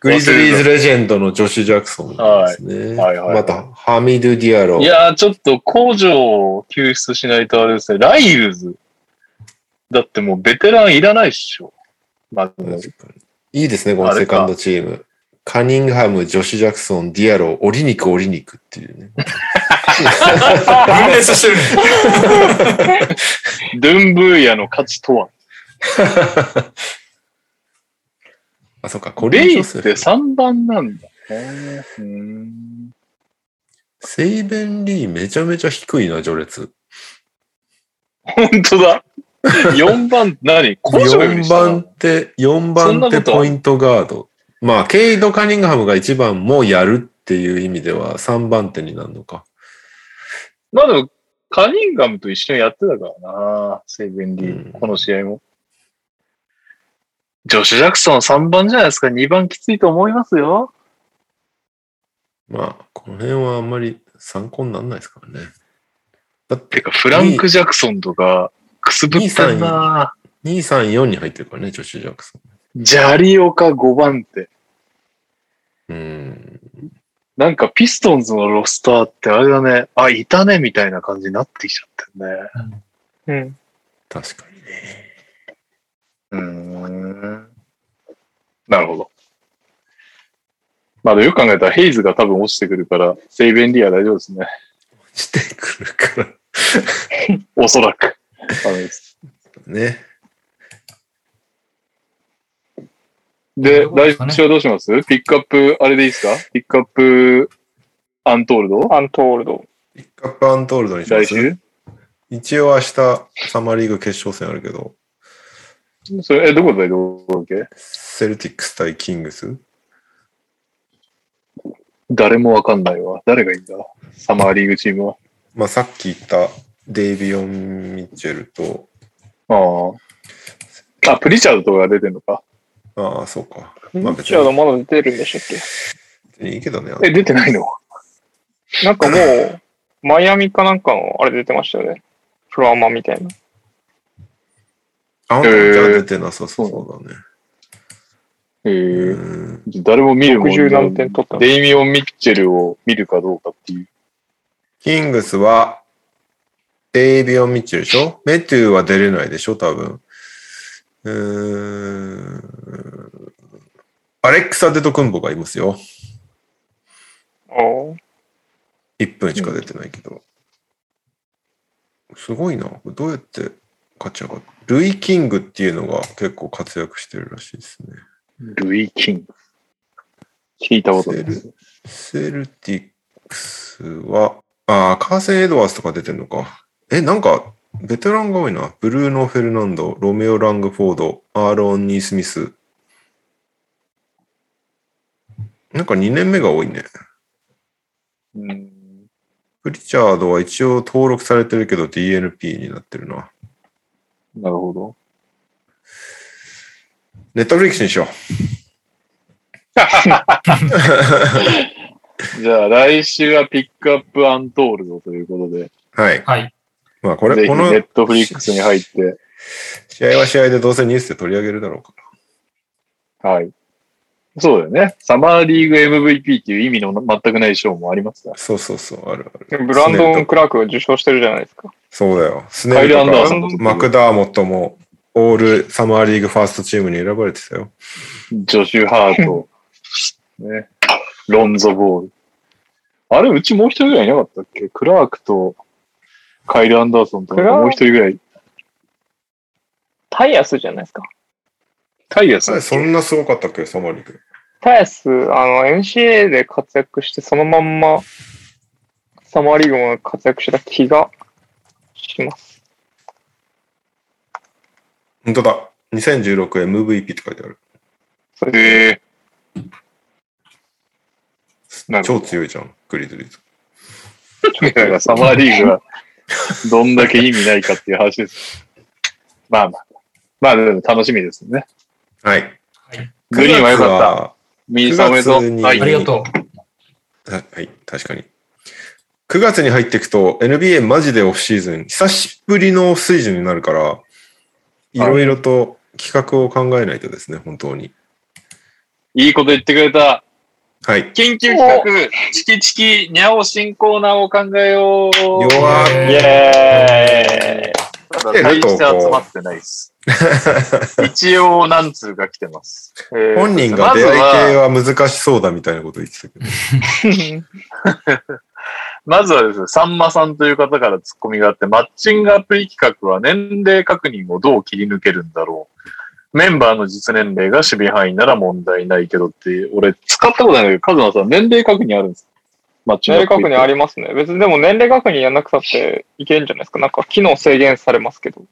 グリズリーズ・レジェンドのジョシュ・ジャクソンですね。はいはいはいまた、ハミドゥ・ディアロい。やー、ちょっとコージョを救出しないとあれですね。ライルズ。だってもうベテランいらないっしょ。まず、いいですね、このセカンドチーム。カニングハム、ジョシュ・ジャクソン、ディアロ、オリニク、オリニクっていうね。分裂してるね。ドゥンブーヤの価値とは あ、そっか、コリン・レイって3番なんだセイベン・リーめちゃめちゃ低いな、序列。本当だ。4番、何？コジョより4下なの？番手、4そん番なこと手ポイントガード。まあ、ケイド・カニングハムが1番もやるっていう意味では3番手になるのか。まあでも、カニンガムと一緒にやってたからな、セイベンリー、うんこの試合も。ジョシュ・ジャクソン3番じゃないですか、2番きついと思いますよ。まあ、この辺はあんまり参考にならないですからね。だってて、か、フランク・ジャクソンとか、くすぶってんな。2、3、4に入ってるからね、ジョシュ・ジャクソン。ジャリオカ5番手。うん。なんかピストンズのロスターってあれだね、あ、いたねみたいな感じになってきちゃってるね。うん。確かにね。うーん。なるほど。まあよく考えたらヘイズが多分落ちてくるから、セイベンリーは大丈夫ですね。してくるから。おそらく。ダメです。ね。で、来週はどうしますピックアップ、あれでいいですか？ピックアップ、 Untold？Untold。ピックアップ Untold にします来週？一応明日、サマーリーグ決勝戦あるけど、それ、え、どこだいどこだっけ？セルティックス対キングス？誰もわかんないわ。誰がいいんだ？サマーリーグチームは。まあ、さっき言ったデイビオン・ミッチェルと、ああ。あ、プリチャードとかが出てんのか？ああ、そうか。ミまあ別にまだ出るんでしたっけ？いいけどね。え、出てないの？なんかもう、マイアミかなんかのあれ出てましたよね。フロアマンみたいな。あ、本当にじゃあ出てなさそうだね。へえうん。誰も見るもん60何点取ったの？デイミオン・ミッチェルを見るかどうかっていう。キングスは、デイビオン・ミッチェルでしょ？メトゥは出れないでしょ？多分。うーん。アレックス・アデトクンボがいますよ。おー1分しか出てないけど。すごいな。どうやって勝ち上がるルイ・キングっていうのが結構活躍してるらしいですね。ルイ・キング。聞いたことないです。セルティックスは、ああ、カーセン・エドワーズとか出てんのか。え、なんか、ベテランが多いな。ブルーノ・フェルナンド、ロメオ・ラングフォード、アーロン・ニースミス。なんか2年目が多いね。うん。プリチャードは一応登録されてるけど DNP になってるな。なるほど。ネットフリックスにしよ じゃあ来週はピックアップアントールドということで、う。はい。はい。まあこれ、このネットフリックスに入って、試合は試合でどうせニュースで取り上げるだろうから。はい。そうだよね。サマーリーグ MVP っていう意味の全くない賞もありますから。そうそうそう、あるある。ブランドン・クラークが受賞してるじゃないですか。そうだよ。スネカイル・とかダーソンもマクダーモットもオールサマーリーグファーストチームに選ばれてたよ。ジョシュ・ハート、ね、ロンゾ・ボール。あれ、うちもう一人ぐらいいなかったっけ？クラークとカイル・アンダーソンともう一人ぐらい。タイヤスじゃないですか。タイヤさん。そんなすごかったっけ、サマーリーグ。タイヤス、あの、NCA で活躍して、そのまんま、サマーリーグも活躍した気がします。本当だ。2016MVP って書いてある。えなるほ超ど強いじゃん、グリズリーズ。だからサマーリーグは どんだけ意味ないかっていう話です。まあまあ。まあでも楽しみですね。はい。グリーンは良かった。た。ミーさんおめでと9月にう。はいあ。りがとう。ははい、確かに。9月に入っていくと NBA マジでオフシーズン、久しぶりのオフシーズンになるから、いろいろと企画を考えないとですね、本当に。いいこと言ってくれた。はい。緊急企画、チキチキニャオ新コーナーを考えよう。弱イエーイただ、大して集まってないです。一応、何通か来てます。えー本人が出会い系は難しそうだみたいなこと言ってたけど。まずはですね、さんまさんという方からツッコミがあって、マッチングアプリ企画は年齢確認をどう切り抜けるんだろう。メンバーの実年齢が守備範囲なら問題ないけどって、俺使ったことないんだけど、カズマさん年齢確認あるんですか？マッチン年齢確認ありますね。別にでも年齢確認やんなくたっていけるんじゃないですか。なんか機能制限されますけど。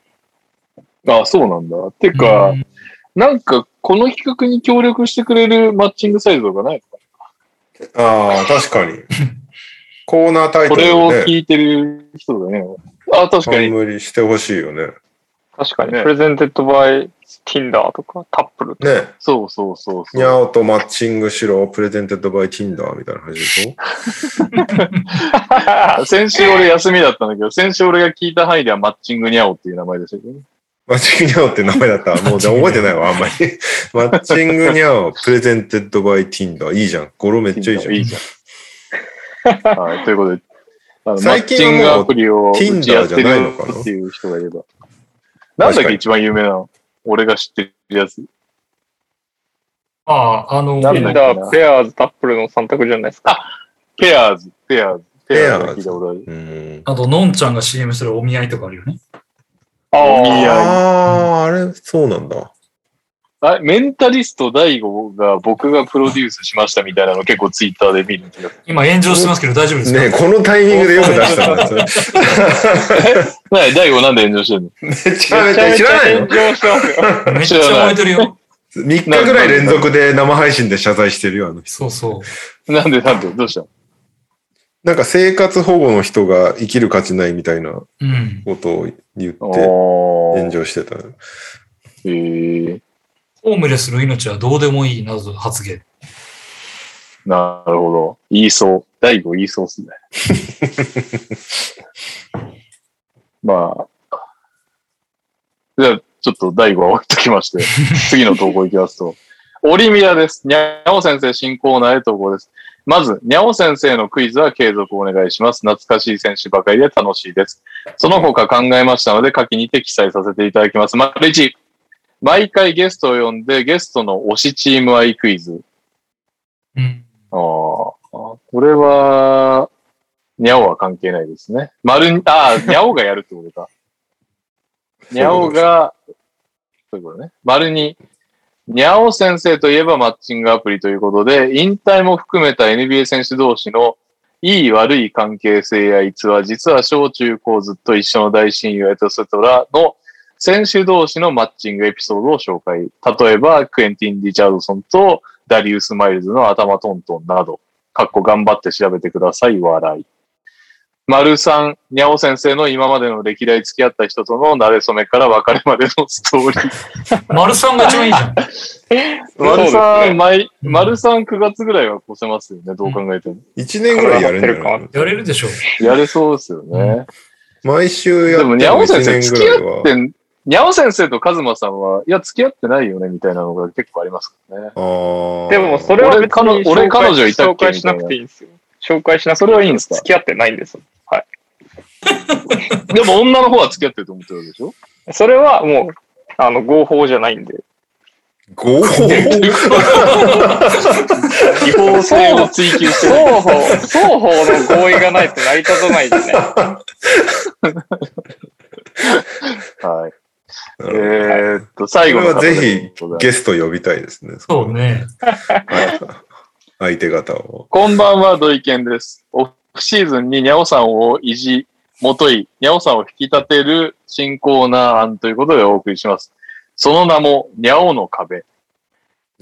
あ、そうなんだ。てか、なんか、この企画に協力してくれるマッチングサイトがないのかああ、確かに。コーナータイトルこれを聞いてる人がね。あ、確かに。冠してほしいよね。確かに。ねプレゼンテッドバイ Tinder とかタップルとか。ね。そうそうそうそう。にゃおとマッチングしろ、 presented by Tinder みたいな話でしょ？先週俺休みだったんだけど、先週俺が聞いた範囲ではマッチングニャオっていう名前でしたけどね。マッチングニャオって名前だった？ら、もうじゃあ覚えてないわ、あんまり。マッチングニャオ、 presented by Tinder。いいじゃん。語呂めっちゃいいじゃん。いいじゃん。はい、ということで、最近はもうチングアプリをうち Tinder やってるじゃないのかなよっていう人がいれば。なんだっけ一番有名なの？俺が知ってるやつ。ああ、あの、なんだ？っけ Tinder、ペアーズ、タップルの3択じゃないですか。ペアーズ、ペアーズ。ペアーズペアーズ聞いたことある。うん。あと、のんちゃんが CM してるお見合いとかあるよね。あいやああ、あれ、そうなんだ。あメンタリスト大悟が僕がプロデュースしましたみたいなの結構ツイッターで見るんだけど。今炎上してますけど大丈夫ですか？ねこのタイミングでよく出したん 大悟なんで炎上してるの？めちゃめちゃ知らないの炎上してますよ。めっちゃ燃えてるよ。?3 日ぐらい連続で生配信で謝罪してるよ、あの人。そうそう。なんでなんで？どうした？のなんか生活保護の人が生きる価値ないみたいなうん。ことを言ってお炎上してた。へえホームレスの命はどうでもいいなどと発言。なるほど。言いそう。大悟言いそうっすね。まあ。じゃあ、ちょっと大悟は置いときまして、次の投稿いきますと。オリミラです。にゃお先生新コーナーへ投稿です。まず、にゃお先生のクイズは継続お願いします。懐かしい選手ばかりで楽しいです。その他考えましたので、下記にて記載させていただきます。丸1。毎回ゲストを呼んで、ゲストの推しチーム愛クイズ。うん。ああ、これは、にゃおは関係ないですね。丸に、ああ、にゃおがやるってことか。にゃおが、そういうことね。丸に、にゃお先生といえばマッチングアプリということで、引退も含めた NBA 選手同士のいい悪い関係性や逸話、実は小中高ずっと一緒の大親友エトセトラの選手同士のマッチングエピソードを紹介。例えば、クエンティン・リチャードソンとダリウス・マイルズの頭トントンなど、かっこ頑張って調べてください、笑い。丸三、にゃお先生の今までの歴代付き合った人との馴れ初めから別れまでのストーリー。丸さんが一番いいじゃん。丸 そうですね三、毎、うん丸三9月ぐらいは越せますよね、どう考えても。1年ぐらいやるんじゃないやれるでしょう。やれそうですよね。毎週やってでも、にゃお1先生年付き合。ってん、にゃお先生とカズマさんは、いや、付き合ってないよね、みたいなのが結構ありますからね。でも、それは別に俺彼俺彼女いたっけ紹介しなくていいんですよ。紹介しなくてそれはいいんですか？付き合ってないんです。でも、女の方は付き合ってると思ってるでしょ？それはもう、あの、合法じゃないんで。合法？違法？性を追求してる。双方、双方の合意がないと成り立たないんでね。はい。えーっと、最後はぜひでゲスト呼びたいですね。そうね。相手方を。こんばんは、土井健です。オフシーズンにニャオさんをいじ、もとい、ニャオさんを引き立てる新コーナー案ということでお送りします。その名も、ニャオの壁。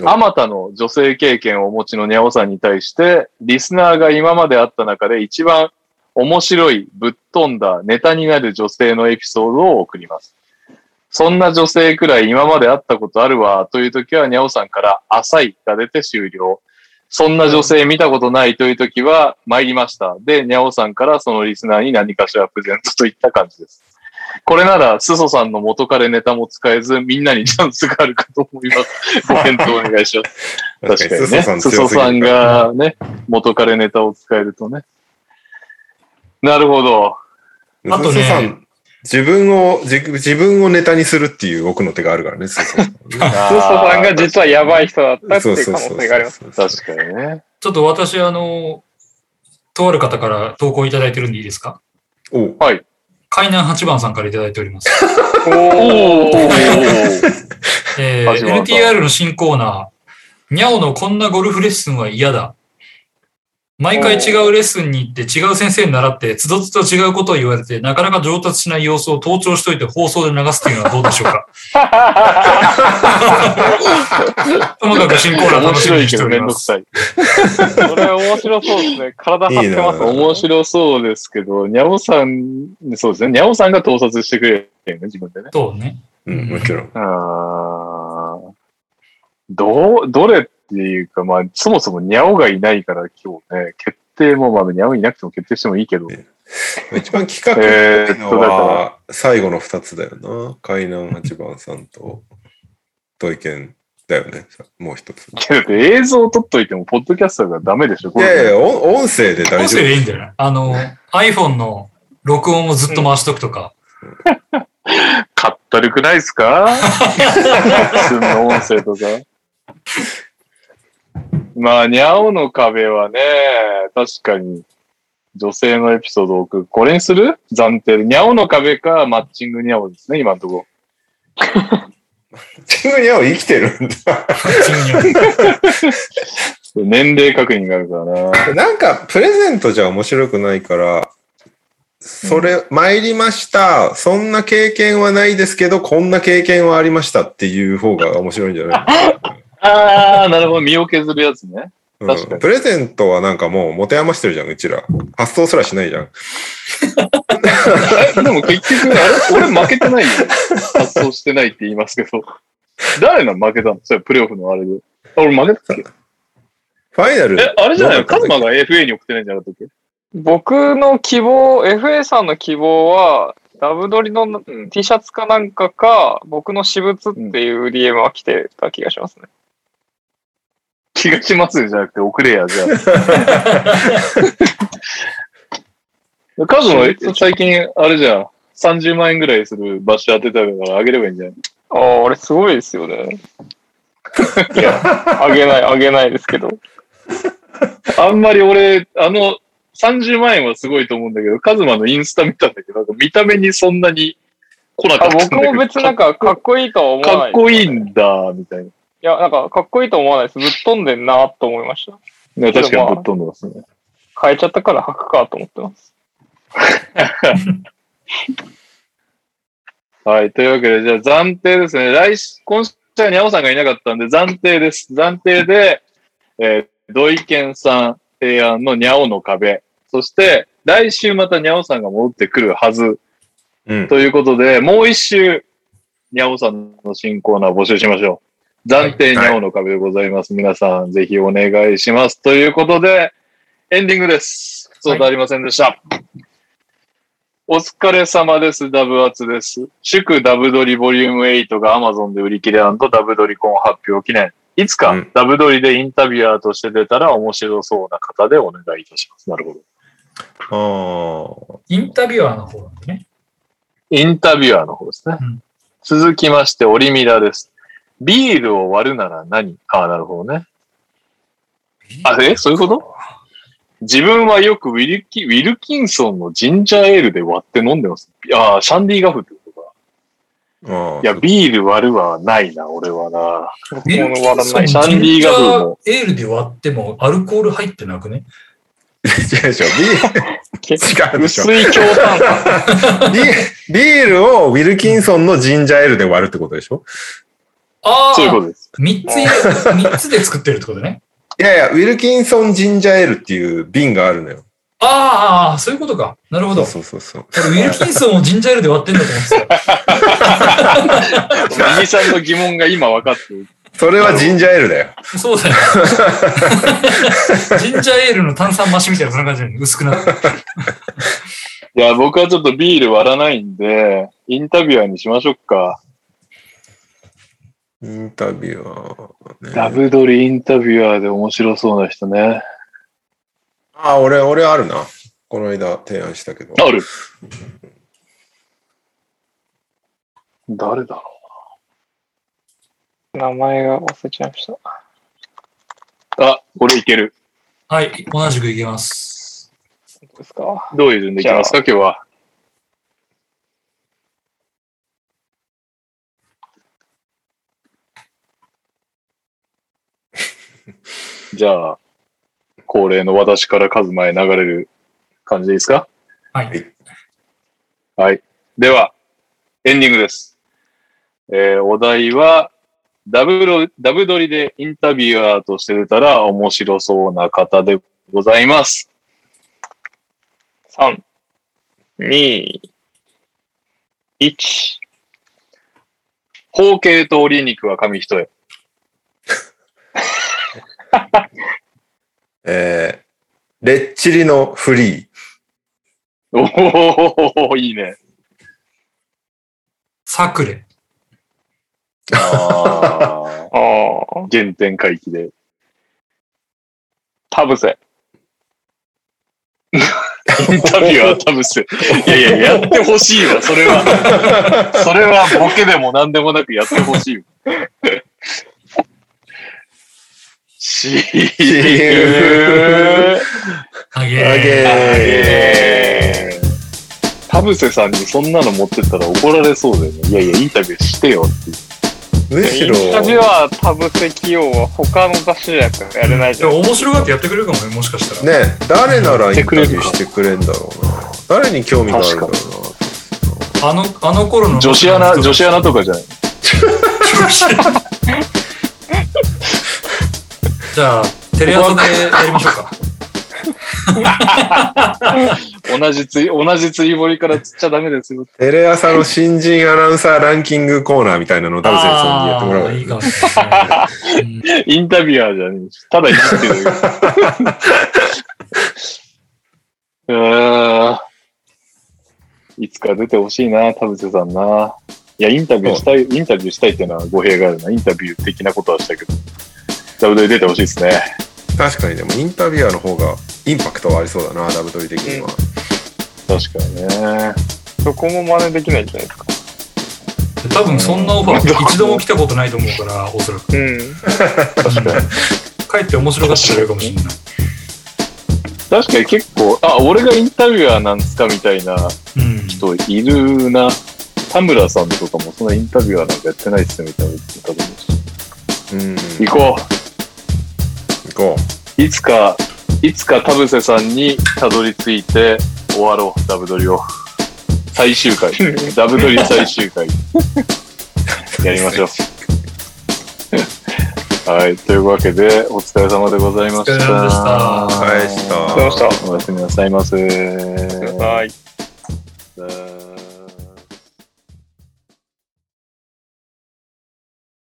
おあまたの女性経験をお持ちのニャオさんに対して、リスナーが今まであった中で一番面白い、ぶっ飛んだ、ネタになる女性のエピソードを送ります。そんな女性くらい今まで会ったことあるわ、という時は、ニャオさんから、浅いが出て終了。そんな女性見たことないという時は、参りました。で、ニャオさんからそのリスナーに何かしらプレゼントといった感じです。これなら、スソさんの元彼ネタも使えず、みんなにチャンスがあるかと思います。ご検討お願いします。確かにね。スソさんがね、元彼ネタを使えるとね。なるほど。あとね自分を自、自分をネタにするっていう奥の手があるからね、スソさん。スーソさんが実はやばい人だったっていう可能性があります。確かにね。ちょっと私、あの、とある方から投稿いただいてるんでいいですか？おうはい。海南八番さんからいただいております。おー。えー NTR の新コーナー、にゃおのこんなゴルフレッスンは嫌だ。毎回違うレッスンに行って違う先生に習って、つどつど違うことを言われて、なかなか上達しない様子を盗聴しといて放送で流すっていうのはどうでしょうか？ともかく新コーナー面楽しみにして白いけどおります。めんどくさい。それ面白そうですね。体張ってますいいな面白そうですけど、にゃおさん、そうですね。にゃおさんが盗撮してくれるよね、自分でね。そうね。うん、もちろん。あーどう、どれっていうか、まあ、そもそもにゃおがいないから今日ね、決定も、まあ、にゃおいなくても決定してもいいけど、一番企画っぽいのは、最後の二つだよな。海南八番さんと、土井健だよね。もう一つ。いだって映像撮っといても、ポッドキャストがダメでしょ、これ。やいや、音音声で大音丈夫。声でいいんだよね。あの、iPhone の録音をずっと回しとくとか。かったるくないですか？普通の音声とか。まあ、にゃおの壁はね、確かに、女性のエピソードを置く。これにする？暫定で。にゃおの壁か、マッチングにゃおですね、今のとこチングニャオ生きてるんだ。ろ。年齢確認があるからな。なんか、プレゼントじゃ面白くないから、それ、参りました。そんな経験はないですけど、こんな経験はありましたっていう方が面白いんじゃない？ああ、なるほど。身を削るやつね。うん確かにプレゼントはなんかもう持て余してるじゃん、うちら。発送すらしないじゃん。えでも結局、あれ？俺負けてないよ。発送してないって言いますけど。誰なの負けたの？それプレイオフのあれで。あ俺負けたっけ？ファイナル。え、あれじゃない？のカズマが FA に送ってないんじゃなかったっけ？僕の希望、FA さんの希望は、ダブドリの T シャツかなんかか、僕の私物っていう DM は来てた気がしますね。気がしますよじゃなくて送れや、じゃあ。カズマ、最近、あれじゃん。30万円ぐらいする場所当てたからあげればいいんじゃない？ああ、あれすごいですよね。いや、あげない、あげないですけど。あんまり俺、あの、30万円はすごいと思うんだけど、カズマのインスタ見たんだけど、見た目にそんなに来なかあった。僕も別になんかかっこいいとは思わない。かっこいいんだ、みたいな。いや、なんかかっこいいと思わないです。ぶっ飛んでんなと思いました。ね確かにぶっ飛んでますね。変えちゃったから履くかと思ってます。はい。というわけで、じゃあ暫定ですね。来週、今週はにゃおさんがいなかったんで、暫定です。暫定で、えー、土井健さん提案のにゃおの壁。そして、来週またにゃおさんが戻ってくるはず。うん。ということで、もう一周、にゃおさんの新コーナー募集しましょう。暫定にゃおの壁でございます。皆さん、ぜひお願いします。ということで、エンディングです。そうとありませんでした。お疲れ様です。ダブアツです。祝ダブドリボリューム8が Amazon で売り切れダブドリコン発表記念。いつかうんダブドリでインタビュアーとして出たら面白そうな方でお願いいたします。なるほど。あインタビュアーの方なんでね。インタビュアーの方ですね。うん続きまして、オリミラです。ビールを割るなら何？ああ、なるほどね。あ、えそういうこと？自分はよくウィルキウィルキンソンのジンジャーエールで割って飲んでます。ああ、シャンディガフってことか。いや、ビール割るはないな、俺はな。僕も割らない。シャンディガフもジンジャーエールで割ってもアルコール入ってなくね？違うでしょ。ビール、違うでしょ。薄い強炭酸。ビビールをウィルキンソンのジンジャーエールで割るってことでしょ？ああそういうことです。三つ入れ、三つで作ってるってことね。いやいや、ウィルキンソンジンジャーエールっていう瓶があるのよ。ああ、そういうことか。なるほど。そうそうそう。俺ウィルキンソンをジンジャーエールで割ってんだと思ってた。右さんの疑問が今分かってる。それはジンジャーエールだよ。そうだよ。ジンジャーエールの炭酸増しみたいなそんな感じで薄くなって。いや、僕はちょっとビール割らないんで、インタビュアーにしましょうか。インタビュアー、ね。ダブドリインタビュアーで面白そうな人ね。あ、俺、俺あるな。この間提案したけど。ある？誰だろ名前が忘れちゃいました。う。あ、これいける。はい、同じくいけます。本当ですか？どういう順でいきますか、今日は。じゃあ、恒例の私から数前流れる感じでいいですか？はい。はい。では、エンディングです。えーお題は、ダブロ、ダブ撮りでインタビュアーとして出たら面白そうな方でございます。3、2、1。包茎と折り肉は紙一重。えー、レッチリのフリー。おおいいね。サクレ。あああ、あ、原点回帰で。田臥。インタビュアー多分せ。いやいや、やってほしいわ、それは。それはボケでも何でもなくやってほしいわ。しーあげあげえー田臥さんにそんなの持ってったら怒られそうだよね。いやいや、インタビューしてよって。むしろ、インタビュアー田臥起用は他の雑誌じゃやれないじゃん。面白がってやってくれるかもね、もしかしたら。ね、誰ならインタビューしてくれんだろうな。誰に興味があるんだろうな。あの、あの頃の。女子アナ、女子アナとかじゃない。じゃあ、テレ朝でやりましょうか。同じつい、同じ釣り堀から釣っちゃダメですよ。テレ朝の新人アナウンサーランキングコーナーみたいなのをダブセンさんにやってもらうあーいいかもしれないね。インタビュアーじゃねえしただ生きてる。いつか出てほしいな、田臥さんな。いや、インタビューしたい、インタビューしたいっていうのは語弊があるな。インタビュー的なことはしたけど。ダブルで出てほしいですね。確かにでもインタビュアーの方がインパクトはありそうだな、ダブドリ的には。確かにね。どこも真似できないんじゃないですか。多分そんなオファー一度も来たことないと思うから、おそらく。うん。確かに。帰って面白がってくれるかもしれない。確かに結構、あ、俺がインタビュアーなんですかみたいなうん。人いるな。田村さんとかもそんなインタビュアーなんかやってないっすよみたいな言ってたと思うし。うん。行こ行こう。いつか、いつか田臥さんにたどり着いて終わろう、ダブドリを。最終回。ダブドリ最終回。やりましょう。はい。というわけで、お疲れ様でございました。お疲れ様でしたう。返した。どうしたおやすみなさいませ。はい。さあ